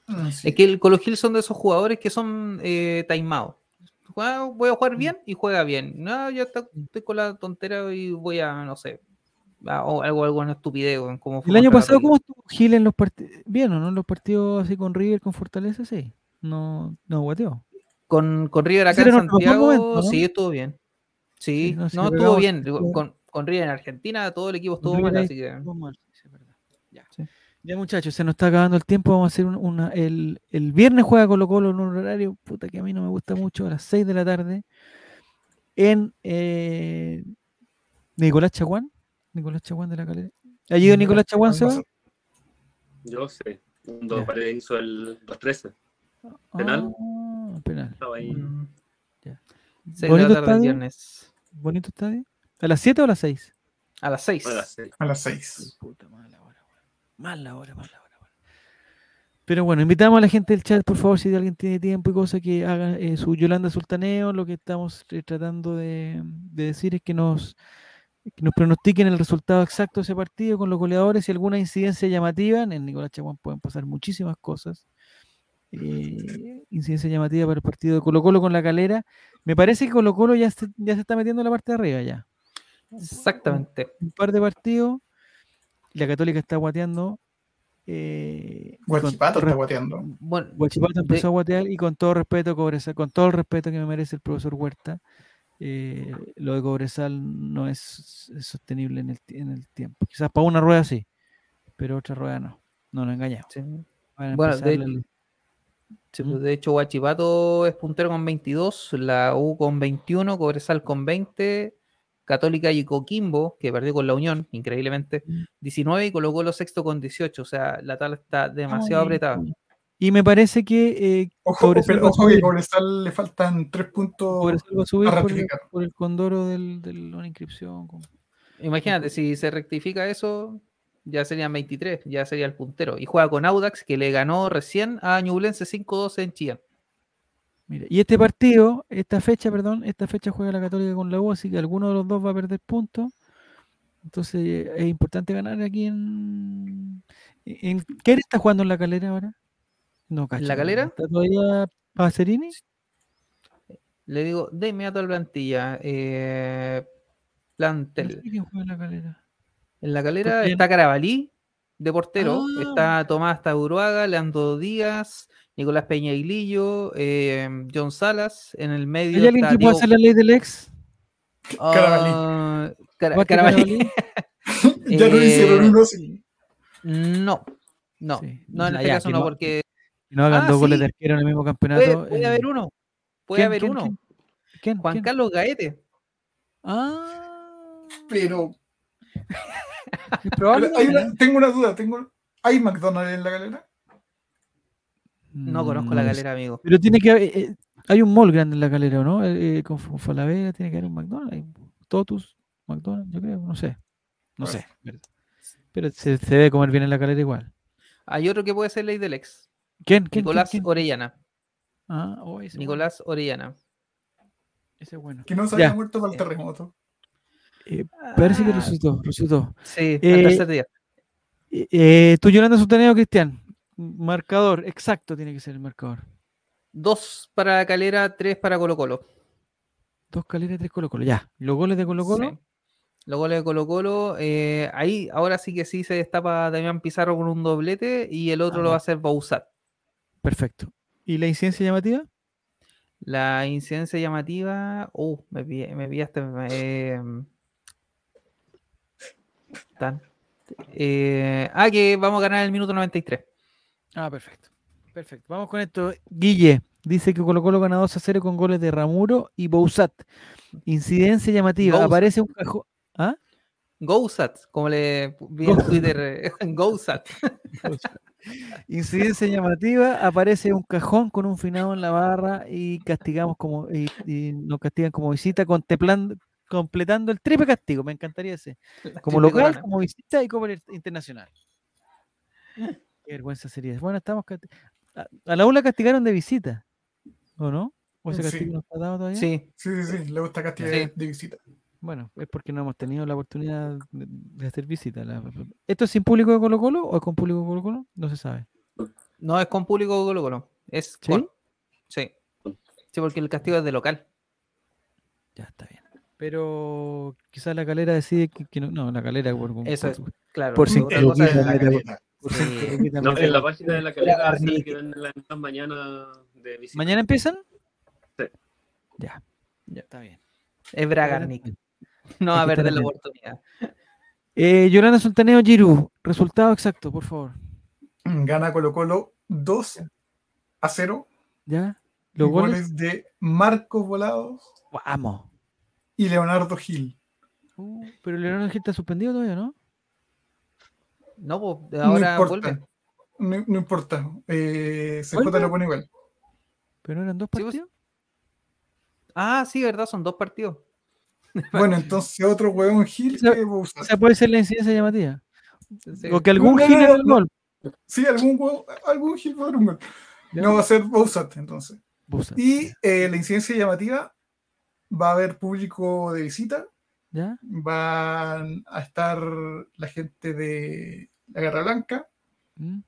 Ah, sí.
Es que el Colo Gil son de esos jugadores que son eh, timeados. Voy a jugar bien y juega bien. No, yo estoy, estoy con la tontera y voy a, no sé, a- o algo, alguna estupidez. weón, Como
El año pasado. ¿cómo estuvo Gil en los partidos? Bien, ¿o no? En los partidos así con River, con Fortaleza, sí. No, no guateó.
Con, con River acá en Santiago,
momento, ¿no?
sí, estuvo bien. Sí,
Sí, no,
no,
sí, le
estuvo bien. Con, con River en Argentina, todo el equipo estuvo mal, así que.
estuvo mal, sí, es verdad. Ya. Ya, muchachos, se nos está acabando el tiempo. Vamos a hacer un- una. El, el viernes juega Colo Colo en un horario puta que a mí no me gusta mucho, a las 6 de la tarde. En eh, Nicolás Chaguán. Nicolás Chaguán de la calera. ¿Ha llegado Nicolás Chaguán, Seba?
Yo sé. Cuando
Ya.
Paredes hizo el 2-13. penal.
Ah, penal.
Estaba ahí.
mm,
Ya.
seis de
¿Bonito
la tarde
estadio?
viernes.
¿Bonito estadio? ¿A las 7 o a las 6?
A las 6.
a las seis.
A las 6.
Puta, mala hora, weón. Mala hora, mala hora, weón. Pero bueno, invitamos a la gente del chat, por favor, si alguien tiene tiempo y cosas, que haga eh, su Yolanda Sultaneo. Lo que estamos eh, tratando de, de decir es que nos, que nos pronostiquen el resultado exacto de ese partido con los goleadores y alguna incidencia llamativa. En el Nicolás Chaguán pueden pasar muchísimas cosas. Eh, incidencia llamativa para el partido de Colo Colo con la calera. Me parece que Colo Colo ya se, ya se está metiendo en la parte de arriba ya
Exactamente.
un par de partidos. La Católica está guateando. eh,
Guachipato
todo
está guateando.
Bueno,
Guachipato
de-
empezó a guatear y con todo respeto, Cobresal, con todo el respeto que me merece el profesor Huerta, eh, lo de Cobresal no es, es sostenible en el, ti- en el tiempo. Quizás para una rueda sí, pero otra rueda no. No nos engañamos.
sí. Bueno, de
la-
hecho- Sí,
¿Mm?
de hecho, Huachipato es puntero con 22, la U con 21, Cobresal con 20, Católica y Coquimbo, que perdió con la Unión, increíblemente,
Mm.
19 y colocó los sexto con 18. O sea, la tabla está demasiado
Ay,
apretada.
Y me parece que eh,
Ojo, pero ojo que. Cobresal le faltan 3 puntos.
Cobresal va a subir
a
por el, por el condoro del- de la inscripción. con-
Imagínate, si se rectifica eso, ya serían 23, ya sería el puntero. Y juega con Audax, que le ganó recién a Ñublense 5-2 en Chillán.
Mira, y este partido, esta fecha, perdón, esta fecha juega la Católica con la U, así que alguno de los dos va a perder puntos. Entonces eh, es importante ganar aquí en. en ¿Qué está jugando en la calera ahora? No, cacho.
la
no,
calera?
¿Está todavía Pacerini?
Le digo, de inmediato a la plantilla. eh, plantel.
quién juega en la calera.
En la calera está Carabalí, de portero.
Ah.
Está Tomás Tauruaga, Leandro Díaz, Nicolás Peña Iglillo, eh, John Salas. En el medio
¿Hay alguien
está
que pueda hacer la ley del ex? [laughs]
Carabalí.
Ah, Cara-
Guate
Carabalí. [laughs]
ya lo
Eh,
hicieron uno así.
No, no,
Sí,
no en
ah,
este
ya,
caso
que
no, porque
Que no hagan
Ah,
dos goles
sí.
de arquero en el mismo campeonato.
puede, puede
eh,
haber uno. Puede
¿quién,
haber
quién,
uno.
quién? ¿Quién?
Juan
¿Quién?
Carlos Gaete.
Ah,
Pero, [laughs] pero hay una- tengo una duda. Tengo, ¿Hay McDonald's en la galera?
No conozco la
Mm,
galera, amigo.
Pero tiene que haber, eh, eh, hay un mall grande en la calera, ¿o ¿no? Eh, con F- Falabella tiene que haber un McDonald's, Totus, McDonald's, yo creo, no sé. No sé. Pero se, se debe comer bien en la calera igual.
Hay otro que puede ser ley del ex.
¿Quién? ¿Quién?
Nicolás
¿Quién? quién?
Orellana.
Ah, oh, ese es bueno,
Nicolás Orellana.
Ese es bueno.
Que no se había muerto para el terremoto.
Eh, parece que
Ah,
resucitó, resucitó.
Sí,
Eh,
al tercer día.
Eh, eh, tú, Yolanda Sultaneo, Cristian. Marcador, exacto tiene que ser el marcador.
Dos para Calera, tres para Colo Colo.
Dos caleras, tres Colo Colo. Ya. Los goles de Colo Colo.
Sí. Los goles de Colo Colo, eh, ahí ahora sí que sí se destapa Damián Pizarro con un doblete y el otro lo va a hacer Bausat.
Perfecto. ¿Y la incidencia llamativa?
La incidencia llamativa, uh, me, me pillaste. eh, tan- eh, ah, que vamos a ganar el minuto 93.
Ah, perfecto. Perfecto. Vamos con esto. Guille dice que Colo Colo gana 2 a 0 con goles de Ramuro y Bouzat. Incidencia llamativa. Aparece un cajón. ¿Ah?
GoSat, como le vi en Twitter, [laughs] GoSat. [laughs]
Incidencia llamativa. Aparece un cajón con un finado en la barra y castigamos como. Y, y nos castigan como visita, contemplando, completando el triple castigo. Me encantaría ese. Como local, como visita y como internacional. Qué vergüenza sería. Bueno, estamos. A, a la U la castigaron de visita. ¿O no? ¿O ese
Sí.
castigo no está dado todavía?
Sí,
Sí, sí, sí. Le gusta castigar
Sí.
de visita.
Bueno, es porque no hemos tenido la oportunidad de, de hacer visita. la- ¿Esto es sin público de Colo Colo o es con público de Colo Colo? No se sabe.
no es con público Colo Colo, es
¿Sí?
con. Sí. Sí, porque el castigo es de local.
Ya está bien. Pero quizás la calera decide que, que no, no, la calera por,
Eso
por-
es, claro.
por
otra
cinco
la
La
Sí.
No, en la página de la que venden las entradas mañana de visita.
¿Mañana empiezan?
Sí.
Ya.
Ya.
Está bien.
Es Bragarnik. No va a
estar
perder la oportunidad.
Eh, Yolanda Sultaneo Giru, resultado exacto, por favor.
Gana Colo Colo 2 a 0.
¿Ya? ¿Los goles?
goles de Marcos Volados
Vamos.
y Leonardo Gil.
Uh, pero Leonardo Gil está suspendido todavía, ¿no?
No, pues
No
ahora
importa.
vuelve.
No, no importa. Eh, CJ
¿Vuelve?
lo pone igual.
Pero eran dos
Sí, pues,
partidos.
Ah, sí, verdad, son dos partidos. [laughs]
Bueno, entonces otro huevón Gil que.
O sea, puede ser la incidencia llamativa.
Sí.
O que algún
No, no,
Gil
no, no.
gol.
Sí, algún, algún Gil va a dar un gol. No va a ser Bouzat entonces.
Busa.
Y eh, la incidencia llamativa va a haber público de visita.
¿Ya?
Van a estar la gente de la Garra Blanca.
¿Mm?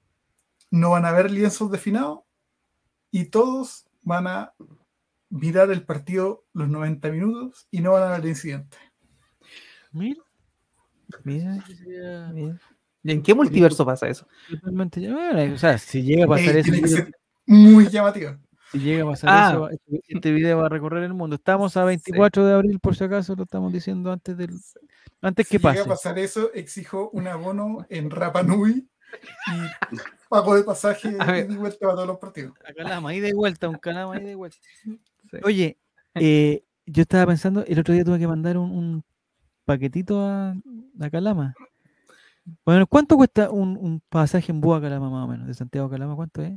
No van a haber lienzos de finado. Y todos van a mirar el partido los 90 minutos y no van a haber incidente.
Mira,
Mira,
ese sería
mira. ¿Y en qué multiverso pasa eso?
totalmente. Bueno, o sea, si llega a pasar
Eh,
eso,
tiene que ser muy llamativa.
Si llega a pasar
Ah.
eso, este, este video va a recorrer el mundo. Estamos a 24 de abril, por si acaso, lo estamos diciendo antes del antes
Si
que
llega
pase.
a pasar eso, exijo un abono en Rapa Nui y pago de pasaje y vuelta para todos los partidos.
A Calama, ida y vuelta, un Calama, ida y vuelta.
Sí.
Oye, [laughs] eh, yo estaba pensando, el otro día tuve que mandar un, un paquetito a, a Calama. Bueno, ¿cuánto cuesta un, un pasaje en Búa a Calama más o menos? De Santiago a Calama, ¿cuánto es?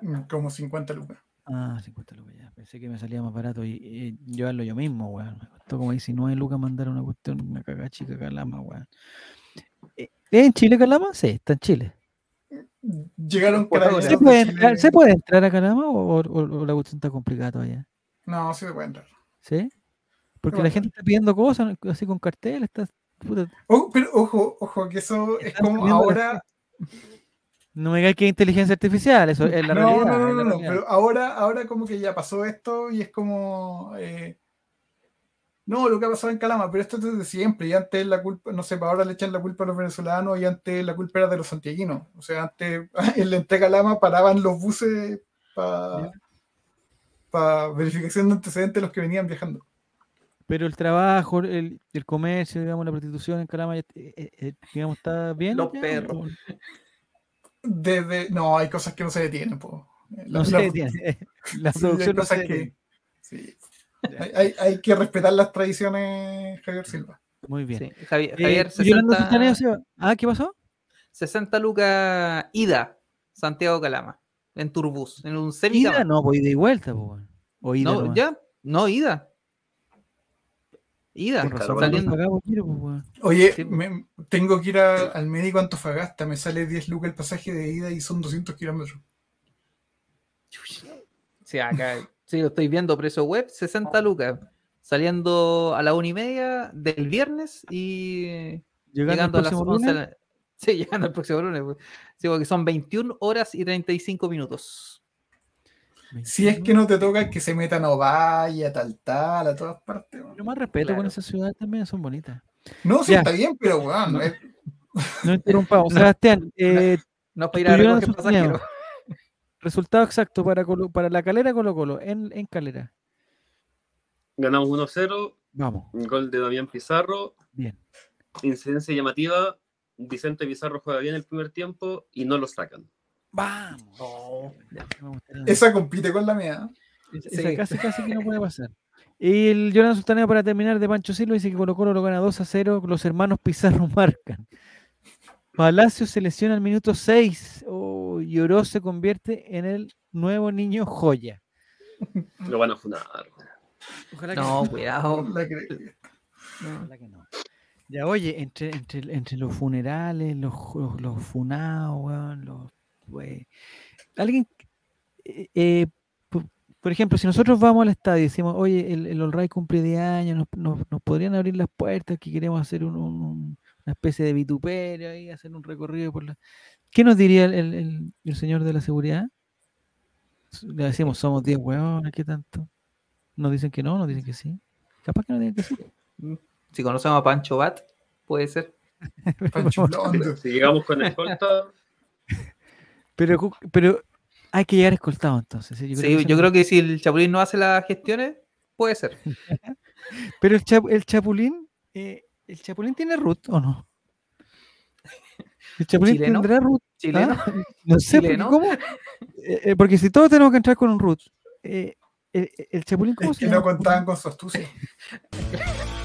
Mm, Como 50 lucas.
Ah, 50 lucas ya. Pensé que me salía más barato y, y llevarlo yo mismo, weón. Me costó como 19 lucas mandar una cuestión, una cagada chica a Calama, weón. Eh, ¿Es en Chile Calama? Sí, está en Chile.
Llegaron
Por ahora.
¿Se
de
puede, entrar, ¿Se puede entrar a Calama o, o- o la cuestión está complicada todavía?
No, sí se puede entrar.
¿Sí? Porque la gente está pidiendo cosas, así con cartel, está... puta,
Oh, pero ojo, ojo, que eso es como ahora.
No me digas que es inteligencia artificial, eso es la
No,
realidad.
no, no, no, no, pero ahora, ahora como que ya pasó esto y es como. eh, no, lo que ha pasado en Calama, pero esto es desde siempre. Y antes la culpa, no sé, ahora le echan la culpa a los venezolanos y antes la culpa era de los santiaguinos. O sea, antes [laughs] en la entrega Calama paraban los buses para verificación de antecedentes de los que venían viajando.
Pero el trabajo, el, el comercio, digamos, la prostitución en Calama, ya, eh, eh, digamos, está bien.
Los
ya?
perros.
¿O
Desde, no, hay cosas que no se detienen. po.
No
La-
se
la-
detiene. [laughs] La
sí, hay
producción no
cosas
se
que- sí. Hay, hay- hay que respetar las tradiciones, Javier Silva.
Muy bien.
Sí,
Eh,
Javier,
Yolanda Sultaneo
60,
se va. Ah, ¿qué pasó?
60 lucas ida, Santiago Calama, en Turbus, en un semi
Ida, no, pues ida y vuelta, pues. weón. O ida
No,
nomás.
ya, no, ida. Ida,
Con razón,
saliendo.
pues.
Oye,
Sí, po.
me- tengo que ir a- al médico Antofagasta, me sale 10 lucas el pasaje de ida y son 200 kilómetros.
Sí, acá, sí, lo estoy viendo, precio web, 60 lucas. Saliendo a la una y media del viernes y
Llegando,
llegando a las
próximo
11 de
lunes,
la- Sí, [laughs] llegando el próximo lunes. pues. Sí, porque son 21 horas y 35 minutos.
Si es que no te toca que se metan a Ovalle, a tal tal, a todas partes. weón.
Lo más respeto con esas ciudades también son bonitas.
No, sí
Ya.
está bien, pero weón,
No.
es-
No interrumpamos. Sebastián, eh,
No para ir a recoger pasajeros. [laughs]
resultado exacto para, Colo- para la calera Colo Colo en, en calera.
Ganamos 1-0,
Vamos,
gol de Damián Pizarro,
bien.
incidencia llamativa, Vicente Pizarro juega bien el primer tiempo y no lo sacan.
Vamos. Ya,
esa compite con la mía.
Esa-
Sí.
esa casi, casi que no puede pasar. Y el Jonathan Sultaneo para terminar de Pancho Silva dice que Colo Colo lo gana 2 a 0. Los hermanos Pizarro [laughs] marcan. Palacio se lesiona al minuto 6. Oh, y Oro se convierte en el nuevo niño joya.
Lo van a funar.
Ojalá que
No, cuidado.
La que-
Ojalá que no. Ya, oye, entre, entre, entre los funerales, los, los, los funados, weón, los. Alguien. eh, eh, por, por ejemplo, si nosotros vamos al estadio y decimos, oye, el, el All Right cumple 10 años, nos, nos- nos podrían abrir las puertas, que queremos hacer un- un- un- una especie de vituperio ahí, hacer un recorrido por la. ¿Qué nos diría el, el- el- el señor de la seguridad? Le decimos, somos 10 weones, ¿qué tanto? Nos dicen que no, nos dicen que sí. Capaz que nos digan que sí.
Si conocemos a Pancho Bat, puede ser.
Panchulondo.
Si llegamos con escolta, [laughs]
Pero, pero hay que llegar escoltado entonces. ¿sí? Yo creo
Sí,
que
yo creo si el Chapulín no hace las gestiones, puede ser. [laughs]
Pero el, chap- el Chapulín, eh, ¿el Chapulín tiene root o no? ¿El Chapulín
¿Chileno?
tendrá root?
Chileno.
Ah, No sé. ¿cómo? Eh, eh, porque si todos tenemos que entrar con un root, eh, el, el Chapulín, ¿cómo
Es
se
que no contaban con su astucia. [laughs]